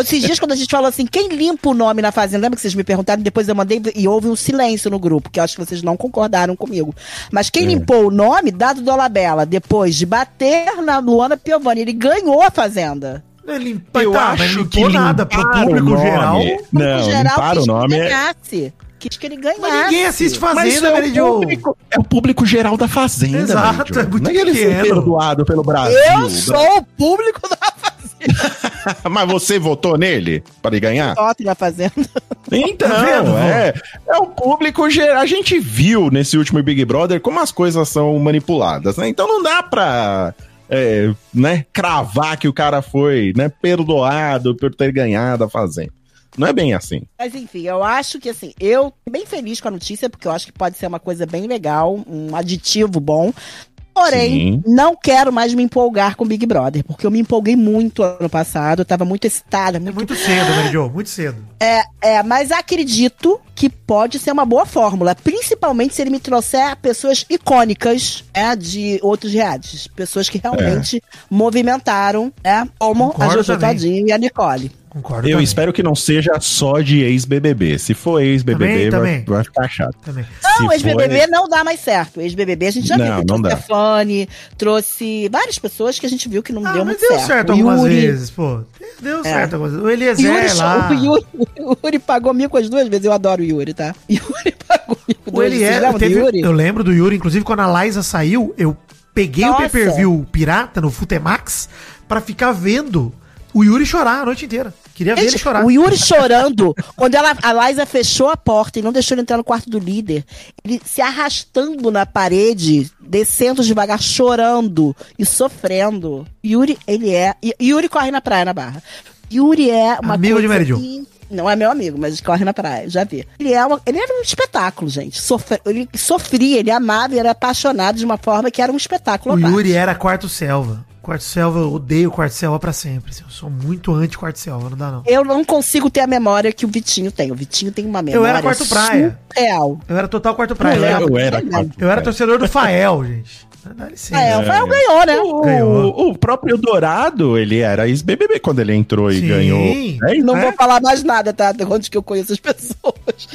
Speaker 4: esses dias quando a gente falou assim, quem limpa o nome na Fazenda? Lembra que vocês me perguntaram? Depois eu mandei e houve um silêncio no grupo, que eu acho que vocês não concordaram comigo. Mas quem limpou o nome, Dado Dolabella, depois de bater na Luana Piovani, ele ganhou a Fazenda.
Speaker 3: Ele limpa,
Speaker 2: Eu
Speaker 3: tá, mas
Speaker 2: acho
Speaker 3: não
Speaker 2: que
Speaker 3: limpou nada pro público geral.
Speaker 2: Não,
Speaker 4: o geral
Speaker 2: limparam
Speaker 4: quis
Speaker 2: o nome. é-
Speaker 4: ganhasse. Quis que ele ganhasse.
Speaker 3: Mas ninguém assiste
Speaker 2: Mas
Speaker 3: Fazenda,
Speaker 2: é
Speaker 3: Mary Jo.
Speaker 2: é o público geral da Fazenda.
Speaker 3: Exato,
Speaker 2: Mary Jo.
Speaker 3: é muito
Speaker 2: Não é que ele foi
Speaker 3: pequeno.
Speaker 2: perdoado pelo Brasil.
Speaker 4: Eu sou o público da Fazenda. [LAUGHS]
Speaker 2: Mas você votou nele para ele ganhar?
Speaker 4: Voto na Fazenda.
Speaker 2: Então,
Speaker 3: Tá
Speaker 2: é, é o público geral. A gente viu nesse último Big Brother como as coisas são manipuladas, né? Então não dá pra é, né, cravar que o cara foi né, perdoado por ter ganhado a Fazenda. Não é bem assim.
Speaker 4: Mas enfim, eu acho que assim, eu tô bem feliz com a notícia, porque eu acho que pode ser uma coisa bem legal, um aditivo bom. Porém,
Speaker 2: Sim.
Speaker 4: não quero mais me empolgar com Big Brother, porque eu me empolguei muito ano passado, eu tava muito excitada,
Speaker 3: É
Speaker 4: muito
Speaker 3: muito cedo, Mary Jo, muito cedo.
Speaker 4: É, é, mas acredito que pode ser uma boa fórmula, principalmente se ele me trouxer pessoas icônicas né, de outros realities. Pessoas que realmente movimentaram, né? Como
Speaker 3: Concordo
Speaker 4: a Jojo
Speaker 3: também.
Speaker 4: Todinho e a Nicole.
Speaker 3: Concordo
Speaker 2: Eu
Speaker 3: também.
Speaker 2: espero que não seja só de ex-BBB. Se for ex-BBB, vai, vai ficar chato.
Speaker 3: Também.
Speaker 4: Não, ex-BBB
Speaker 2: for-
Speaker 4: não dá mais certo. Ex-BBB a gente já
Speaker 2: Não,
Speaker 4: viu.
Speaker 2: não
Speaker 4: Trouxe
Speaker 2: dá.
Speaker 4: Fanny, trouxe várias pessoas que a gente viu que não
Speaker 3: Ah,
Speaker 4: deu
Speaker 3: mas
Speaker 4: muito
Speaker 3: deu
Speaker 4: certo.
Speaker 3: certo algumas
Speaker 4: Yuri-
Speaker 3: vezes, pô. Deu
Speaker 4: É.
Speaker 3: certo algumas vezes. O
Speaker 4: O
Speaker 3: Eliezer
Speaker 4: Yuri,
Speaker 3: lá.
Speaker 4: o, Yuri, o Yuri pagou mico as duas vezes. Eu adoro o Yuri, tá? O [LAUGHS] Yuri pagou mico
Speaker 3: O
Speaker 4: duas vezes.
Speaker 3: Eliezer,
Speaker 4: lembram do
Speaker 3: teve,
Speaker 4: Yuri?
Speaker 3: eu lembro do Yuri, inclusive quando a Liza saiu, eu peguei o
Speaker 4: Nossa.
Speaker 3: pay-per-view pirata no Futemax pra ficar vendo o Yuri chorar a noite inteira. Queria ver ele
Speaker 4: Gente,
Speaker 3: chorar.
Speaker 4: o Yuri chorando, [LAUGHS] quando ela, a Liza fechou a porta e não deixou ele entrar no quarto do líder, ele se arrastando na parede, descendo devagar, chorando e sofrendo. Yuri, ele é. Yuri corre na praia na barra. Yuri é uma
Speaker 3: Amigo de Mary
Speaker 4: Não é meu amigo, mas corre na praia, já vi. Ele, é uma, ele era um espetáculo, gente. Sofre- ele sofria, ele amava e era apaixonado de uma forma que era um espetáculo.
Speaker 3: O. Yuri era quarto selva. Quarto selva, eu odeio quarto selva pra sempre. assim, Eu sou muito anti-quarto selva, não dá não.
Speaker 4: Eu não consigo ter a memória que o Vitinho tem. O Vitinho tem uma memória
Speaker 3: Eu era quarto praia.
Speaker 4: surreal.
Speaker 3: Eu era total quarto praia.
Speaker 4: Não
Speaker 3: Eu era,
Speaker 2: Eu era quarto
Speaker 3: eu era
Speaker 2: praia.
Speaker 3: torcedor do Fael, gente.
Speaker 4: É, o Fael ganhou, né?
Speaker 3: Ganhou.
Speaker 2: O, o próprio Dourado, ele era ex-BBB quando ele entrou e
Speaker 3: Sim.
Speaker 2: ganhou. É,
Speaker 4: Não
Speaker 2: né?
Speaker 4: vou falar mais nada, tá? De onde que eu conheço as pessoas.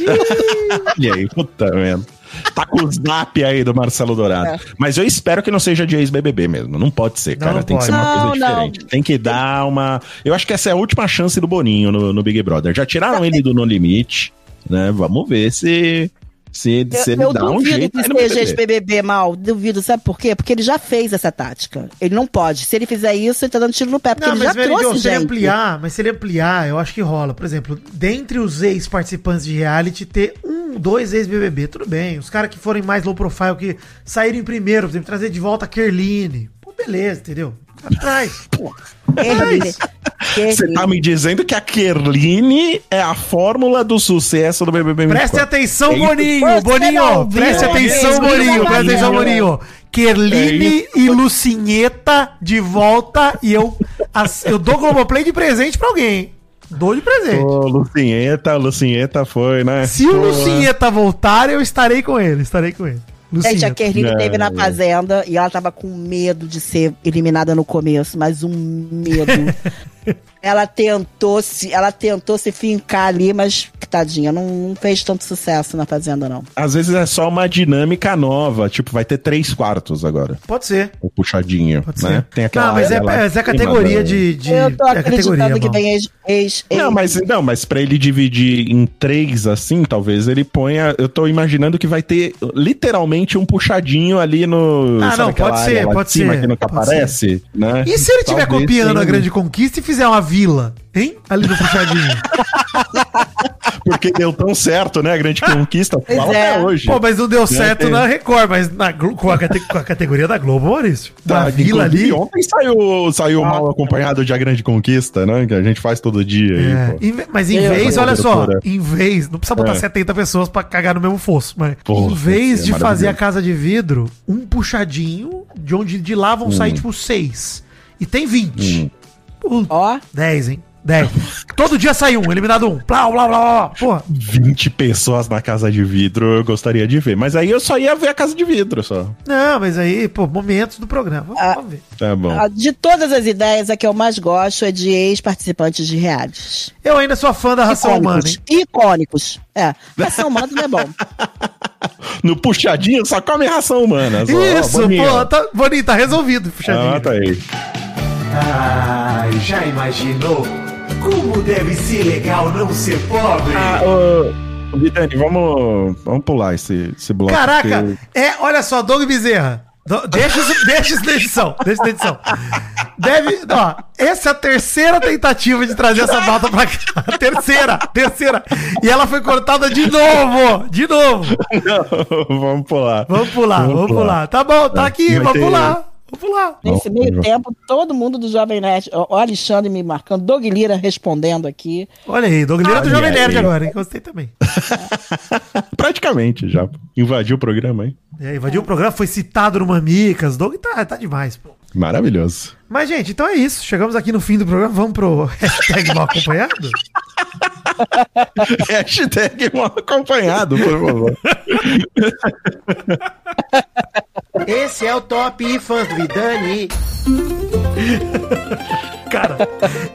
Speaker 2: Olha [LAUGHS] aí, puta merda. Tá com o zap aí do Marcelo Dourado.
Speaker 4: É.
Speaker 2: Mas eu espero que não seja de ex-BBB mesmo. Não pode ser,
Speaker 3: Não,
Speaker 2: cara.
Speaker 3: não
Speaker 2: Tem que ser
Speaker 3: pode.
Speaker 2: uma
Speaker 4: Não,
Speaker 2: coisa
Speaker 4: não.
Speaker 2: diferente. Tem que dar uma. Eu acho que essa é a última chance do Boninho no, no Big Brother. Já tiraram ele do No Limite, né? Vamos ver se. Se, se
Speaker 4: Eu,
Speaker 2: ele
Speaker 4: eu
Speaker 2: dá um
Speaker 4: duvido
Speaker 2: jeito
Speaker 4: que seja
Speaker 2: BBB.
Speaker 4: ex-BBB mal. Duvido, sabe por quê? Porque ele já fez essa tática. Ele não pode. Se ele fizer isso, ele tá dando tiro no pé. Porque
Speaker 3: Não,
Speaker 4: ele
Speaker 3: mas
Speaker 4: já
Speaker 3: Jo,
Speaker 4: trouxe,
Speaker 3: se ele ampliar, mas se ele ampliar, eu acho que rola. Por exemplo, dentre os ex-participantes de reality, ter um, dois ex-BBB, tudo bem. Os caras que forem mais low profile, que saíram em primeiro, por exemplo, trazer de volta a Kerline. Pô, beleza, entendeu? Atrás.
Speaker 2: Você tá me dizendo que a Kerline é a fórmula do sucesso do BBB 24.
Speaker 3: Preste atenção,
Speaker 2: É.
Speaker 3: Boninho. Boninho, preste atenção, Boninho. Preste atenção. Boninho. Kerline
Speaker 2: É
Speaker 3: e Lucinheta de volta. E eu, as- eu dou Globoplay de presente pra alguém. Dou de presente.
Speaker 2: Ô, Lucinheta, Lucinheta foi, né?
Speaker 3: Se o
Speaker 2: Pô,
Speaker 3: Lucinheta voltar, eu estarei com ele. Estarei com ele.
Speaker 4: Gente, a. Kerline
Speaker 2: Não.
Speaker 4: teve na fazenda e ela tava com medo de ser eliminada no começo, mas um medo. [LAUGHS] ela tentou se, ela tentou se fincar ali, mas tadinha, não, não fez tanto sucesso na fazenda não.
Speaker 2: Às vezes é só uma dinâmica nova, tipo, vai ter três quartos agora.
Speaker 3: Pode ser.
Speaker 2: O puxadinho,
Speaker 3: Pode
Speaker 2: né?
Speaker 3: ser.
Speaker 2: Tem aquela
Speaker 3: não, mas é,
Speaker 2: lá
Speaker 3: mas é
Speaker 2: cima
Speaker 3: categoria de, de.
Speaker 4: Eu tô
Speaker 3: é
Speaker 4: acreditando
Speaker 3: categoria,
Speaker 4: que vem ex, ex, ex
Speaker 2: Não, mas não, mas para ele dividir em três assim, talvez ele ponha. Eu tô imaginando que vai ter literalmente um puxadinho ali no.
Speaker 3: Ah, não, pode ser, pode
Speaker 2: cima
Speaker 3: ser,
Speaker 2: que nunca
Speaker 3: pode
Speaker 2: aparece, né?
Speaker 3: E se ele estiver copiando a Grande Conquista e fizer uma vila, hein? Ali no puxadinho. [LAUGHS]
Speaker 2: Porque deu tão certo, né? A grande conquista.
Speaker 4: Pois
Speaker 2: Fala
Speaker 4: é.
Speaker 2: até hoje.
Speaker 3: Pô, mas não deu certo
Speaker 2: tem-
Speaker 3: na Record, mas na, com, a com a categoria da Globo, Maurício.
Speaker 2: Tá,
Speaker 3: Na vila ali.
Speaker 2: Ontem saiu, saiu mal acompanhado de A Grande Conquista, né? Que a gente faz todo dia. aí,
Speaker 3: É, em ve- mas em
Speaker 4: Eu-
Speaker 3: vez, olha só,
Speaker 2: doutora.
Speaker 3: em vez, não precisa botar
Speaker 2: É.
Speaker 3: 70 pessoas pra cagar no mesmo fosso, mas
Speaker 2: Porra,
Speaker 3: em vez
Speaker 2: é
Speaker 3: de fazer
Speaker 2: maravilhoso.
Speaker 3: a casa de vidro, um puxadinho de onde de lá vão sair tipo 6. E tem 20.
Speaker 2: Hum.
Speaker 4: Ó,
Speaker 3: 10, hein? 10. Todo dia sai um, eliminado um. Blá, blá, blá, blá. Porra.
Speaker 2: 20 pessoas na casa de vidro eu gostaria de ver. Mas aí eu só ia ver a casa de vidro só.
Speaker 3: Não, mas aí, pô, momentos do programa. Vamos,
Speaker 4: Ah.
Speaker 3: vamos ver.
Speaker 2: Tá bom.
Speaker 4: a- de todas as ideias, a que eu mais gosto é de ex-participantes de realities.
Speaker 3: Eu ainda sou fã da ração humana, hein?
Speaker 4: Icônicos. É, ração humana não é bom. [LAUGHS]
Speaker 2: No puxadinho só come ração humana.
Speaker 3: Isso,
Speaker 2: ó, Boninho.
Speaker 3: pô, tá, Boninho, tá resolvido, puxadinho.
Speaker 2: Ah, tá aí.
Speaker 1: Ai, já imaginou? Como deve ser legal não ser pobre?
Speaker 2: Ah, ô, Vitani, vamos, vamos pular esse, esse bloco.
Speaker 3: Caraca,
Speaker 2: porque-
Speaker 3: é, olha só, Doug Bezerra. Deixa, isso, [LAUGHS] deixa isso na edição. Deixa na edição. Deve. Ó, essa é a terceira tentativa de trazer essa pauta pra cá. Terceira, terceira. E ela foi cortada de novo! De novo! [LAUGHS]
Speaker 2: Não, vamos pular.
Speaker 3: Vamos pular, vamos,
Speaker 2: Vamos
Speaker 3: pular.
Speaker 2: pular.
Speaker 3: Tá bom, tá aqui,
Speaker 2: Vai
Speaker 3: vamos
Speaker 2: ter-
Speaker 3: pular. Vamos pular.
Speaker 4: Nesse meio tempo, todo mundo do Jovem Nerd, o Alexandre me marcando, Doug Lira respondendo aqui.
Speaker 3: Olha aí, Doug Lira do
Speaker 2: Olha
Speaker 3: Jovem Nerd
Speaker 2: aí.
Speaker 3: agora, hein? Gostei também. [LAUGHS]
Speaker 2: Praticamente já. Invadiu o programa, hein?
Speaker 3: É, invadiu o programa, foi citado no Mamicas. Doug tá, tá demais, pô.
Speaker 2: Maravilhoso.
Speaker 3: Mas, gente, então é isso. Chegamos aqui no fim do programa. Vamos pro hashtag mal acompanhado? [LAUGHS]
Speaker 2: Hashtag mal acompanhado, por favor.
Speaker 8: Esse é o Top Fãs do Vidani.
Speaker 3: Cara,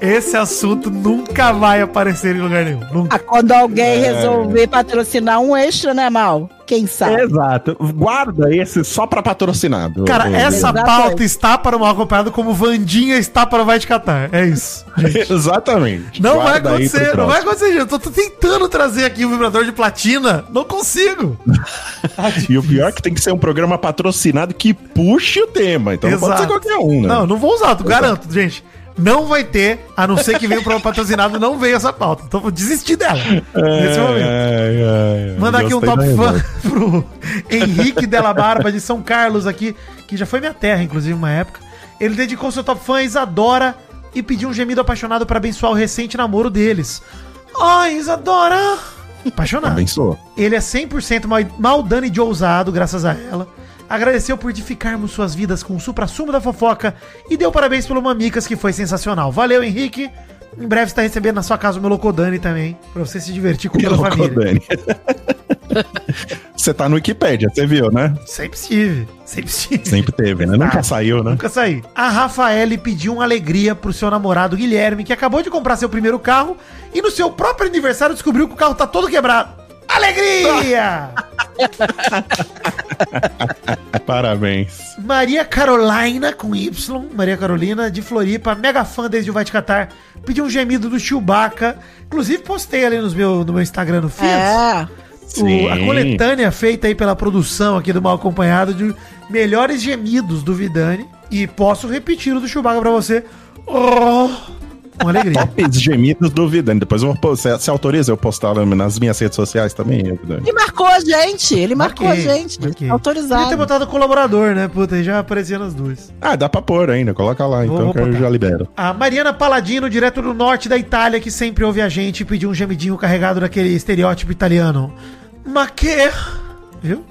Speaker 3: esse assunto nunca vai aparecer em lugar nenhum. Nunca.
Speaker 4: Ah, quando alguém resolver patrocinar um extra, né, Mal? Quem sabe?
Speaker 2: Exato. Guarda esse só pra patrocinado.
Speaker 3: Cara, essa
Speaker 4: Exatamente.
Speaker 3: pauta está para o mal acompanhado como Vandinha está para Vai de Catar. É isso. [LAUGHS]
Speaker 2: Exatamente.
Speaker 3: Não vai
Speaker 2: Guarda pro
Speaker 3: acontecer, não vai acontecer, gente. Eu tô, tô tentando trazer aqui o vibrador de platina. Não consigo. [LAUGHS]
Speaker 2: E o pior é que tem que ser um programa patrocinado que puxe o tema. Então não pode ser qualquer um, né?
Speaker 3: Não, não vou usar, garanto, gente. Não vai ter, a não ser que venha o programa patrocinado, não veio essa pauta. Então vou desistir dela nesse momento.
Speaker 2: Ai, ai, ai.
Speaker 3: Manda aqui um top fã [LAUGHS] pro Henrique Della Barba de São Carlos aqui, que já foi minha terra, inclusive, uma época. Ele dedicou seu top fã a Isadora e pediu um gemido apaixonado para abençoar o recente namoro deles. Ai, Isadora! Apaixonado.
Speaker 2: Abençoou.
Speaker 3: Ele é 100% mal- maldano e de ousado, graças a ela. Agradeceu por edificarmos suas vidas com o supra-sumo da fofoca e deu parabéns pelo Mamicas, que foi sensacional. Valeu, Henrique. Em breve você está recebendo na sua casa o Melocodani também, pra você se divertir com toda a família.
Speaker 2: Você tá no Wikipédia, você viu, né?
Speaker 3: Sempre estive. Sempre estive.
Speaker 2: Sempre teve, né? Nunca
Speaker 3: Ah,
Speaker 2: saiu, né?
Speaker 3: Nunca saí. A Rafaele pediu uma alegria pro seu namorado Guilherme, que acabou de comprar seu primeiro carro e no seu próprio aniversário descobriu que o carro tá todo quebrado. Alegria! [LAUGHS]
Speaker 2: Parabéns.
Speaker 3: Maria Carolina, com Y, Maria Carolina, de Floripa, mega fã desde o Vai Te Catar, pediu um gemido do Chewbacca. Inclusive, postei ali nos meu, no meu Instagram, no Feeds,
Speaker 4: É.
Speaker 3: o- a coletânea feita aí pela produção aqui do Mal Acompanhado de melhores gemidos do Vidani. E posso repetir o do Chewbacca pra você. Oh, com alegria.
Speaker 2: Tops gemidos do Vidani. Depois eu vou você, você autoriza eu postar nas minhas redes sociais também, Vidani?
Speaker 4: Ele marcou a gente, ele marcou a gente.
Speaker 3: marquei. Podia ter
Speaker 4: Autorizado.
Speaker 3: botado colaborador, né? Puta, aí já aparecia nas duas.
Speaker 2: Ah, dá pra pôr ainda. Coloca lá,
Speaker 3: Vou-
Speaker 2: então,
Speaker 3: vou
Speaker 2: que eu
Speaker 3: botar.
Speaker 2: já libero.
Speaker 3: A Mariana Paladino, direto do norte da Itália, que sempre ouve a gente, pediu um gemidinho carregado daquele estereótipo italiano. Ma que? Viu?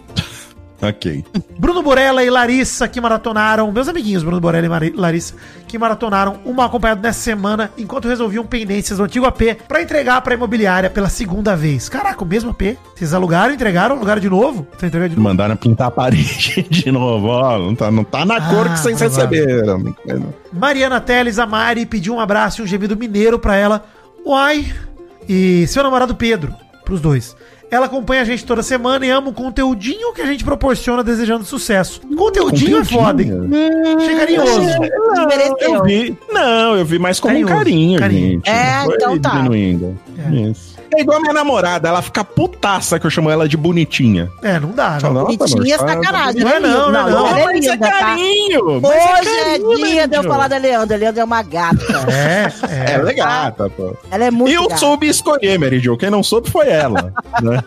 Speaker 2: Ok.
Speaker 3: Bruno Borella e Larissa que maratonaram, meus amiguinhos Bruno Borella e Mari- Larissa, que maratonaram uma acompanhado nessa semana, enquanto resolviam pendências do antigo AP pra entregar pra imobiliária pela segunda vez. Caraca, o mesmo AP? Vocês alugaram, entregaram, alugaram de novo? De novo?
Speaker 2: Mandaram pintar a parede [LAUGHS] de novo, ó. Não tá, não tá na
Speaker 3: Ah,
Speaker 2: cor que vocês receberam.
Speaker 3: Mariana Teles, a Mari, pediu um abraço e um gemido mineiro pra ela. Uai! E seu namorado Pedro, pros dois. Ela acompanha a gente toda semana e ama o conteúdinho que a gente proporciona desejando sucesso. Conteúdinho, é foda, hein? Achei carinhoso.
Speaker 4: Desmereceu.
Speaker 2: Eu vi. Não, eu vi mais como
Speaker 3: Carinhoso,
Speaker 2: um carinho,
Speaker 3: carinho.
Speaker 2: gente.
Speaker 4: É,
Speaker 2: Não
Speaker 4: então tá.
Speaker 2: diminuindo.
Speaker 3: É.
Speaker 2: Isso. É igual a minha namorada, ela fica putaça que eu chamo ela de bonitinha.
Speaker 3: É, não dá,
Speaker 2: Fala,
Speaker 3: não.
Speaker 2: "Nossa,
Speaker 4: Bonitinha é sacanagem.
Speaker 3: Não é não, não é não.
Speaker 4: ela é linda, tá?
Speaker 2: carinho!
Speaker 4: Hoje é dia de eu falar da Leandra. Leandra é uma gata. [LAUGHS]
Speaker 3: É, é.
Speaker 2: É legal, tá, pô.
Speaker 4: Ela é muito
Speaker 2: Eu
Speaker 4: gata.
Speaker 2: soube escolher, Mary Jo. Quem não soube foi ela. [LAUGHS] né?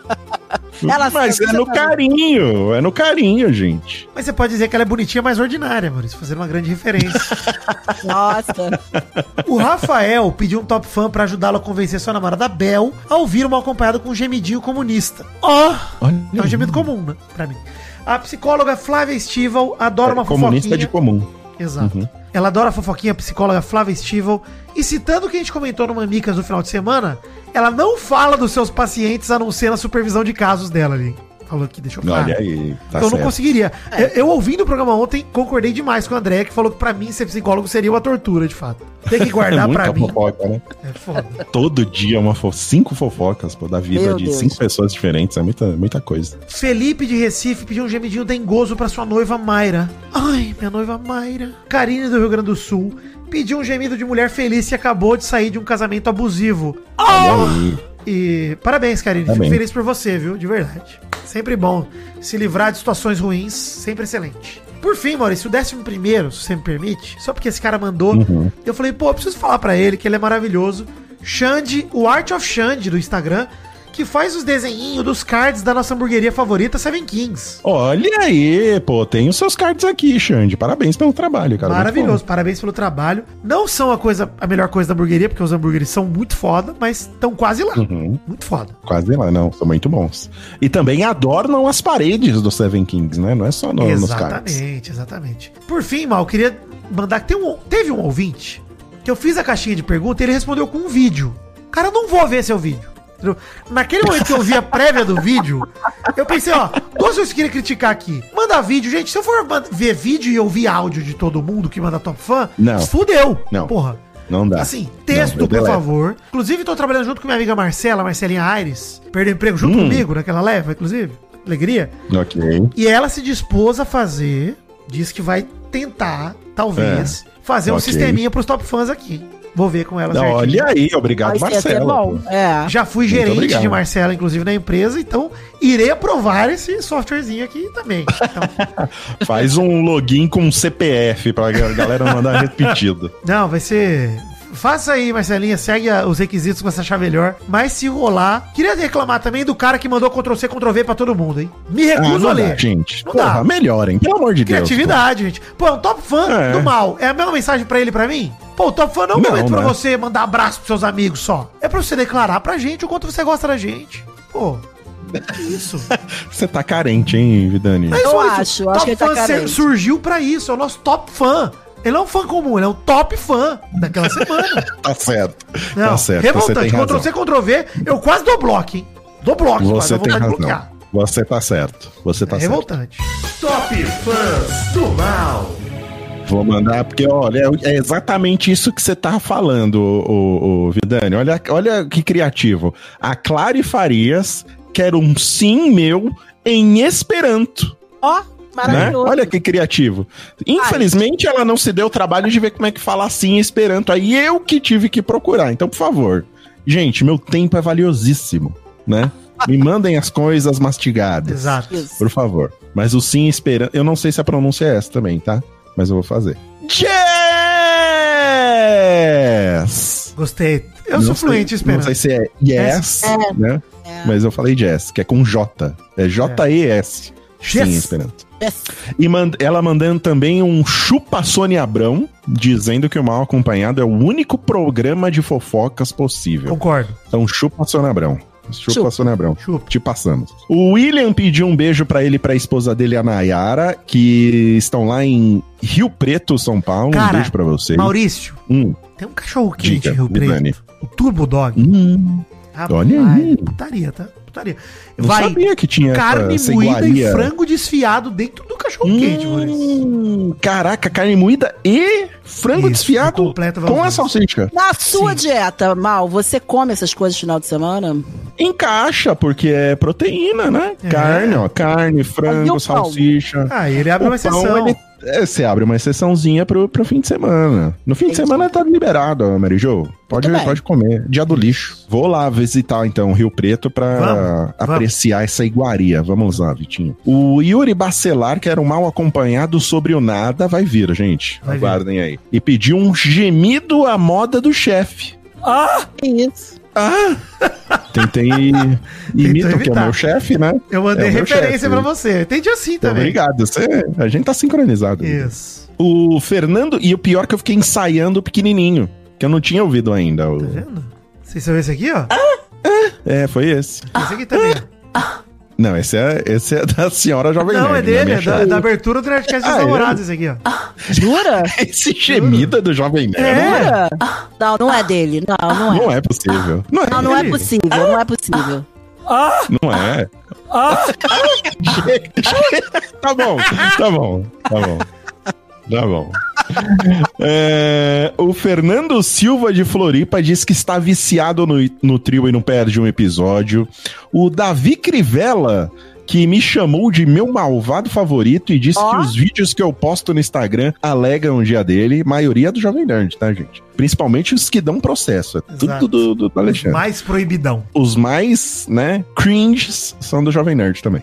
Speaker 4: Ela
Speaker 2: Mas é no
Speaker 4: tá-
Speaker 2: carinho, é no carinho, gente.
Speaker 3: Mas você pode dizer que ela é bonitinha, mas ordinária, Maurício, fazendo uma grande referência. [LAUGHS]
Speaker 4: Nossa.
Speaker 3: o Rafael pediu um top fã pra ajudá-lo a convencer sua namorada Bel a ouvir uma acompanhada com um gemidinho comunista. Ó! é um gemido comum, né? Pra mim. A psicóloga Flávia Stival adora uma
Speaker 2: É comunista
Speaker 3: fofoquinha.
Speaker 2: de comum.
Speaker 3: Exato.
Speaker 2: Uhum.
Speaker 3: Ela adora a fofoquinha, a psicóloga Flávia Stival. E citando o que a gente comentou no Mamicas no final de semana, ela não fala dos seus pacientes a não ser na supervisão de casos dela ali. Falou aqui, deixa eu falar.
Speaker 2: Olha aí, tá
Speaker 3: eu não conseguiria. Eu, eu ouvindo o programa ontem, concordei demais com o André, que falou que pra mim ser psicólogo seria uma tortura, de fato. Tem que [LAUGHS] guardar pra
Speaker 2: Muita
Speaker 3: mim.
Speaker 2: fofoca, né?
Speaker 3: É foda.
Speaker 2: Todo dia uma fo... cinco fofocas, pô, da vida
Speaker 4: Meu
Speaker 2: de
Speaker 4: Deus.
Speaker 2: cinco pessoas diferentes. É muita, muita coisa.
Speaker 3: Felipe de Recife pediu um gemidinho dengoso pra sua noiva Mayra. Ai, minha noiva Mayra. Karine do Rio Grande do Sul pediu um gemido de mulher feliz que acabou de sair de um casamento abusivo.
Speaker 2: Olha aí.
Speaker 3: E parabéns, Karine. Fico feliz por você, viu? De verdade. Sempre bom se livrar de situações ruins, sempre excelente. Por fim, Maurício, o décimo primeiro, se você me permite, só porque esse cara mandou,
Speaker 2: Uhum.
Speaker 3: eu falei, pô, eu preciso falar pra ele que ele é maravilhoso. Xande, o Art of Xande do Instagram, que faz os desenhinhos dos cards da nossa hamburgueria favorita, Seven Kings.
Speaker 2: Olha aí, pô, tem os seus cards aqui, Xande. Parabéns pelo trabalho, cara.
Speaker 3: Maravilhoso, parabéns pelo trabalho. Não são a coisa, a melhor coisa da hamburgueria, porque os hambúrgueres são muito foda, mas estão quase lá.
Speaker 2: Uhum.
Speaker 3: Muito foda.
Speaker 2: Quase lá, não, são muito bons. E também adornam as paredes do Seven Kings, né? Não é só no, nos cards.
Speaker 3: exatamente, exatamente. Por fim, Mal, queria mandar que um, teve um ouvinte que eu fiz a caixinha de pergunta e ele respondeu com um vídeo. Cara, eu não vou ver seu vídeo. Naquele momento que eu vi a prévia do vídeo, eu pensei, ó, duas coisas que eu queria criticar aqui. Manda vídeo, gente. Se eu for ver vídeo e ouvir áudio de todo mundo que manda top fã,
Speaker 2: Não.
Speaker 3: fudeu.
Speaker 2: Não.
Speaker 3: Porra.
Speaker 2: Não dá.
Speaker 3: Assim, texto,
Speaker 2: Não, eu
Speaker 3: por favor. Inclusive, tô trabalhando junto com minha amiga Marcela, Marcelinha Aires. Perdeu emprego junto
Speaker 2: Hum.
Speaker 3: comigo naquela leva, inclusive. Alegria.
Speaker 2: Ok.
Speaker 3: E ela se dispôs a fazer, diz que vai tentar, talvez, fazer um
Speaker 2: É. ok.
Speaker 3: sisteminha pros top fãs aqui. Vou ver com ela
Speaker 2: Não,
Speaker 3: certinho.
Speaker 2: olha aí, obrigado, Marcelo.
Speaker 4: É.
Speaker 3: Já fui gerente de Marcela, inclusive, na empresa, então irei aprovar esse softwarezinho aqui também. Então, [LAUGHS]
Speaker 2: Faz um login com CPF pra galera mandar repetido.
Speaker 3: não, vai ser. Faça aí, Marcelinha, segue os requisitos que você achar melhor. Mas se rolar. Queria reclamar também do cara que mandou Ctrl-C, Ctrl-V pra todo mundo, hein? Me
Speaker 2: Ah,
Speaker 3: recuso
Speaker 2: não
Speaker 3: a
Speaker 2: dá,
Speaker 3: ler.
Speaker 2: gente.
Speaker 3: Não
Speaker 2: Porra,
Speaker 3: dá.
Speaker 2: melhorem, pelo amor de Deus.
Speaker 3: Criatividade, gente. Pô, é um top fã
Speaker 2: É.
Speaker 3: do mal. É a mesma mensagem pra ele e pra mim? Pô, o top fã não é um momento pra
Speaker 2: né?
Speaker 3: você mandar abraço pros seus amigos só. É pra você declarar pra gente o quanto você gosta da gente. Pô, que isso? [LAUGHS]
Speaker 2: Você tá carente, hein, Vidani?
Speaker 3: Isso,
Speaker 4: Eu acho, eu acho que ele tá
Speaker 3: fã
Speaker 4: carente.
Speaker 3: surgiu pra isso, é o nosso top fã. Ele é um fã comum, ele é um top fã daquela semana. [LAUGHS]
Speaker 2: Tá certo.
Speaker 3: Não,
Speaker 2: tá certo.
Speaker 3: Revoltante.
Speaker 2: tem razão.
Speaker 3: Ctrl-C, Ctrl-V, eu quase dou bloco, hein? Dou bloco, quase,
Speaker 2: Você tem razão.
Speaker 3: bloquear.
Speaker 2: Você tá certo. Você tá
Speaker 3: É
Speaker 2: certo.
Speaker 3: revoltante.
Speaker 1: Top Fãs do Mal.
Speaker 2: Vou mandar, porque, olha, é- é exatamente isso que você tá falando, o, Vidani. Olha, olha que criativo. A Clary Farias quer um sim meu em Esperanto.
Speaker 4: Ó,
Speaker 2: Né?
Speaker 4: Maravilhoso.
Speaker 2: Olha que criativo. Infelizmente, ela não se deu o trabalho de ver como é que fala assim Esperanto. Aí eu que tive que procurar. Então, por favor. Gente, meu tempo é valiosíssimo, né? Me mandem as coisas mastigadas.
Speaker 3: Exato.
Speaker 2: Por favor. Mas o sim Esperanto. Eu não sei se a pronúncia é essa também, tá? Mas eu vou fazer. Jazz!
Speaker 3: Gostei. Eu
Speaker 2: Não
Speaker 3: sou
Speaker 2: sei-
Speaker 3: fluente
Speaker 2: Não
Speaker 3: esperando.
Speaker 2: sei se é yes, né? Mas eu falei jazz, que é com J. É J-E-S. Sim,
Speaker 3: Jazz.
Speaker 2: Esperanto.
Speaker 4: Yes.
Speaker 2: E mand- ela mandando também um chupa Sônia Abrão, dizendo que o Mal Acompanhado é o único programa de fofocas possível.
Speaker 3: Concordo.
Speaker 2: Então chupa Sônia Abrão. Chupa,
Speaker 4: Chupa.
Speaker 2: Sônia Abrão.
Speaker 3: Chupa.
Speaker 2: Te passamos. O William pediu um beijo pra ele e pra esposa dele, a Nayara, que estão lá em Rio Preto, São Paulo.
Speaker 3: Cara,
Speaker 2: um beijo pra você.
Speaker 3: Maurício,
Speaker 2: Hum,
Speaker 3: tem um cachorro quente em Rio Preto.
Speaker 2: Vidani.
Speaker 3: O Turbo Dog.
Speaker 2: Hum,
Speaker 3: Rapaz,
Speaker 2: olha aí.
Speaker 3: Putaria, tá? Putaria.
Speaker 2: não
Speaker 3: Vai
Speaker 2: sabia que tinha
Speaker 3: carne
Speaker 2: essa
Speaker 3: moída e frango desfiado dentro do cachorro quente, Maurício.
Speaker 2: Hum, caraca, carne moída e frango
Speaker 3: Isso,
Speaker 2: desfiado
Speaker 3: completa
Speaker 2: com a salsicha.
Speaker 4: Na sua
Speaker 3: Sim.
Speaker 4: dieta, Mal, você come essas coisas no final de semana?
Speaker 2: Encaixa, porque é proteína, né?
Speaker 3: É.
Speaker 2: Carne, ó. Carne, frango, salsicha.
Speaker 3: Ah, ele abre uma
Speaker 2: O pão,
Speaker 3: exceção.
Speaker 2: ele- é, você abre uma exceçãozinha pro, pro fim de semana. No fim de semana tá liberado, Mary Jo. Pode, pode comer. Dia do lixo. Vou lá visitar, então, Rio Preto pra Apreciar essa iguaria. Vamos lá, Vitinho. O Yuri Bacelar, que era um mal acompanhado sobre o nada, vai vir, gente.
Speaker 3: Vai vir.
Speaker 2: Aguardem aí. E pediu um gemido à moda do chefe.
Speaker 4: Que isso?
Speaker 2: Ah! [LAUGHS] Tentei imita o que é meu chefe, né?
Speaker 3: Eu mandei
Speaker 2: É
Speaker 3: referência pra você. Entendi assim
Speaker 2: Então,
Speaker 3: também.
Speaker 2: Obrigado. Você, a gente tá sincronizado.
Speaker 3: Isso.
Speaker 2: O Fernando, e o pior é que eu fiquei ensaiando pequenininho, que eu não tinha ouvido ainda. o-
Speaker 3: Tá vendo? Vocês são esse aqui, ó?
Speaker 2: É, foi esse.
Speaker 3: Esse aqui também.
Speaker 2: Não, esse é, esse é da senhora Jovem
Speaker 3: Não, é
Speaker 2: Nerd, né,
Speaker 3: dele, é da, da abertura do Nerdcast dos
Speaker 2: Ah, é?
Speaker 3: namorados, esse aqui, ó.
Speaker 4: Jura? [LAUGHS]
Speaker 2: Esse gemido do Jovem Nerd.
Speaker 3: É.
Speaker 4: Jura? Não, não é dele. Não, não é.
Speaker 2: Não é possível. Não é.
Speaker 4: Não, não é possível, não é possível.
Speaker 2: Não é. [LAUGHS] tá bom, tá bom, tá bom. Tá bom. [LAUGHS] É, o Fernando Silva de Floripa diz que está viciado no, no trio e não perde um episódio. O Davi Crivella, que me chamou de meu malvado favorito e disse
Speaker 4: Ó.
Speaker 2: que os vídeos que eu posto no Instagram alegam o dia dele. Maioria do Jovem Nerd, tá, gente? Principalmente os que dão processo. É tudo do, do, do Alexandre
Speaker 3: Mais proibidão.
Speaker 2: os mais, né, cringes são do Jovem Nerd também.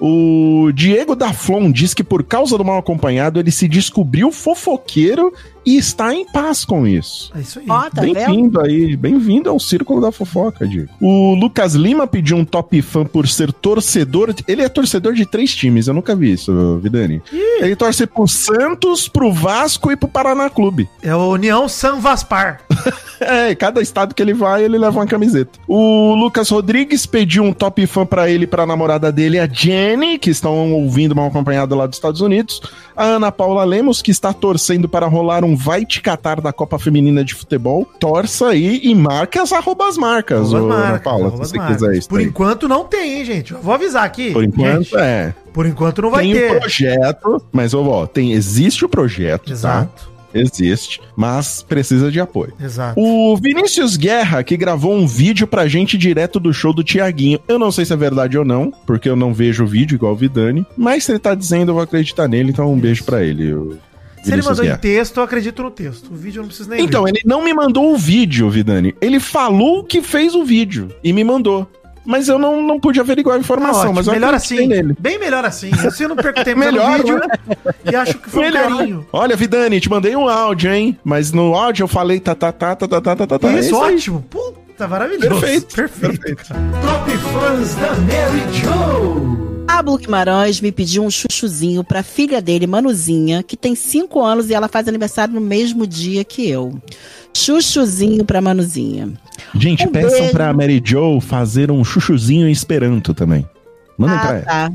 Speaker 2: O Diego Daflon diz que por causa do mal acompanhado ele se descobriu fofoqueiro e está em paz com isso.
Speaker 3: É isso aí.
Speaker 4: Ó, tá?
Speaker 2: Bem-vindo aí, bem-vindo ao círculo da fofoca, Diego. O Lucas Lima pediu um top fã por ser torcedor. de- Ele é torcedor de três times, eu nunca vi isso, Vidani. Ele torce pro Santos, pro Vasco e pro Paraná Clube.
Speaker 3: É o União San Vaspar. [LAUGHS]
Speaker 2: É, cada estado que ele vai, ele leva uma camiseta. O Lucas Rodrigues pediu um top fã pra ele e pra namorada dele, a Jenny, que estão ouvindo mal acompanhado lá dos Estados Unidos. A Ana Paula Lemos, que está torcendo para rolar um vai te catar da Copa Feminina de Futebol. Torça aí e marque as arrobas marcas, ô, Ana
Speaker 3: marca,
Speaker 2: Paula, se você
Speaker 3: marca.
Speaker 2: quiser isso.
Speaker 3: Por
Speaker 2: aí.
Speaker 3: enquanto não tem, hein, gente? Eu vou avisar aqui.
Speaker 2: Por enquanto,
Speaker 3: Gente,
Speaker 2: é.
Speaker 3: por enquanto não vai
Speaker 2: tem
Speaker 3: ter.
Speaker 2: projeto, mas ó, tem, existe o projeto, tá?
Speaker 3: Exato.
Speaker 2: existe, mas precisa de apoio.
Speaker 3: Exato.
Speaker 2: O Vinícius Guerra, que gravou um vídeo pra gente direto do show do Tiaguinho. Eu não sei se é verdade ou não, porque eu não vejo o vídeo igual o Vidani, mas se ele tá dizendo, eu vou acreditar nele, então um beijo pra ele.
Speaker 3: Se ele mandou em texto, eu acredito no texto. O vídeo eu não preciso nem
Speaker 2: Então,
Speaker 3: ver.
Speaker 2: ele não me mandou o vídeo, Vidani. Ele falou que fez o vídeo e me mandou. Mas eu não, não pude averiguar a informação.
Speaker 3: Tá
Speaker 2: mas
Speaker 3: melhor assim.
Speaker 2: Nele.
Speaker 3: Bem melhor assim. Assim eu não perco tempo [LAUGHS]
Speaker 2: melhor,
Speaker 3: vídeo
Speaker 2: né?
Speaker 3: e acho que foi
Speaker 2: melhor.
Speaker 3: um carinho.
Speaker 2: Olha, Vidani, te mandei um áudio, hein? Mas no áudio eu falei tá, tá, tá, tá, tá, tá, tá, tá. Isso, é
Speaker 3: ótimo.
Speaker 2: Aí.
Speaker 3: Puta, maravilhoso.
Speaker 2: Perfeito.
Speaker 3: Perfeito. perfeito.
Speaker 1: Top fãs da Mary Joe.
Speaker 4: Pablo Guimarães me pediu um chuchuzinho pra filha dele, Manuzinha, que tem 5 anos e ela faz aniversário no mesmo dia que eu. Chuchuzinho pra Manuzinha.
Speaker 2: Gente,
Speaker 4: Um
Speaker 2: peçam
Speaker 4: beijo.
Speaker 2: pra Mary Joe fazer um chuchuzinho em Esperanto também. Mandem pra
Speaker 4: Ah,
Speaker 2: ela.
Speaker 4: tá.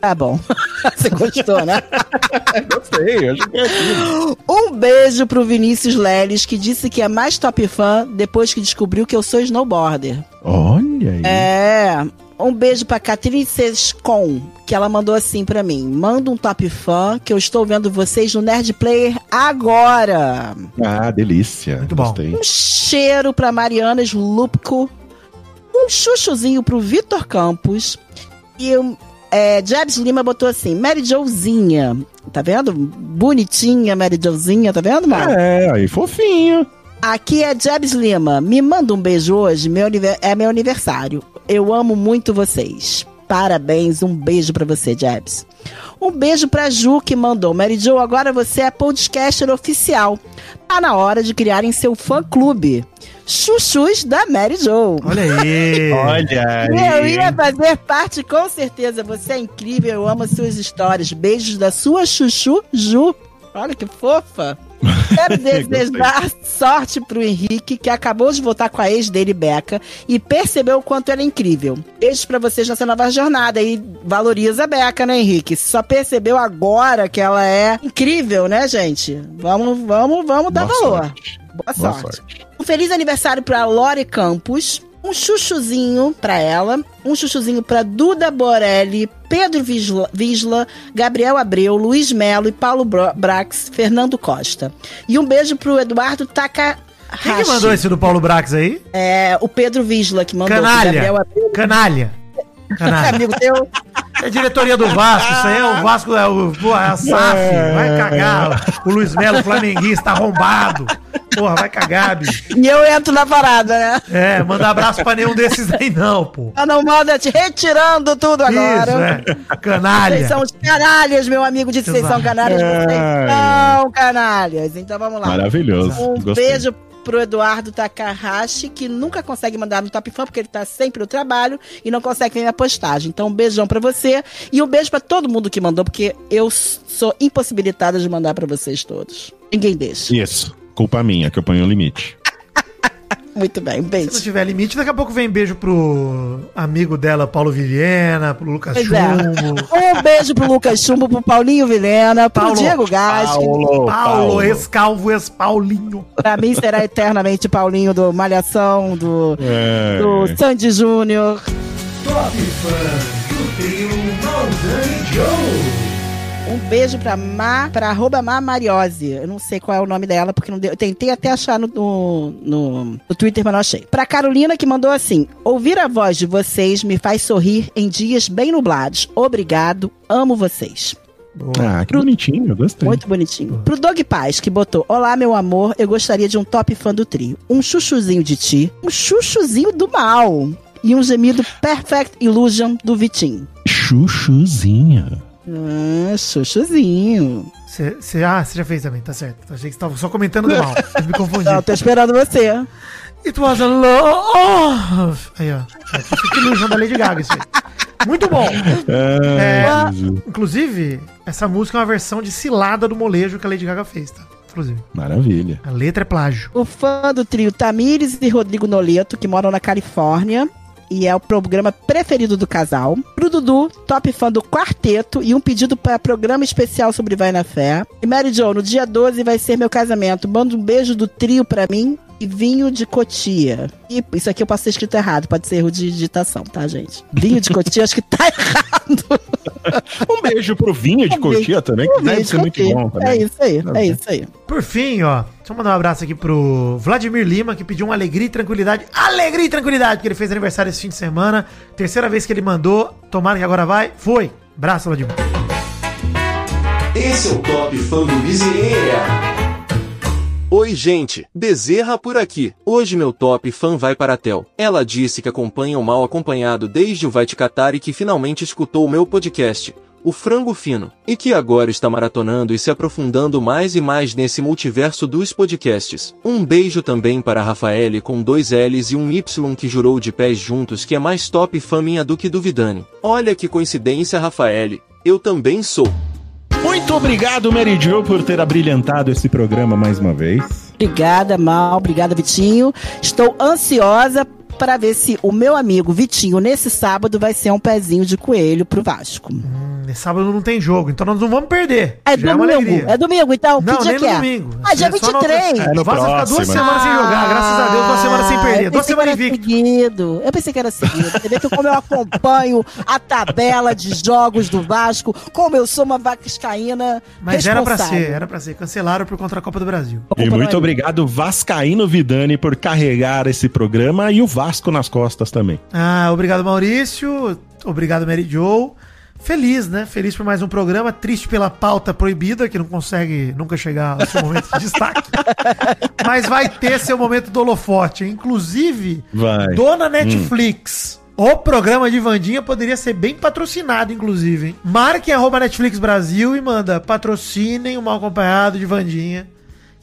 Speaker 4: Tá bom. [LAUGHS] Você gostou, né? [LAUGHS]
Speaker 2: Gostei, eu acho que é aquilo.
Speaker 4: Um beijo pro Vinícius Leles, que disse que é mais top fã depois que descobriu que eu sou snowboarder.
Speaker 2: Olha aí.
Speaker 4: É. Um beijo pra Catherine Sescon, que ela mandou assim pra mim. Manda um top fã que eu estou vendo vocês no Nerd Player agora.
Speaker 2: Ah, delícia.
Speaker 3: Muito bom.
Speaker 2: Gostei.
Speaker 4: Um cheiro pra Mariana Slupko. Um chuchuzinho pro Vitor Campos. E um, é, Jabs Lima botou assim: Mary Joezinha. Tá vendo? Bonitinha, Mary Joezinha, tá vendo, mano?
Speaker 2: É, aí fofinho.
Speaker 4: Aqui é Jabs Lima. Me manda um beijo hoje. Meu, é meu aniversário. Eu amo muito vocês. Parabéns, um beijo pra você, Jabs. Um beijo pra Ju que mandou. Mary Jo, agora você é podcaster oficial. Tá na hora de criarem seu fã-clube. Chuchus da Mary Jo.
Speaker 3: Olha aí. [LAUGHS]
Speaker 2: Olha
Speaker 4: Eu ia fazer parte, com certeza. Você é incrível, eu amo as suas histórias. Beijos da sua chuchu, Ju. Olha que fofa. Quero [LAUGHS] desejar sorte pro Henrique, que acabou de voltar com a ex dele, Beca, e percebeu o quanto ela é incrível. Beijos pra vocês nessa nova jornada e valoriza a Beca, né, Henrique? Só percebeu agora que ela é incrível, né, gente? Vamos, vamos, vamos dar
Speaker 2: Boa
Speaker 4: valor.
Speaker 2: sorte.
Speaker 4: Boa
Speaker 2: Boa
Speaker 4: sorte.
Speaker 2: sorte.
Speaker 4: Um feliz aniversário pra Lore Campos. Um chuchuzinho pra ela. Um chuchuzinho pra Duda Borelli, Pedro Visla, Visla, Gabriel Abreu, Luiz Melo e Paulo Brax, Fernando Costa. E um beijo pro Eduardo Takahashi.
Speaker 3: Quem que mandou esse do Paulo Brax aí?
Speaker 4: É, o Pedro Visla que mandou.
Speaker 3: Canalha.
Speaker 4: Gabriel Abreu,
Speaker 3: Canalha. [LAUGHS] Canalha.
Speaker 4: amigo teu.
Speaker 3: É diretoria do Vasco, isso aí é o Vasco, é, o, pô, é a SAF, vai cagar. O Luiz Melo, flamenguista, arrombado. Porra, vai cagar, bicho.
Speaker 4: E eu entro na parada, né?
Speaker 3: É, manda abraço pra nenhum desses aí não, pô.
Speaker 4: Eu não manda te retirando tudo agora.
Speaker 3: Isso, é. Canalha.
Speaker 4: Vocês são os canalhas, meu amigo disse que vocês são canalhas, vocês
Speaker 2: Ai.
Speaker 4: são canalhas. Então vamos lá.
Speaker 2: Maravilhoso.
Speaker 4: Um
Speaker 2: Gostei.
Speaker 4: beijo pro Eduardo Takahashi, que nunca consegue mandar no Top Fã, porque ele tá sempre no trabalho e não consegue ver minha postagem. Então, um beijão pra você. E um beijo pra todo mundo que mandou, porque eu sou impossibilitada de mandar pra vocês todos. Ninguém deixa.
Speaker 2: Isso. Culpa minha, que eu ponho o limite.
Speaker 4: Muito bem, um
Speaker 3: Se não
Speaker 4: beijo.
Speaker 3: tiver limite, daqui a pouco vem beijo pro amigo dela, Paulo Viviena, pro Lucas
Speaker 4: Pois é.
Speaker 3: Chumbo.
Speaker 4: Um beijo pro Lucas Chumbo, pro Paulinho Vilhena, pro
Speaker 3: Paulo.
Speaker 4: Diego Gás, que
Speaker 3: Paulo, ex-calvo, ex-Paulinho.
Speaker 4: pra mim será eternamente Paulinho do Malhação, do,
Speaker 2: É.
Speaker 4: do Sandy Júnior.
Speaker 1: Top fãs do trio Maldani Joe.
Speaker 4: Um beijo pra Ma, pra arroba Ma Mariose. Eu não sei qual é o nome dela, porque não deu. Eu tentei até achar no, no, no, no Twitter, mas não achei. Pra Carolina, que mandou assim: Ouvir a voz de vocês me faz sorrir em dias bem nublados. Obrigado, amo vocês.
Speaker 2: Ah, que bonitinho, eu gostei.
Speaker 4: Muito bonitinho. Pro Dog Paz, que botou: Olá, meu amor, eu gostaria de um top fã do trio. Um chuchuzinho de ti, um chuchuzinho do mal. E um gemido Perfect Illusion do Vitinho.
Speaker 2: Chuchuzinha.
Speaker 4: Ah, chuchuzinho.
Speaker 3: Cê, cê- ah, você já fez também, tá certo. Achei que você tava só comentando do mal. Eu me confundi.
Speaker 4: Não, tô esperando você.
Speaker 3: It was a love. Aí, ó. É Perfect Illusion da Lady Gaga, isso aí. Muito bom. É,
Speaker 2: Ah,
Speaker 3: inclusive, essa música é uma versão de Cilada do Molejo que a Lady Gaga fez, tá? Inclusive.
Speaker 2: Maravilha.
Speaker 3: A letra é plágio.
Speaker 4: O fã do trio Tamires e Rodrigo Noleto, que moram na Califórnia. E é o programa preferido do casal. Pro Dudu, top fã do quarteto. E um pedido para programa especial sobre Vai na Fé. E Mary Jo, no dia 12 vai ser meu casamento. Manda um beijo do trio pra mim vinho de Cotia. E isso aqui eu posso ter escrito errado, pode ser erro de digitação, tá, gente? Vinho de Cotia, acho que tá [LAUGHS] errado.
Speaker 2: Um beijo pro Vinho de
Speaker 4: Um
Speaker 2: Cotia também, que deve ser muito bom também.
Speaker 4: É isso aí, é isso aí.
Speaker 3: Por fim, ó, deixa eu mandar um abraço aqui pro Vladimir Lima, que pediu uma alegria e tranquilidade. Alegria e tranquilidade, porque ele fez aniversário esse fim de semana. Terceira vez que ele mandou, tomara que agora vai. Foi. Abraço, Vladimir.
Speaker 9: Esse é o Top Fã do Bezerra. Oi, gente. Bezerra por aqui. Hoje meu top fã vai para a Tel. Ela disse que acompanha o mal acompanhado desde o Vai Te Catar e que finalmente escutou o meu podcast, O Frango Fino, e que agora está maratonando e se aprofundando mais e mais nesse multiverso dos podcasts. Um beijo também para a Rafaele com dois L's e um Y que jurou de pés juntos que é mais top fã minha do que do Vidani. Olha que coincidência, Rafaele. Eu também sou.
Speaker 2: Muito obrigado, Mary Jo, por ter abrilhantado esse programa mais uma vez.
Speaker 4: Obrigada, Mal. Obrigada, Vitinho. Estou ansiosa para ver se o meu amigo Vitinho, nesse sábado, vai ser um pezinho de coelho pro Vasco.
Speaker 3: Hum, Nesse sábado não tem jogo, então nós não vamos perder.
Speaker 4: É
Speaker 3: Já uma
Speaker 4: domingo.
Speaker 3: alegria.
Speaker 4: É domingo, então?
Speaker 3: Não,
Speaker 4: que dia
Speaker 3: nem
Speaker 4: que é?
Speaker 3: domingo.
Speaker 4: Ah, dia
Speaker 3: É só na outra-
Speaker 4: 23.
Speaker 2: É no
Speaker 3: Vai ficar duas
Speaker 2: próximo.
Speaker 3: semanas sem jogar, graças a Deus, duas semanas sem perder. Duas semanas invicto.
Speaker 4: seguido. Eu pensei que era seguido. Você vê que como eu acompanho a tabela de jogos do Vasco, como eu sou uma vascaína
Speaker 3: Mas era pra ser, era pra ser. Cancelaram por contra a Copa do Brasil.
Speaker 2: E muito obrigado, Vascaíno Vidani, por carregar esse programa e o Vasco nas costas também.
Speaker 3: Ah, obrigado, Maurício. Obrigado, Mary Joe. Feliz, né? Feliz por mais um programa. Triste pela pauta proibida, que não consegue nunca chegar ao seu momento de destaque. [LAUGHS] Mas vai ter seu momento do holofote. Inclusive,
Speaker 2: Vai.
Speaker 3: dona Netflix. O programa de Vandinha poderia ser bem patrocinado, inclusive, hein? Marquem arroba Netflix Brasil e manda patrocinem o mal acompanhado de Vandinha.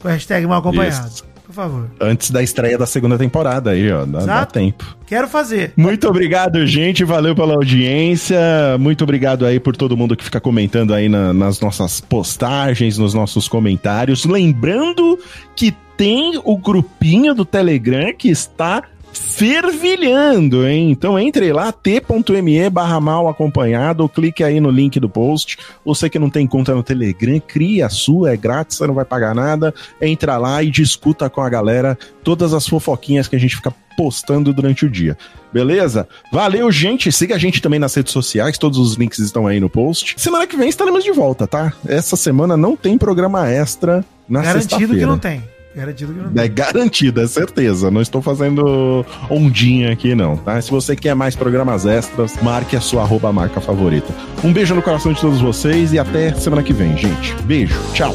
Speaker 3: Com a hashtag mal acompanhado.
Speaker 2: Isso.
Speaker 3: Por favor.
Speaker 2: Antes da estreia da segunda temporada aí, ó. Dá, dá tempo.
Speaker 3: Quero fazer.
Speaker 2: Muito obrigado, gente. Valeu pela audiência. Muito obrigado aí por todo mundo que fica comentando aí na- nas nossas postagens, nos nossos comentários. Lembrando que tem o grupinho do Telegram que está fervilhando, hein? Então entre lá, t.me barra mal acompanhado, clique aí no link do post. Você que não tem conta no Telegram, cria a sua, é grátis, você não vai pagar nada. Entra lá e discuta com a galera todas as fofoquinhas que a gente fica postando durante o dia. Beleza? Valeu, gente. Siga a gente também nas redes sociais, todos os links estão aí no post. Semana que vem estaremos de volta, tá? Essa semana não tem programa extra na
Speaker 3: Garantido que não tem. Garantido que não.
Speaker 2: É garantido, é certeza. Não estou fazendo ondinha aqui, não, tá? Se você quer mais programas extras, marque a sua arroba marca favorita. Um beijo no coração de todos vocês e até semana que vem, gente. Beijo, tchau.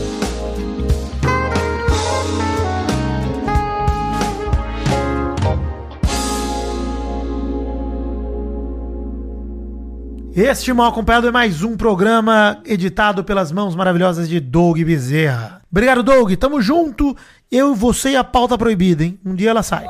Speaker 3: Este Mal Acompanhado é mais um programa editado pelas mãos maravilhosas de Doug Bezerra. Obrigado, Doug. Tamo junto. Eu, você e a pauta proibida, hein? Um dia ela sai.